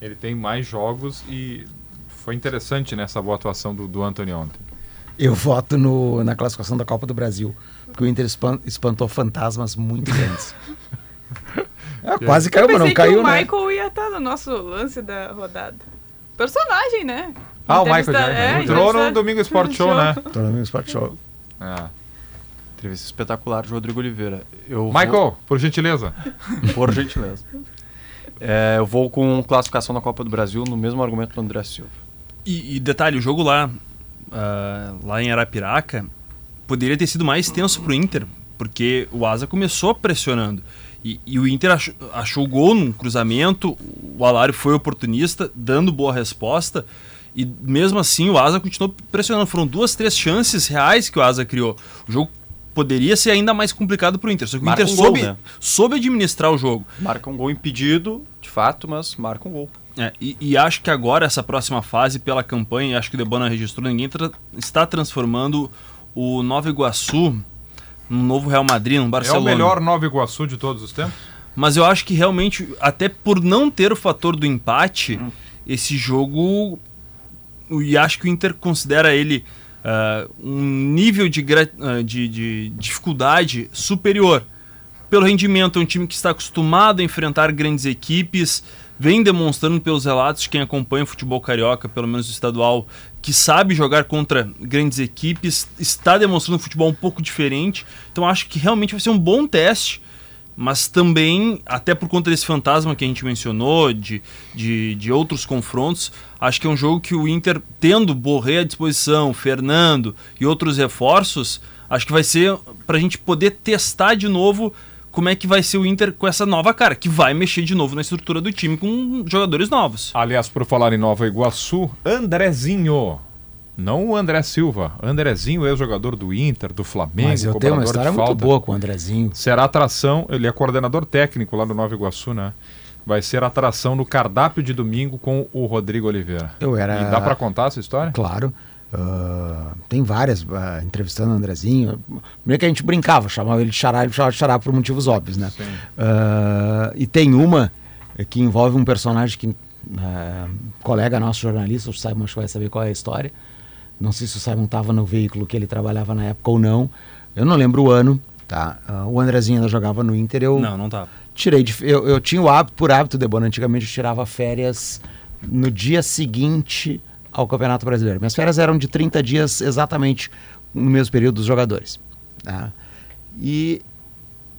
[SPEAKER 2] Ele tem mais jogos e foi interessante nessa boa atuação do, do Anthony ontem.
[SPEAKER 3] Eu voto no, na classificação da Copa do Brasil, porque o Inter espan- espantou fantasmas muito grandes. É, quase caiu, mas não caiu,
[SPEAKER 5] que o
[SPEAKER 3] né?
[SPEAKER 5] Michael ia estar no nosso lance da rodada. Personagem, né?
[SPEAKER 2] Ah, o Michael Jackson.
[SPEAKER 5] é,
[SPEAKER 2] Entrou no Domingo Sport Show, né?
[SPEAKER 3] Tô no Sport Show.
[SPEAKER 2] É.
[SPEAKER 4] Entrevista espetacular de Rodrigo Oliveira. Eu vou-
[SPEAKER 2] Michael, por gentileza.
[SPEAKER 4] Por gentileza. É, eu vou com classificação na Copa do Brasil no mesmo argumento do André Silva.
[SPEAKER 6] E, e detalhe, o jogo lá, ah, lá em Arapiraca, poderia ter sido mais tenso pro Inter, porque o Asa começou pressionando. E, e o Inter achou, achou o gol num cruzamento, o Alário foi oportunista, dando boa resposta. E mesmo assim o Asa continuou pressionando. Foram duas, três chances reais que o Asa criou. O jogo poderia ser ainda mais complicado pro Inter. Só que
[SPEAKER 4] Marca
[SPEAKER 6] o Inter
[SPEAKER 4] um gol,
[SPEAKER 6] soube,
[SPEAKER 4] né?
[SPEAKER 6] soube administrar o jogo.
[SPEAKER 4] Marca um gol impedido, de fato, mas marca um gol.
[SPEAKER 6] É, e, e acho que agora, essa próxima fase, pela campanha, e acho que o Debona registrou, ninguém tra- está transformando o Nova Iguaçu num novo Real Madrid, num
[SPEAKER 2] É o
[SPEAKER 6] Barcelona.
[SPEAKER 2] melhor Nova Iguaçu de todos os tempos?
[SPEAKER 6] Mas eu acho que realmente, até por não ter o fator do empate, esse jogo e acho que o Inter considera ele uh, um nível de, uh, de, de, dificuldade superior. Pelo rendimento, é um time que está acostumado a enfrentar grandes equipes, vem demonstrando pelos relatos de quem acompanha o futebol carioca, pelo menos o estadual, que sabe jogar contra grandes equipes, está demonstrando um futebol um pouco diferente. Então acho que realmente vai ser um bom teste mas também, até por conta desse fantasma que a gente mencionou, de, de, de outros confrontos, acho que é um jogo que o Inter, tendo Borré à disposição, Fernando e outros reforços, acho que vai ser para a gente poder testar de novo como é que vai ser o Inter com essa nova cara, que vai mexer de novo na estrutura do time com jogadores novos.
[SPEAKER 2] Aliás, por falar em Nova Iguaçu, Andrezinho não o André Silva. Andrezinho, ex-jogador do Inter, do Flamengo.
[SPEAKER 3] Mas eu tenho uma história muito boa com o Andrezinho.
[SPEAKER 2] Será atração, ele é coordenador técnico lá no Nova Iguaçu, né? Vai ser atração no cardápio de domingo com o Rodrigo Oliveira.
[SPEAKER 3] Eu era.
[SPEAKER 2] E dá para contar essa história?
[SPEAKER 3] Claro. Uh, tem várias uh, entrevistando o Andrezinho. Primeiro que a gente brincava, chamava ele de xará, ele chamava de xará por motivos óbvios, né? Uh, e tem uma que envolve um personagem que. colega nosso jornalista, o Simon vai saber qual é a história não sei se o Simon estava no veículo que ele trabalhava na época ou não. Eu não lembro o ano, tá? Uh, o Andrezinho ainda jogava no Inter. Eu
[SPEAKER 6] não, não tava.
[SPEAKER 3] Tirei de, eu, eu tinha o hábito, por hábito de bono, antigamente eu tirava férias no dia seguinte ao Campeonato Brasileiro. Minhas férias eram de 30 dias exatamente no mesmo período dos jogadores. Tá? E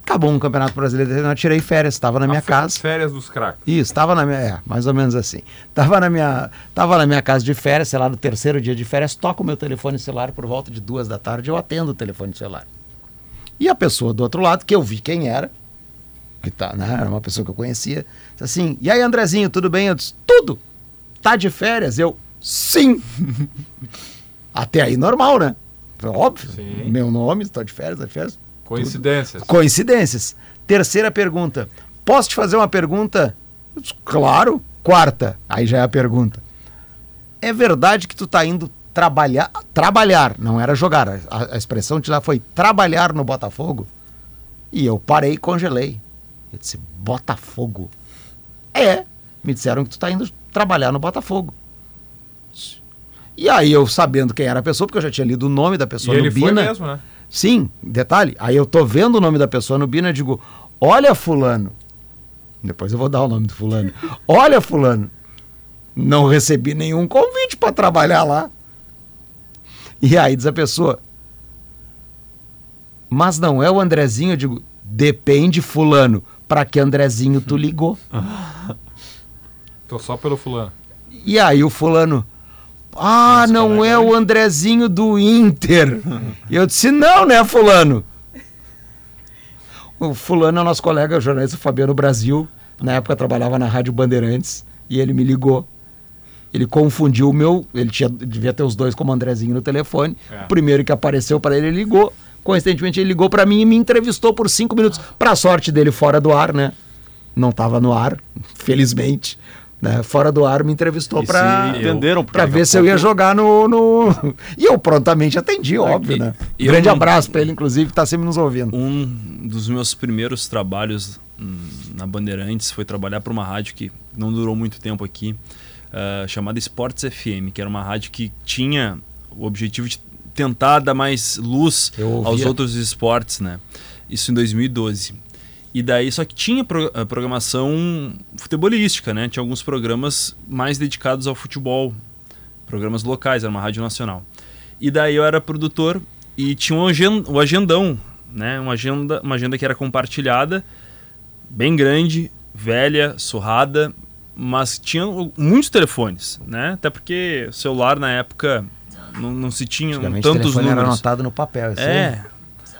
[SPEAKER 3] acabou um campeonato brasileiro, eu tirei férias, estava na minha casa.
[SPEAKER 2] Férias dos craques.
[SPEAKER 3] Isso, estava na minha, é, mais ou menos assim. Estava na minha, tava na minha casa de férias, sei lá, no terceiro dia de férias, toco o meu telefone celular por volta de duas da tarde, eu atendo o telefone celular. E a pessoa do outro lado, que eu vi quem era, que tá, né, era uma pessoa que eu conhecia, disse assim: "E aí, Andrezinho, tudo bem?" Eu disse: "Tudo. Tá de férias?" Eu: "Sim." Até aí normal, né? Óbvio. Sim. Meu nome, estou de férias, tá de férias
[SPEAKER 2] Coincidências.
[SPEAKER 3] Coincidências. Terceira pergunta. Posso te fazer uma pergunta? Claro. Quarta. Aí já é a pergunta. É verdade que tu tá indo trabalhar, trabalhar, não era jogar. A, a expressão de lá foi trabalhar no Botafogo. E eu parei e congelei. Eu disse, Botafogo? É. Me disseram que tu tá indo trabalhar no Botafogo. E aí eu sabendo quem era a pessoa, porque eu já tinha lido o nome da pessoa
[SPEAKER 2] e
[SPEAKER 3] no
[SPEAKER 2] ele
[SPEAKER 3] Bina.
[SPEAKER 2] Foi mesmo, né?
[SPEAKER 3] Sim, detalhe. Aí eu tô vendo o nome da pessoa no Bina e digo: Olha, Fulano. Depois eu vou dar o nome do Fulano. Olha, Fulano. Não recebi nenhum convite para trabalhar lá. E aí diz a pessoa: Mas não é o Andrezinho? Eu digo: Depende, Fulano. Para que Andrezinho tu ligou?
[SPEAKER 2] Tô só pelo Fulano.
[SPEAKER 3] E aí o Fulano. Ah, não é o Andrezinho do Inter. E eu disse, não, né, fulano? O fulano é nosso colega, o jornalista Fabiano Brasil. Na época trabalhava na Rádio Bandeirantes e ele me ligou. Ele confundiu o meu, ele tinha, devia ter os dois como Andrezinho no telefone. É. O primeiro que apareceu para ele, ele ligou. Coincidentemente, ele ligou para mim e me entrevistou por cinco minutos. Para sorte dele, fora do ar, né? Não estava no ar, felizmente né, fora do ar, me entrevistou para para ver se eu ia jogar no, no... E eu prontamente atendi, óbvio, né? E Grande eu, abraço para ele, inclusive, está sempre nos ouvindo.
[SPEAKER 6] Um dos meus primeiros trabalhos hum, na Bandeirantes foi trabalhar para uma rádio que não durou muito tempo aqui, uh, chamada Esportes FM, que era uma rádio que tinha o objetivo de tentar dar mais luz aos outros esportes, né? Isso em 2012. E daí, só que tinha pro, programação futebolística, né? Tinha alguns programas mais dedicados ao futebol, programas locais, era uma rádio nacional. E daí eu era produtor e tinha um um agendão, né? Uma agenda, uma agenda que era compartilhada, bem grande, velha, surrada, mas tinha muitos telefones, né? Até porque o celular na época não, não se tinha tantos números.
[SPEAKER 3] era anotado no papel.
[SPEAKER 6] É,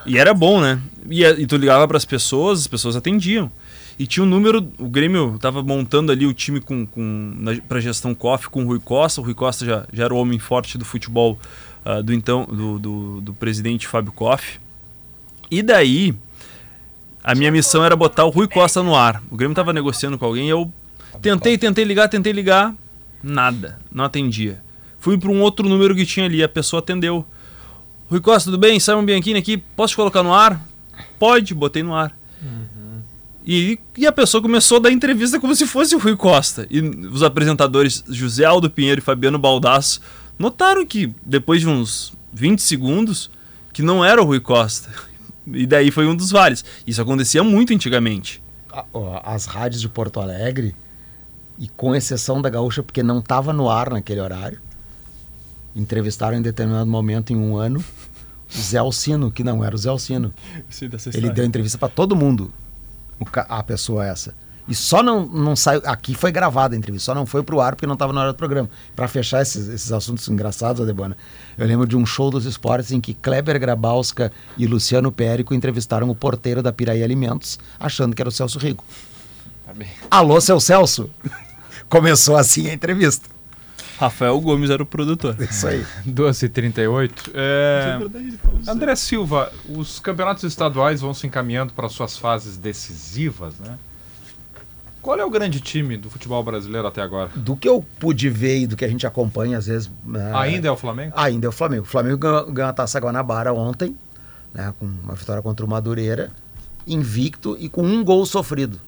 [SPEAKER 6] e era bom, né? E, e tu ligava para as pessoas, as pessoas atendiam. E tinha um número, o Grêmio estava montando ali o time com, com, para gestão COF com o Rui Costa. O Rui Costa já, já era o homem forte do futebol uh, do então do, do, do, presidente Fábio Koff. E daí, a minha missão era botar o Rui Costa no ar. O Grêmio estava negociando com alguém, eu tentei, tentei ligar, tentei ligar, nada, não atendia. Fui para um outro número que tinha ali, a pessoa atendeu. Rui Costa, tudo bem? Simon Bianchini aqui. Posso te colocar no ar? Pode, botei no ar. Uhum. E, e a pessoa começou a dar entrevista como se fosse o Rui Costa. E os apresentadores José Aldo Pinheiro e Fabiano Baldasso notaram que, depois de uns 20 segundos, que não era o Rui Costa. E daí foi um dos vários. Isso acontecia muito antigamente.
[SPEAKER 3] As rádios de Porto Alegre, e com exceção da Gaúcha, porque não estava no ar naquele horário, entrevistaram em determinado momento, em um ano, Zé Alcino, que não era o Zé Alcino. Ele deu entrevista para todo mundo, o ca- a pessoa essa. E só não, não saiu. Aqui foi gravada a entrevista, só não foi pro ar porque não estava na hora do programa. Para fechar esses, esses assuntos engraçados, Adebona, eu lembro de um show dos esportes em que Kleber Grabowska e Luciano Périco entrevistaram o porteiro da Piraí Alimentos, achando que era o Celso Rigo. Alô, seu Celso! Começou assim a entrevista.
[SPEAKER 6] Rafael Gomes era o produtor.
[SPEAKER 3] Isso aí.
[SPEAKER 2] 12h38. É... André Silva, os campeonatos estaduais vão se encaminhando para suas fases decisivas, né? Qual é o grande time do futebol brasileiro até agora?
[SPEAKER 3] Do que eu pude ver e do que a gente acompanha, às vezes. né,
[SPEAKER 2] Ainda é o Flamengo?
[SPEAKER 3] Ainda é o Flamengo. O Flamengo ganhou, ganhou a Taça Guanabara ontem, né, com uma vitória contra o Madureira, invicto e com um gol sofrido.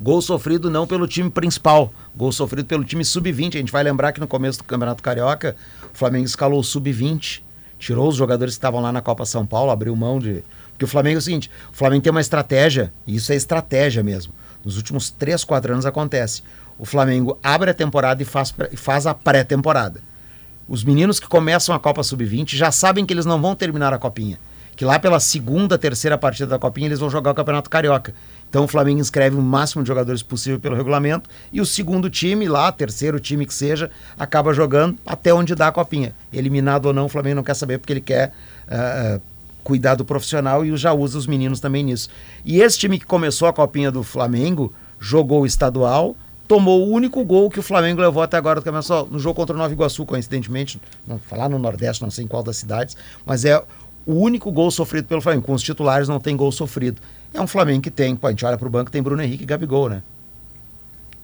[SPEAKER 3] Gol sofrido não pelo time principal, gol sofrido pelo time sub-20. A gente vai lembrar que no começo do Campeonato Carioca, o Flamengo escalou o sub-20, tirou os jogadores que estavam lá na Copa São Paulo, abriu mão de. Porque o Flamengo é o seguinte: o Flamengo tem uma estratégia, e isso é estratégia mesmo. Nos últimos 3, 4 anos acontece. O Flamengo abre a temporada e faz, e faz a pré-temporada. Os meninos que começam a Copa Sub-20 já sabem que eles não vão terminar a Copinha. Que lá pela segunda, terceira partida da Copinha eles vão jogar o Campeonato Carioca. Então o Flamengo inscreve o máximo de jogadores possível pelo regulamento e o segundo time, lá, terceiro time que seja, acaba jogando até onde dá a Copinha. Eliminado ou não, o Flamengo não quer saber porque ele quer ah, cuidar do profissional e já usa os meninos também nisso. E esse time que começou a Copinha do Flamengo jogou o estadual, tomou o único gol que o Flamengo levou até agora do campeonato no jogo contra o Nova Iguaçu, coincidentemente, não falar no Nordeste, não sei em qual das cidades, mas é o único gol sofrido pelo Flamengo. Com os titulares não tem gol sofrido. É um Flamengo que tem, pô, a gente olha pro banco, tem Bruno Henrique e Gabigol, né?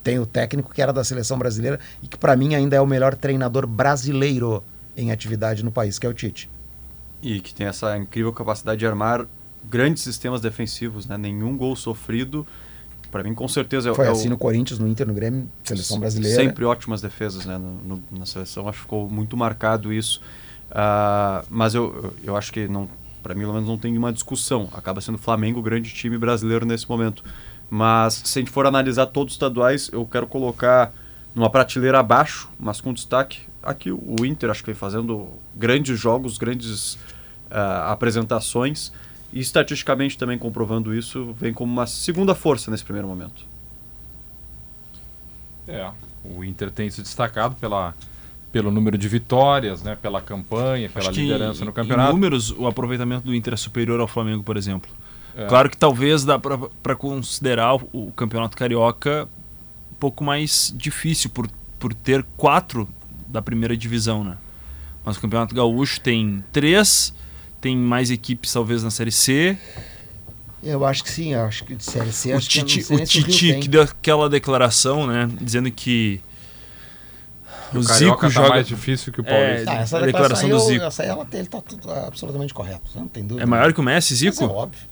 [SPEAKER 3] Tem o técnico que era da seleção brasileira e que para mim ainda é o melhor treinador brasileiro em atividade no país, que é o Tite.
[SPEAKER 4] E que tem essa incrível capacidade de armar grandes sistemas defensivos, né? Nenhum gol sofrido. Para mim, com certeza, é,
[SPEAKER 3] Foi
[SPEAKER 4] é
[SPEAKER 3] assim
[SPEAKER 4] o...
[SPEAKER 3] no Corinthians, no Inter, no Grêmio, seleção brasileira.
[SPEAKER 4] Sempre ótimas defesas né, no, no, na seleção, acho que ficou muito marcado isso. Ah, mas eu- eu acho que, não para mim, pelo menos, não tem nenhuma discussão. Acaba sendo o Flamengo o grande time brasileiro nesse momento. Mas se a gente for analisar todos os estaduais, eu quero colocar numa prateleira abaixo, mas com destaque. Aqui o Inter, acho que vem fazendo grandes jogos, grandes ah, apresentações. E estatisticamente também comprovando isso, vem como uma segunda força nesse primeiro momento.
[SPEAKER 2] É. O Inter tem se destacado pela, pelo número de vitórias, né? Pela campanha, pela
[SPEAKER 6] Acho que
[SPEAKER 2] liderança
[SPEAKER 6] em-
[SPEAKER 2] no campeonato.
[SPEAKER 6] Em números, o aproveitamento do Inter é superior ao Flamengo, por exemplo.
[SPEAKER 2] É.
[SPEAKER 6] Claro que talvez dá para considerar o, o campeonato carioca um pouco mais difícil por, por ter quatro da primeira divisão, né? Mas o campeonato gaúcho tem três, tem mais equipes talvez na série C.
[SPEAKER 3] Eu acho que sim, eu acho que de Série C,
[SPEAKER 6] o
[SPEAKER 3] acho que
[SPEAKER 6] Tite,
[SPEAKER 3] sei
[SPEAKER 6] o
[SPEAKER 3] tem.
[SPEAKER 6] que deu aquela declaração, né? Dizendo que o,
[SPEAKER 2] o
[SPEAKER 6] Zico
[SPEAKER 2] tá
[SPEAKER 6] joga
[SPEAKER 2] mais difícil que o
[SPEAKER 6] É,
[SPEAKER 2] Paulista.
[SPEAKER 3] Tá, essa
[SPEAKER 6] a
[SPEAKER 3] declaração,
[SPEAKER 6] declaração do
[SPEAKER 3] eu-
[SPEAKER 6] Zico.
[SPEAKER 3] Essa aí, ela, ele tá tudo absolutamente correto, você não tem dúvida.
[SPEAKER 6] é maior que o Messi,
[SPEAKER 3] Mas
[SPEAKER 6] Zico?
[SPEAKER 3] é óbvio.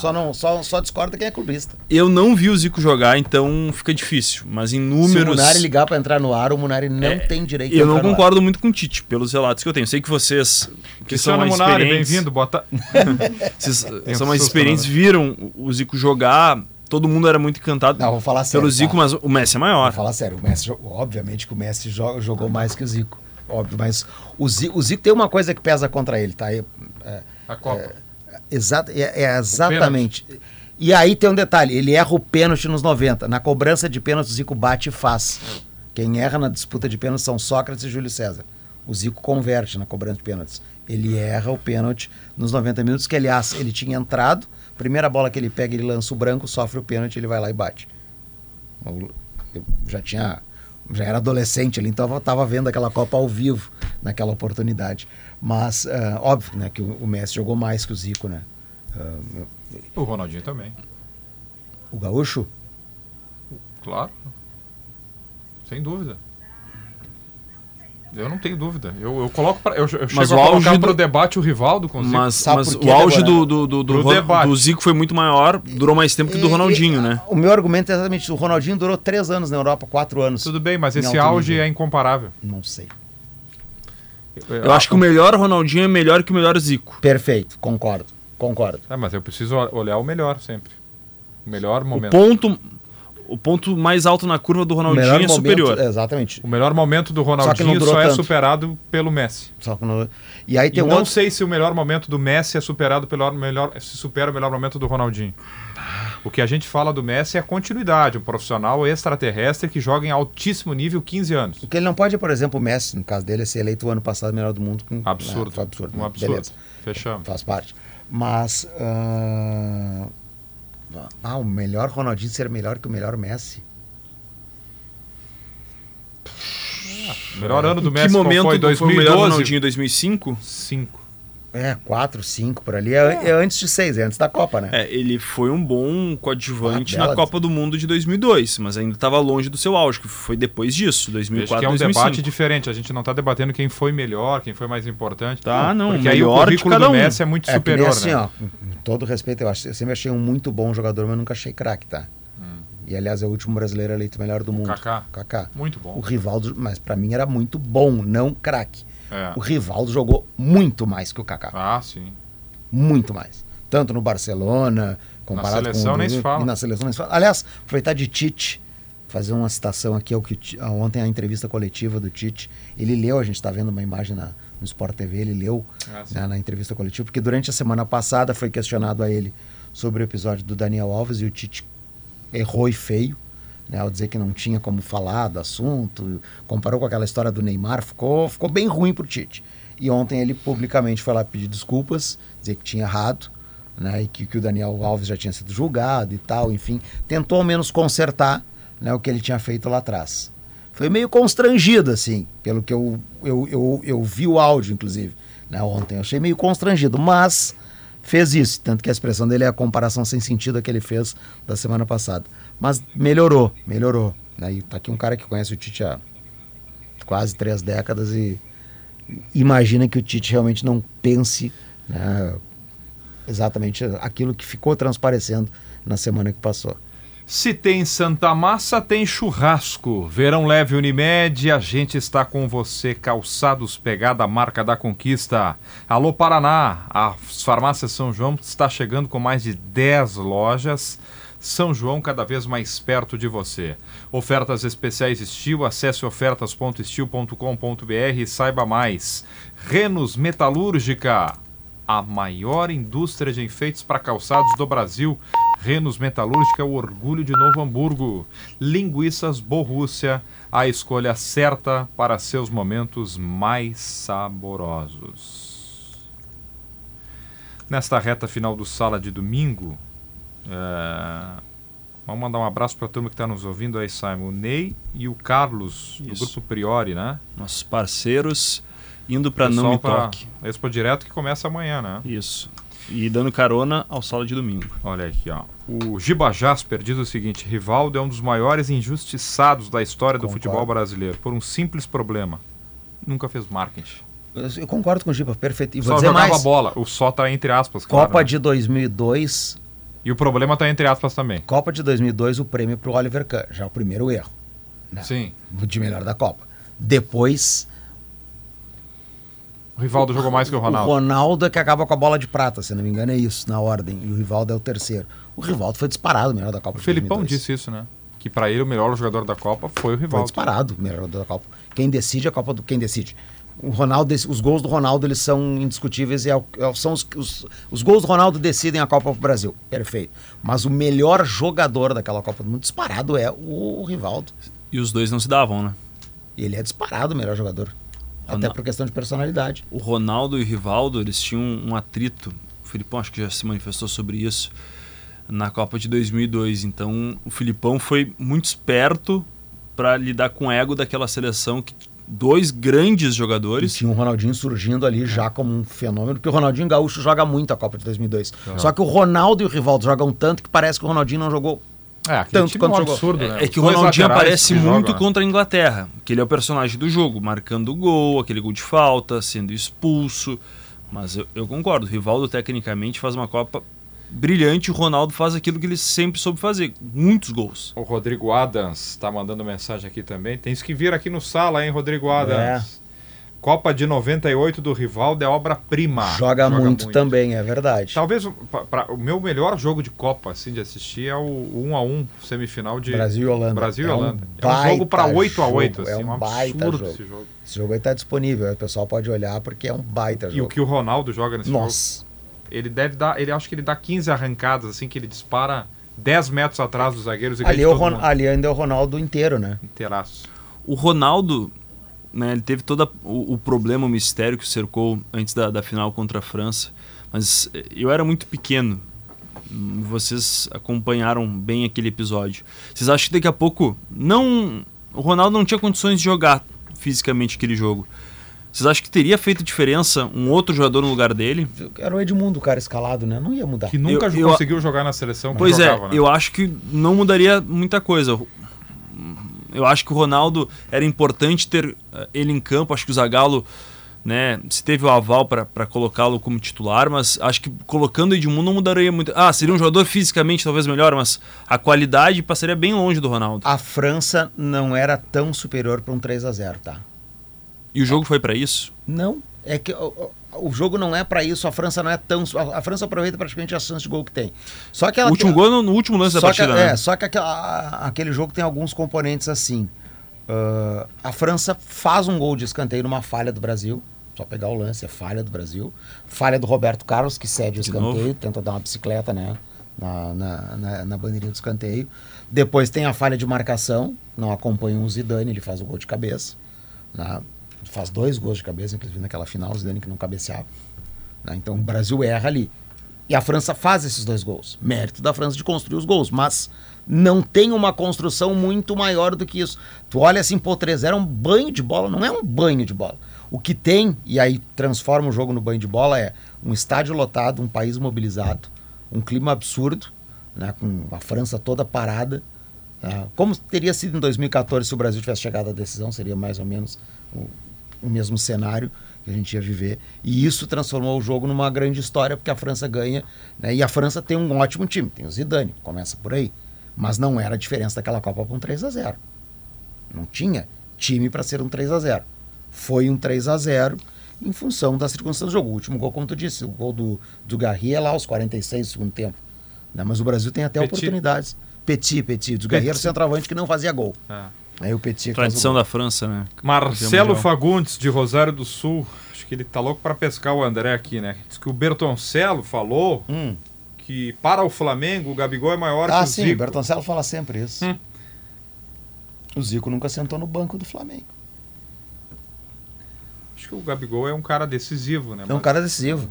[SPEAKER 3] Só, não, só, só discorda quem é clubista.
[SPEAKER 6] Eu não vi o Zico jogar, então fica difícil. Mas em
[SPEAKER 3] Se o
[SPEAKER 6] números.
[SPEAKER 3] Munari ligar pra entrar no ar, o Munari não
[SPEAKER 6] É,
[SPEAKER 3] tem direito de
[SPEAKER 6] Eu não
[SPEAKER 3] entrar no ar.
[SPEAKER 6] concordo muito com o Tite, pelos relatos que eu tenho. Sei que vocês, que são
[SPEAKER 2] Cristiano
[SPEAKER 6] mais
[SPEAKER 2] Munari,
[SPEAKER 6] experientes,
[SPEAKER 2] bem-vindo. Bota...
[SPEAKER 6] vocês são mais experientes, viram o Zico jogar. Todo mundo era muito encantado
[SPEAKER 3] Não, vou falar sério.
[SPEAKER 6] pelo Zico,
[SPEAKER 3] tá?
[SPEAKER 6] mas o Messi é
[SPEAKER 3] Vou
[SPEAKER 6] maior.
[SPEAKER 3] falar sério, o Messi, obviamente que o Messi jo- jogou mais que o Zico. Óbvio, mas o Zico, o Zico tem uma coisa que pesa contra ele, tá? É, é,
[SPEAKER 2] A Copa.
[SPEAKER 3] Exato, é, é exatamente. E aí tem um detalhe, ele erra o pênalti nos 90. Na cobrança de pênalti, o Zico bate e faz. Quem erra na disputa de pênalti são Sócrates e Júlio César. O Zico converte na cobrança de pênaltis. Ele erra o pênalti nos 90 minutos, que aliás, ele tinha entrado, primeira bola que ele pega, ele lança o branco, sofre o pênalti, ele vai lá e bate. Eu já tinha já era adolescente ali, então eu estava vendo aquela Copa ao vivo naquela oportunidade. Mas ah, óbvio, né, que o, o Messi jogou mais que o Zico, né? Ah,
[SPEAKER 2] O Ronaldinho também.
[SPEAKER 3] o Gaúcho?
[SPEAKER 2] Claro. Sem dúvida. Eu não tenho dúvida. Eu, eu coloco pra, eu, eu chego
[SPEAKER 6] Mas
[SPEAKER 2] a
[SPEAKER 6] o
[SPEAKER 2] colocar pro
[SPEAKER 6] do-
[SPEAKER 2] debate o Rivaldo com o Zico.
[SPEAKER 6] Mas,
[SPEAKER 3] Sabe
[SPEAKER 6] mas o auge do, do, do, do, Ron- do Zico foi muito maior, durou mais tempo que o do Ronaldinho,
[SPEAKER 3] e-
[SPEAKER 6] né?
[SPEAKER 3] O meu argumento é exatamente: o Ronaldinho durou três anos na Europa, quatro anos.
[SPEAKER 2] Tudo bem, mas esse auge
[SPEAKER 3] nível.
[SPEAKER 2] é incomparável.
[SPEAKER 3] Não sei.
[SPEAKER 6] Eu acho que o melhor Ronaldinho é melhor que o melhor Zico.
[SPEAKER 3] Perfeito, concordo. Concordo.
[SPEAKER 2] É, mas eu preciso ol- olhar o melhor sempre. O melhor
[SPEAKER 6] O
[SPEAKER 2] momento.
[SPEAKER 6] ponto, o ponto mais alto na curva do Ronaldinho é superior.
[SPEAKER 3] momento- Exatamente.
[SPEAKER 2] O melhor momento do
[SPEAKER 3] não
[SPEAKER 2] Ronaldinho
[SPEAKER 3] durou
[SPEAKER 2] só, é superado pelo Messi.
[SPEAKER 3] Só que no- E aí
[SPEAKER 2] E
[SPEAKER 3] tem um
[SPEAKER 2] não
[SPEAKER 3] outro.
[SPEAKER 2] sei se o melhor momento do Messi é superado pelo melhor, se supera o melhor momento do Ronaldinho. O que a gente fala do Messi é a continuidade, um profissional extraterrestre que joga em altíssimo nível 15 anos.
[SPEAKER 3] O que ele não pode, por exemplo, o Messi, no caso dele, é ser eleito o ano passado melhor do mundo. Com...
[SPEAKER 2] Absurdo.
[SPEAKER 3] Ah, foi absurdo.
[SPEAKER 2] Um
[SPEAKER 3] né?
[SPEAKER 2] absurdo.
[SPEAKER 3] Beleza,
[SPEAKER 2] Fechamos.
[SPEAKER 3] faz parte. Mas. ah, Ah, o melhor Ronaldinho ser melhor que o melhor Messi.
[SPEAKER 2] O melhor ano do Messi
[SPEAKER 6] que momento
[SPEAKER 2] foi?
[SPEAKER 6] foi o melhor
[SPEAKER 2] 2012?
[SPEAKER 6] Ronaldinho? 2005?
[SPEAKER 2] 5.
[SPEAKER 3] É, 4, 5 por ali. É, é antes de 6, é antes da Copa, né?
[SPEAKER 6] É, ele foi um bom coadjuvante
[SPEAKER 3] Ah,
[SPEAKER 6] na Copa do Mundo de 2002, mas ainda estava longe do seu auge, que foi depois disso,
[SPEAKER 2] Acho
[SPEAKER 6] 2004,
[SPEAKER 2] que é um
[SPEAKER 6] 2005.
[SPEAKER 2] debate diferente. A gente não está debatendo quem foi melhor, quem foi mais importante.
[SPEAKER 6] Tá, não,
[SPEAKER 2] Porque aí o
[SPEAKER 6] de
[SPEAKER 2] currículo do
[SPEAKER 6] um.
[SPEAKER 2] Messi é muito
[SPEAKER 3] É que nem
[SPEAKER 2] superior,
[SPEAKER 3] assim,
[SPEAKER 2] né?
[SPEAKER 3] ó, com todo respeito, eu, acho, eu sempre achei um muito bom jogador, mas nunca achei craque, tá? E aliás, é o último brasileiro eleito melhor do mundo.
[SPEAKER 2] Hum. Kaká.
[SPEAKER 3] Kaká.
[SPEAKER 2] Muito
[SPEAKER 3] O
[SPEAKER 2] bom.
[SPEAKER 3] Rivaldo, mas pra mim era muito bom, não craque.
[SPEAKER 2] É.
[SPEAKER 3] O Rivaldo jogou muito mais que o Kaká.
[SPEAKER 2] Ah, sim.
[SPEAKER 3] Muito mais. Tanto no Barcelona, comparado
[SPEAKER 2] seleção
[SPEAKER 3] com o
[SPEAKER 2] nem se fala.
[SPEAKER 3] Na seleção nem se fala. Aliás, aproveitar de Tite, fazer uma citação aqui ao que ontem a entrevista coletiva do Tite, ele leu, a gente está vendo uma imagem na, no Sport TV, ele leu
[SPEAKER 2] Ah,
[SPEAKER 3] né, na entrevista coletiva, porque durante a semana passada foi questionado a ele sobre o episódio do Daniel Alves e o Tite errou e feio. Né, ao dizer que não tinha como falar do assunto, comparou com aquela história do Neymar, ficou, ficou bem ruim pro Tite. E ontem ele publicamente foi lá pedir desculpas, dizer que tinha errado, né, e que, que o Daniel Alves já tinha sido julgado e tal, enfim, tentou ao menos consertar né, o que ele tinha feito lá atrás. Foi meio constrangido, assim, pelo que eu, eu, eu, eu vi o áudio, inclusive, né, ontem. Eu achei meio constrangido, mas fez isso. Tanto que a expressão dele é a comparação sem sentido que ele fez da semana passada. Mas melhorou, melhorou. Né? E tá aqui um cara que conhece o Tite há quase três décadas e imagina que o Tite realmente não pense né, exatamente aquilo que ficou transparecendo na semana que passou.
[SPEAKER 2] Se tem Santa Massa, tem churrasco. Verão leve Unimed, a gente está com você. Calçados Pegada, a marca da conquista. Alô Paraná, as farmácias São João está chegando com mais de 10 lojas. São João cada vez mais perto de você. Ofertas especiais Estil, acesse ofertas.estil.com.br e saiba mais. Renos Metalúrgica, a maior indústria de enfeites para calçados do Brasil. Renos Metalúrgica, o orgulho de Novo Hamburgo. Linguiças Borrússia, a escolha certa para seus momentos mais saborosos. Nesta reta final do Sala de Domingo, é, vamos mandar um abraço para a turma que está nos ouvindo aí, Simon. O Ney e o Carlos, do
[SPEAKER 6] Isso.
[SPEAKER 2] Grupo Priori, né?
[SPEAKER 6] Nossos parceiros indo para não me
[SPEAKER 2] Pessoal
[SPEAKER 6] toque.
[SPEAKER 2] pra Expo Direto que começa amanhã, né?
[SPEAKER 6] Isso. E dando carona ao solo de domingo.
[SPEAKER 2] Olha aqui, ó. O Giba Jasper diz o seguinte: Rivaldo é um dos maiores injustiçados da história do
[SPEAKER 3] Concordo.
[SPEAKER 2] futebol brasileiro, por um simples problema. Nunca fez marketing.
[SPEAKER 3] Eu, eu concordo com o Giba, perfeito. E vou
[SPEAKER 2] Só
[SPEAKER 3] dizer
[SPEAKER 2] jogava
[SPEAKER 3] mais,
[SPEAKER 2] bola. O só tá entre aspas, claro,
[SPEAKER 3] Copa
[SPEAKER 2] né?
[SPEAKER 3] de 2002,
[SPEAKER 2] E o problema tá entre aspas também.
[SPEAKER 3] Copa de 2002, o prêmio pro Oliver Kahn, já o primeiro erro. Né?
[SPEAKER 2] Sim.
[SPEAKER 3] De melhor da Copa. Depois,
[SPEAKER 2] O Rivaldo jogou mais que o Ronaldo.
[SPEAKER 3] O Ronaldo é que acaba com a bola de prata, se não me engano, é isso, na ordem. E o Rivaldo é o terceiro. O Rivaldo foi disparado o melhor da Copa
[SPEAKER 2] O Felipão
[SPEAKER 3] 2002.
[SPEAKER 2] disse isso, né? Que pra ele o melhor jogador da Copa foi o
[SPEAKER 3] Foi
[SPEAKER 2] Rivaldo.
[SPEAKER 3] disparado o melhor jogador da Copa. Quem decide é a Copa do. Quem decide? O Ronaldo, os gols do Ronaldo eles são indiscutíveis e é o- é o- são os, os, os gols do Ronaldo decidem a Copa pro Brasil. Perfeito. Mas o melhor jogador daquela Copa do Mundo disparado é o, Rivaldo.
[SPEAKER 6] E os dois não se davam, né?
[SPEAKER 3] E ele é disparado o melhor jogador. Até
[SPEAKER 6] Ronaldo.
[SPEAKER 3] por questão de personalidade.
[SPEAKER 6] O Ronaldo e o Rivaldo, eles tinham um atrito. O Filipão acho que já se manifestou sobre isso na Copa de 2002. Então, o Filipão foi muito esperto para lidar com o ego daquela seleção que dois grandes
[SPEAKER 3] E
[SPEAKER 6] jogadores
[SPEAKER 3] tinha o Ronaldinho surgindo ali já como um fenômeno, porque o Ronaldinho Gaúcho joga muito a Copa de 2002. Só que o Ronaldo e o Rivaldo jogam tanto que parece que o Ronaldinho não jogou
[SPEAKER 2] É,
[SPEAKER 3] Tanto quanto
[SPEAKER 2] é um
[SPEAKER 3] jogou.
[SPEAKER 2] absurdo, né?
[SPEAKER 6] É que o Ronaldinho aparece muito
[SPEAKER 2] jogam, né?
[SPEAKER 6] contra a Inglaterra, que ele é o personagem do jogo, marcando o gol, aquele gol de falta, sendo expulso. Mas eu, eu concordo, o Rivaldo tecnicamente faz uma Copa brilhante, o Ronaldo faz aquilo que ele sempre soube fazer, muitos gols.
[SPEAKER 2] O Rodrigo Adams está mandando mensagem aqui também. Tem que vir aqui no sala, hein, Rodrigo Adams? Copa de 98 do Rivaldo é obra-prima.
[SPEAKER 3] Joga, muito, também, é verdade.
[SPEAKER 2] Talvez o- pra- pra- o meu melhor jogo de Copa, assim, de assistir é o 1 a 1 semifinal de
[SPEAKER 3] Brasil e Holanda.
[SPEAKER 2] Brasil e
[SPEAKER 3] É um
[SPEAKER 2] Holanda. É um jogo para
[SPEAKER 3] baita
[SPEAKER 2] 8 a 8
[SPEAKER 3] jogo,
[SPEAKER 2] assim,
[SPEAKER 3] é um
[SPEAKER 2] um
[SPEAKER 3] baita
[SPEAKER 2] absurdo
[SPEAKER 3] jogo.
[SPEAKER 2] esse jogo.
[SPEAKER 3] Esse jogo aí tá disponível, o pessoal pode olhar porque é um baita
[SPEAKER 2] E o
[SPEAKER 3] jogo.
[SPEAKER 2] que o Ronaldo joga nesse jogo,
[SPEAKER 3] Nossa,
[SPEAKER 2] ele deve dar, ele acho que ele dá 15 arrancadas assim que ele dispara 10 metros atrás dos zagueiros e
[SPEAKER 3] ali,
[SPEAKER 2] ganha
[SPEAKER 3] é o Ron- ali ainda é o Ronaldo inteiro, né?
[SPEAKER 2] Inteiraço.
[SPEAKER 6] O Ronaldo, né, ele teve todo o, o problema, o mistério que o cercou antes da, da final contra a França. Mas eh, eu era muito pequeno. Vocês acompanharam bem aquele episódio. Vocês acham que daqui a pouco não o Ronaldo não tinha condições de jogar fisicamente aquele jogo? Vocês acham que teria feito diferença um outro jogador no lugar dele?
[SPEAKER 3] Era o Edmundo, o cara escalado, né? Não ia mudar.
[SPEAKER 2] Que nunca
[SPEAKER 6] Eu- eu-
[SPEAKER 2] conseguiu jogar na seleção
[SPEAKER 6] Pois
[SPEAKER 2] jogava,
[SPEAKER 6] é,
[SPEAKER 2] né?
[SPEAKER 6] eu acho que não mudaria muita coisa. Eu acho que o Ronaldo era importante ter eh, ele em campo. Acho que o Zagallo, né, se teve o aval para colocá-lo como titular, mas acho que colocando o Edmundo não mudaria muito. Ah, seria um jogador fisicamente talvez melhor, mas a qualidade passaria bem longe do Ronaldo.
[SPEAKER 3] A França não era tão superior para um 3 a 0 tá?
[SPEAKER 6] E o jogo foi para isso?
[SPEAKER 3] Não, é que o, o- o jogo não é para isso, a França não é tão. A, a França aproveita praticamente as chances de gol que tem. Só que
[SPEAKER 6] O
[SPEAKER 3] ela
[SPEAKER 6] último
[SPEAKER 3] tem-
[SPEAKER 6] gol no, no último lance da
[SPEAKER 3] só que,
[SPEAKER 6] partida, né?
[SPEAKER 3] É, só que aquela- aquele jogo tem alguns componentes assim. Ah, a França faz um gol de escanteio numa falha do Brasil. Só pegar o lance, é falha do Brasil. Falha do Roberto Carlos, que cede o
[SPEAKER 6] De
[SPEAKER 3] escanteio,
[SPEAKER 6] novo?
[SPEAKER 3] tenta dar uma bicicleta, né? Na, na, na, na bandeirinha do escanteio. Depois tem a falha de marcação, não acompanha o Zidane, ele faz o gol de cabeça. né? Faz dois gols de cabeça, inclusive naquela final, o Zidane que não cabeceava. né? Então o Brasil erra ali. E a França faz esses dois gols. Mérito da França de construir os gols, mas não tem uma construção muito maior do que isso. Tu olha assim, pô, 3 é um banho de bola, não é um banho de bola. O que tem, e aí transforma o jogo no banho de bola, é um estádio lotado, um país mobilizado, um clima absurdo, né, com a França toda parada. né? como teria sido em 2014 se o Brasil tivesse chegado à decisão, seria mais ou menos o mesmo cenário que a gente ia viver. E isso transformou o jogo numa grande história, porque a França ganha. né, E a França tem um ótimo time, tem o Zidane, começa por aí. Mas não era a diferença daquela Copa para um 3 a 0 Não tinha time para ser um 3 a 0 Foi um 3 a 0 em função das circunstâncias do jogo. O último gol, como tu disse, o gol do, do Garria é lá aos 46 do segundo tempo. né, Mas o Brasil tem até
[SPEAKER 2] Petit.
[SPEAKER 3] oportunidades. Petit, Petit. Do Garria era o centroavante que não fazia gol.
[SPEAKER 2] É.
[SPEAKER 3] Aí o Petit que o
[SPEAKER 6] Tradição da França, né?
[SPEAKER 2] Marcelo. Fagundes, de Rosário do Sul. Acho que ele tá louco para pescar o André aqui, né? Diz que o Bertoncello falou
[SPEAKER 3] Hum.
[SPEAKER 2] que para o Flamengo o Gabigol é maior que
[SPEAKER 3] Ah,
[SPEAKER 2] o
[SPEAKER 3] sim, o
[SPEAKER 2] Zico.
[SPEAKER 3] Bertoncello fala sempre isso.
[SPEAKER 2] Hum.
[SPEAKER 3] O Zico nunca sentou no banco do Flamengo.
[SPEAKER 2] Acho que o Gabigol é um cara decisivo, né?
[SPEAKER 3] É um
[SPEAKER 2] Mas-
[SPEAKER 3] cara decisivo.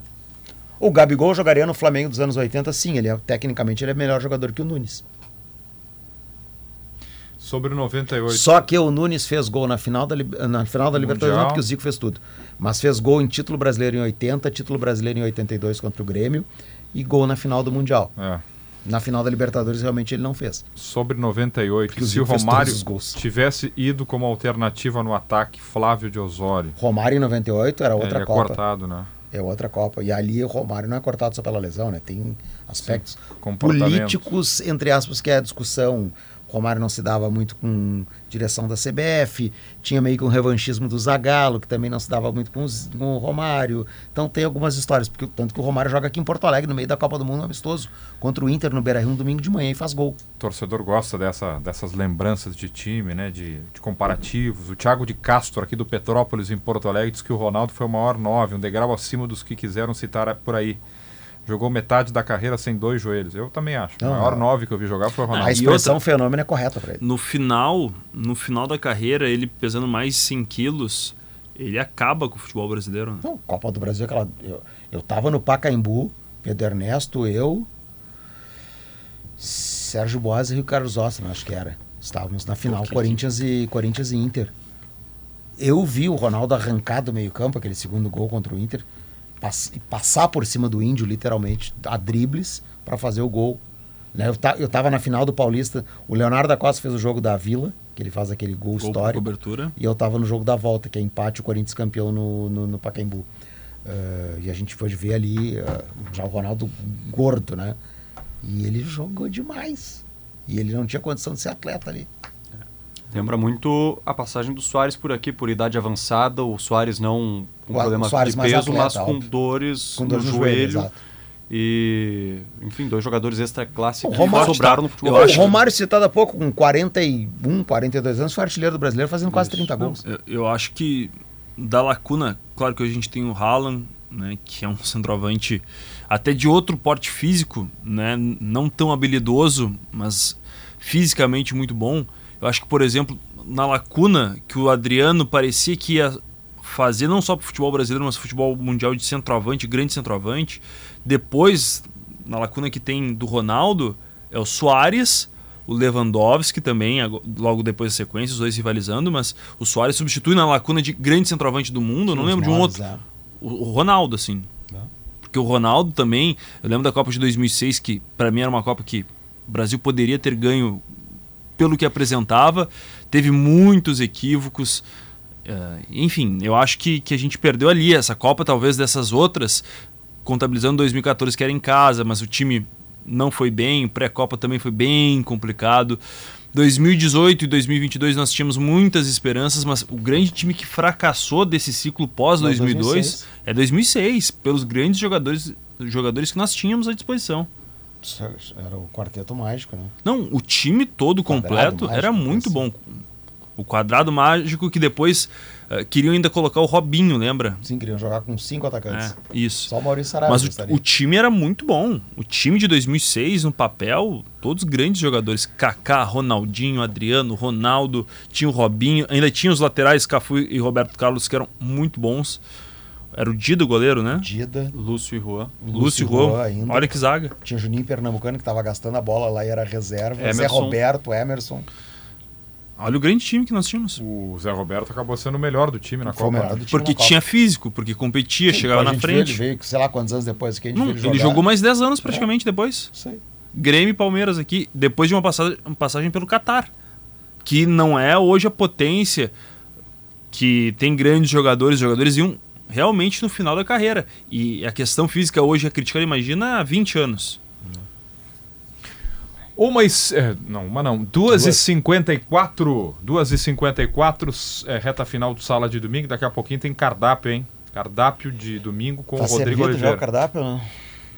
[SPEAKER 3] O Gabigol jogaria no Flamengo dos anos 80, sim. Ele é, tecnicamente ele é melhor jogador que o Nunes.
[SPEAKER 2] Sobre o 98.
[SPEAKER 3] Só que o Nunes fez gol na final da, na final da Libertadores, não porque o Zico fez tudo. Mas fez gol em título brasileiro em 80, título brasileiro em 82 contra o Grêmio e gol na final do Mundial.
[SPEAKER 2] É.
[SPEAKER 3] Na final da Libertadores realmente ele não fez.
[SPEAKER 2] Sobre 98.
[SPEAKER 3] Porque
[SPEAKER 2] se o Romário tivesse ido como alternativa no ataque, Flávio de Osório.
[SPEAKER 3] Romário em 98 era
[SPEAKER 2] É,
[SPEAKER 3] outra
[SPEAKER 2] é
[SPEAKER 3] Copa.
[SPEAKER 2] cortado, né?
[SPEAKER 3] É outra Copa. E ali o Romário não é cortado só pela lesão, né? Tem aspectos
[SPEAKER 2] comportamento.
[SPEAKER 3] políticos, entre aspas, que é a discussão. Romário não se dava muito com direção da CBF, tinha meio que um revanchismo do Zagallo, que também não se dava muito com, os- com o Romário. Então tem algumas histórias, porque tanto que o Romário joga aqui em Porto Alegre, no meio da Copa do Mundo, amistoso, contra o Inter no Beira-Rio, um domingo de manhã e faz gol.
[SPEAKER 2] O torcedor gosta dessa, dessas lembranças de time, né? De, de comparativos. O Thiago de Castro, aqui do Petrópolis, em Porto Alegre, diz que o Ronaldo foi o maior nove, um degrau acima dos que quiseram citar por aí. Jogou metade da carreira sem dois joelhos. Eu também acho.
[SPEAKER 3] Não,
[SPEAKER 2] o maior
[SPEAKER 3] é.
[SPEAKER 2] nove que eu vi jogar foi o Ronaldo.
[SPEAKER 3] a
[SPEAKER 6] e
[SPEAKER 3] expressão
[SPEAKER 6] outra-
[SPEAKER 3] fenômeno é correta para ele.
[SPEAKER 6] No final, no final da carreira, ele pesando mais de 100 quilos, ele acaba com o futebol brasileiro. Né?
[SPEAKER 3] Não, Copa do Brasil, aquela. Eu, eu tava no Pacaembu, Pedro Ernesto, eu, Sérgio Boas e Rio Carlos Ostra, acho que era. Estávamos na final, Corinthians e, Corinthians e Inter. Eu vi o Ronaldo arrancar do meio-campo, aquele segundo gol contra o Inter, pass- e passar por cima do índio, literalmente, a dribles, para fazer o gol. Né? Eu, eu tava na final do Paulista, o Leonardo da Costa fez o jogo da Vila, que ele faz aquele gol,
[SPEAKER 6] Gol
[SPEAKER 3] histórico.
[SPEAKER 6] cobertura.
[SPEAKER 3] E eu tava no jogo da volta, que é empate o Corinthians campeão no, no, no Pacaembu. Eh, e a gente foi ver ali eh, já o Ronaldo gordo, né? E ele jogou demais. E ele não tinha condição de ser atleta ali.
[SPEAKER 4] Lembra muito a passagem do Soares por aqui, por idade avançada, o Soares não com
[SPEAKER 3] O-
[SPEAKER 4] problema
[SPEAKER 3] o Soares
[SPEAKER 4] de
[SPEAKER 3] mais
[SPEAKER 4] peso,
[SPEAKER 3] atleta,
[SPEAKER 4] mas com dores
[SPEAKER 3] Com dor
[SPEAKER 4] no,
[SPEAKER 3] no joelho,
[SPEAKER 4] joelho. e, enfim, dois jogadores extra classe
[SPEAKER 3] O
[SPEAKER 4] que
[SPEAKER 3] Romário
[SPEAKER 4] sobraram
[SPEAKER 6] tá-
[SPEAKER 4] no futebol.
[SPEAKER 6] eu
[SPEAKER 3] o
[SPEAKER 6] acho-
[SPEAKER 3] Romário citado há pouco, com 41, 42 anos, foi artilheiro do brasileiro, fazendo quase 30 gols.
[SPEAKER 6] Eu, eu acho que da lacuna, claro que a gente tem o Haaland, né, que é um centroavante até de outro porte físico, né, não tão habilidoso, mas fisicamente muito bom. Eu acho que, por exemplo, na lacuna que o Adriano parecia que ia fazer não só para o futebol brasileiro, mas futebol mundial de centroavante, grande centroavante. Depois, na lacuna que tem do Ronaldo, é o Soares, o Lewandowski também, logo depois da sequência, os dois rivalizando, mas o Soares substitui na lacuna de grande centroavante do mundo, eu não lembro de um outro. O, Ronaldo, assim. Porque o Ronaldo também, eu lembro da Copa de 2006, que para mim era uma Copa que o Brasil poderia ter ganho pelo que apresentava, teve muitos equívocos. eh, enfim, eu acho que, que a gente perdeu ali. Essa Copa, talvez dessas outras, contabilizando 2014 que era em casa, mas o time não foi bem, pré-Copa também foi bem complicado. 2018 e 2022 nós tínhamos muitas esperanças, mas o grande time que fracassou desse ciclo pós
[SPEAKER 3] Não,
[SPEAKER 6] 2002
[SPEAKER 3] 2006.
[SPEAKER 6] é 2006, pelos grandes jogadores, jogadores que nós tínhamos à disposição.
[SPEAKER 3] Era o quarteto mágico, né?
[SPEAKER 6] Não, o time todo
[SPEAKER 3] Quadrado
[SPEAKER 6] completo
[SPEAKER 3] mágico,
[SPEAKER 6] era muito
[SPEAKER 3] assim.
[SPEAKER 6] bom. O quadrado mágico que depois eh, queriam ainda colocar o Robinho, lembra?
[SPEAKER 3] Sim, queriam jogar com cinco atacantes.
[SPEAKER 6] É, isso.
[SPEAKER 3] Só o Maurício Saraiva
[SPEAKER 6] Mas o, o time era muito bom. O time de 2006, no papel, todos grandes jogadores. Kaká, Ronaldinho, Adriano, Ronaldo, tinha o Robinho. Ainda tinha os laterais, Cafu e Roberto Carlos, que eram muito bons. Era o Dida, o goleiro, né?
[SPEAKER 3] Dida,
[SPEAKER 4] Lúcio e Juan.
[SPEAKER 6] Lúcio
[SPEAKER 3] Juan
[SPEAKER 6] Juan.
[SPEAKER 3] ainda.
[SPEAKER 6] Olha que zaga.
[SPEAKER 3] Tinha Juninho Pernambucano que tava gastando a bola lá e era reserva. Zé
[SPEAKER 4] Emerson.
[SPEAKER 3] Roberto, Emerson.
[SPEAKER 6] Olha o grande time que nós tínhamos.
[SPEAKER 2] O Zé Roberto acabou sendo o melhor do time na
[SPEAKER 3] Foi o
[SPEAKER 2] Copa.
[SPEAKER 3] melhor do time
[SPEAKER 6] Porque
[SPEAKER 3] na Copa.
[SPEAKER 6] tinha físico, porque competia,
[SPEAKER 3] Sim,
[SPEAKER 6] chegava
[SPEAKER 3] a
[SPEAKER 6] na frente.
[SPEAKER 3] Veio, ele veio, sei lá quantos anos depois que a gente
[SPEAKER 6] Não,
[SPEAKER 3] ele
[SPEAKER 6] jogou mais 10 anos praticamente depois.
[SPEAKER 3] Isso aí.
[SPEAKER 6] Grêmio e Palmeiras aqui, depois de uma passagem, uma passagem pelo Catar, que não é hoje a potência que tem grandes jogadores, jogadores iam realmente no final da carreira. E a questão física hoje é criticada, imagina, há 20 anos.
[SPEAKER 2] Uma e, é, não, uma não. Duas, e cinquenta e quatro. Duas e cinquenta e quatro, é, reta final do Sala de Domingo. Daqui a pouquinho tem cardápio, hein? Cardápio de domingo com
[SPEAKER 3] Tá
[SPEAKER 2] o Rodrigo
[SPEAKER 3] servido já o
[SPEAKER 2] Oliveira.
[SPEAKER 3] cardápio, né?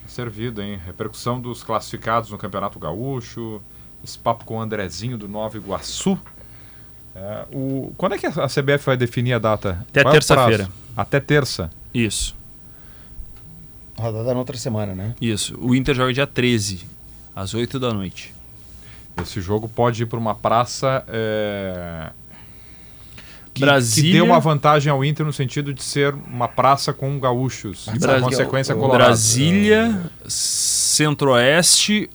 [SPEAKER 2] Servido, hein? Repercussão dos classificados no Campeonato Gaúcho. Esse papo com o Andrezinho do Nova Iguaçu. É, o, quando é que a CBF vai definir a data?
[SPEAKER 6] Até
[SPEAKER 2] é
[SPEAKER 6] terça-feira.
[SPEAKER 2] Até terça.
[SPEAKER 6] Isso,
[SPEAKER 3] Rodada na outra semana, né?
[SPEAKER 6] isso. O Inter joga dia 13, às 8 da noite.
[SPEAKER 2] Esse jogo pode ir para uma praça é, que,
[SPEAKER 6] Brasília-
[SPEAKER 2] que dê uma vantagem ao Inter no sentido de ser uma praça com gaúchos. E, por
[SPEAKER 6] Brasi-
[SPEAKER 2] consequência, Colorado.
[SPEAKER 6] Brasília, Centro-Oeste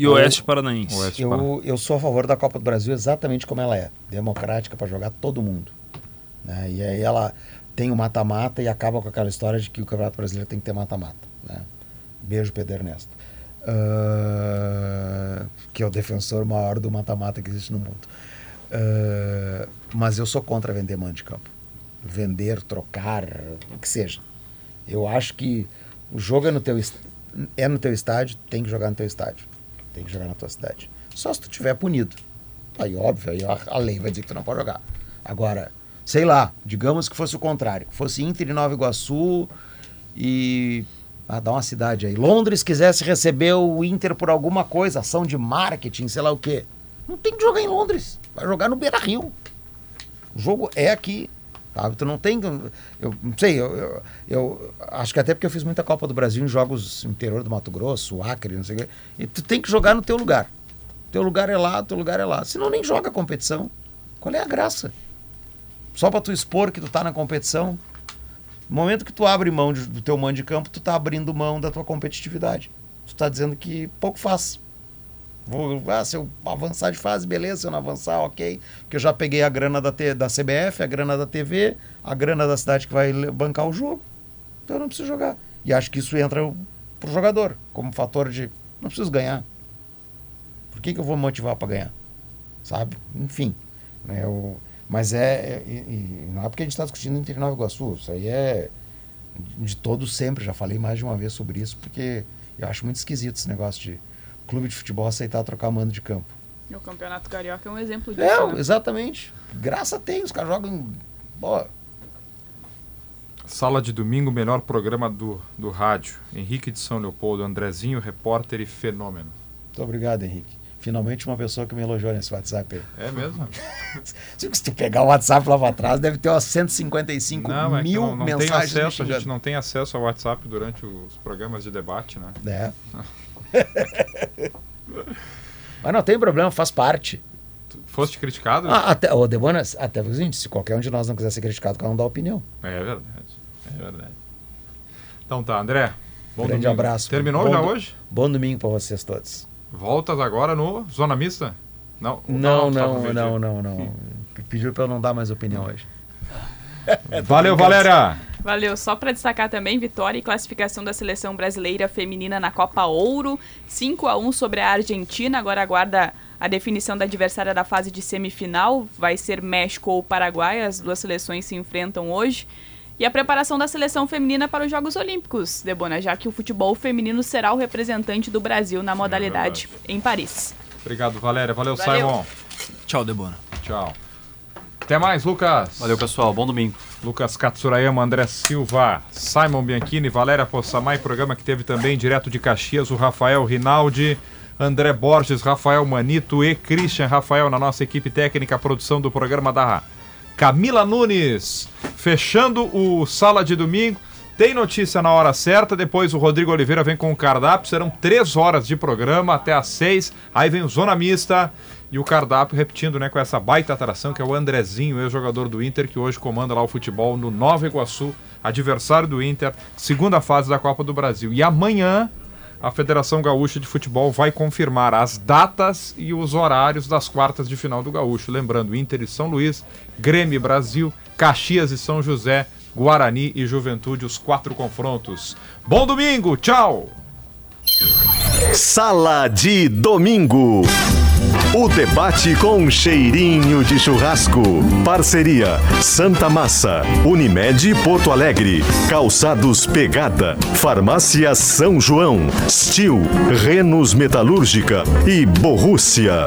[SPEAKER 6] e
[SPEAKER 3] O-
[SPEAKER 6] Oeste Paranaense.
[SPEAKER 2] Oeste.
[SPEAKER 3] Eu, eu sou a favor da Copa do Brasil exatamente como ela é. Democrática para jogar todo mundo. né? E aí ela tem o mata-mata e acaba com aquela história de que o Campeonato Brasileiro tem que ter mata-mata. né? Beijo, Pedro Ernesto. Ah, que é o defensor maior do mata-mata que existe no mundo. Ah, mas eu sou contra vender mando de campo. Vender, trocar, o que seja. Eu acho que o jogo é no teu, est- é no teu estádio, tem que jogar no teu estádio. Tem que jogar na tua cidade. Só se tu tiver punido. Aí, óbvio, aí a, lei vai dizer que tu não pode jogar. Agora, sei lá, digamos que fosse o contrário. Fosse Inter e Nova Iguaçu e. Ah, dá uma cidade aí. Londres quisesse receber o Inter por alguma coisa, ação de marketing, sei lá o quê. Não tem que jogar em Londres. Vai jogar no Beira Rio. O jogo é aqui. Sabe? Tu não tem. Eu não sei, eu, eu, eu acho que até porque eu fiz muita Copa do Brasil em jogos interior do Mato Grosso, Acre, não sei o quê. E tu tem que jogar no teu lugar. Teu lugar é lá, teu lugar é lá. Senão nem joga competição. Qual é a graça? Só pra tu expor que tu tá na competição. No momento que tu abre mão de- do teu mando de campo, tu tá abrindo mão da tua competitividade. Tu tá dizendo que pouco faz. Vou, ah, se eu avançar de fase, beleza. Se eu não avançar, ok. Porque eu já peguei a grana da, T- da CBF, a grana da TV, a grana da cidade que vai bancar o jogo. Então eu não preciso jogar. E acho que isso entra pro jogador como fator de não preciso ganhar. Por que, que eu vou motivar para ganhar? Sabe? Enfim. Né, eu, mas é. é- e- e não é porque a gente está discutindo Inter e Nova Iguaçu. Isso aí é de todo sempre. Já falei mais de uma vez sobre isso, porque eu acho muito esquisito esse negócio de clube de futebol aceitar trocar mando de campo.
[SPEAKER 5] E o Campeonato Carioca é um exemplo disso,
[SPEAKER 3] É,
[SPEAKER 5] né?
[SPEAKER 3] exatamente. Graça tem, os caras jogam. Boa.
[SPEAKER 2] Sala de domingo, melhor programa do, do rádio. Henrique de São Leopoldo, Andrezinho, repórter e fenômeno.
[SPEAKER 3] Muito obrigado, Henrique. Finalmente uma pessoa que me elogiou nesse WhatsApp aí.
[SPEAKER 2] É mesmo?
[SPEAKER 3] Se tu pegar o WhatsApp lá pra trás, deve ter umas 155
[SPEAKER 2] Não, é
[SPEAKER 3] mil
[SPEAKER 2] não, não tem
[SPEAKER 3] mensagens. me
[SPEAKER 2] acesso, a gente não tem acesso ao WhatsApp durante os programas de debate, né?
[SPEAKER 3] É. Mas não tem problema, faz parte.
[SPEAKER 2] Tu Foste criticado?
[SPEAKER 3] Ah, até, ô, Debona, até o seguinte, se qualquer um de nós não quiser ser criticado, cada um dá opinião.
[SPEAKER 2] É verdade, é verdade. Então tá, André. Bom
[SPEAKER 3] Grande
[SPEAKER 2] domingo.
[SPEAKER 3] abraço.
[SPEAKER 2] Terminou
[SPEAKER 3] Bom
[SPEAKER 2] já hoje?
[SPEAKER 3] Bom domingo pra vocês todos.
[SPEAKER 2] Voltas agora no Zona Mista? Não,
[SPEAKER 3] Não, não, não,
[SPEAKER 2] dia.
[SPEAKER 3] não, não. Pediu pra eu não dar mais opinião hoje.
[SPEAKER 2] Valeu, Valéria!
[SPEAKER 5] Valeu. Só para destacar também, vitória e classificação da seleção brasileira feminina na Copa Ouro. 5 a 1 sobre a Argentina. Agora aguarda a definição da adversária da fase de semifinal. Vai ser México ou Paraguai. As duas seleções se enfrentam hoje. E a preparação da seleção feminina para os Jogos Olímpicos, Debona, já que o futebol feminino será o representante do Brasil na modalidade em Paris.
[SPEAKER 2] Obrigado, Valéria. Valeu,
[SPEAKER 5] Valeu.
[SPEAKER 2] Simon.
[SPEAKER 6] Tchau, Debona.
[SPEAKER 2] Tchau. Até mais, Lucas.
[SPEAKER 4] Valeu, pessoal. Bom domingo.
[SPEAKER 2] Lucas Katsurayama, André Silva, Simon Bianchini, Valéria Possamay, programa que teve também direto de Caxias, o Rafael Rinaldi, André Borges, Rafael Manito e Christian Rafael na nossa equipe técnica, produção do programa da Camila Nunes, fechando o Sala de Domingo. Tem notícia na hora certa, depois o Rodrigo Oliveira vem com o cardápio, serão três horas de programa até às seis, aí vem o Zona Mista e o cardápio repetindo, né, com essa baita atração que é o Andrezinho, ex-jogador do Inter, que hoje comanda lá o futebol no Nova Iguaçu, adversário do Inter, segunda fase da Copa do Brasil. E amanhã a Federação Gaúcha de Futebol vai confirmar as datas e os horários das quartas de final do Gaúcho. Lembrando, Inter e São Luís, Grêmio e Brasil, Caxias e São José, Guarani e Juventude, os quatro confrontos. Bom domingo, tchau!
[SPEAKER 1] Sala de Domingo. O debate com cheirinho de churrasco. Parceria Santa Massa, Unimed Porto Alegre, Calçados Pegada, Farmácia São João, Stil, Renos Metalúrgica e Borrússia.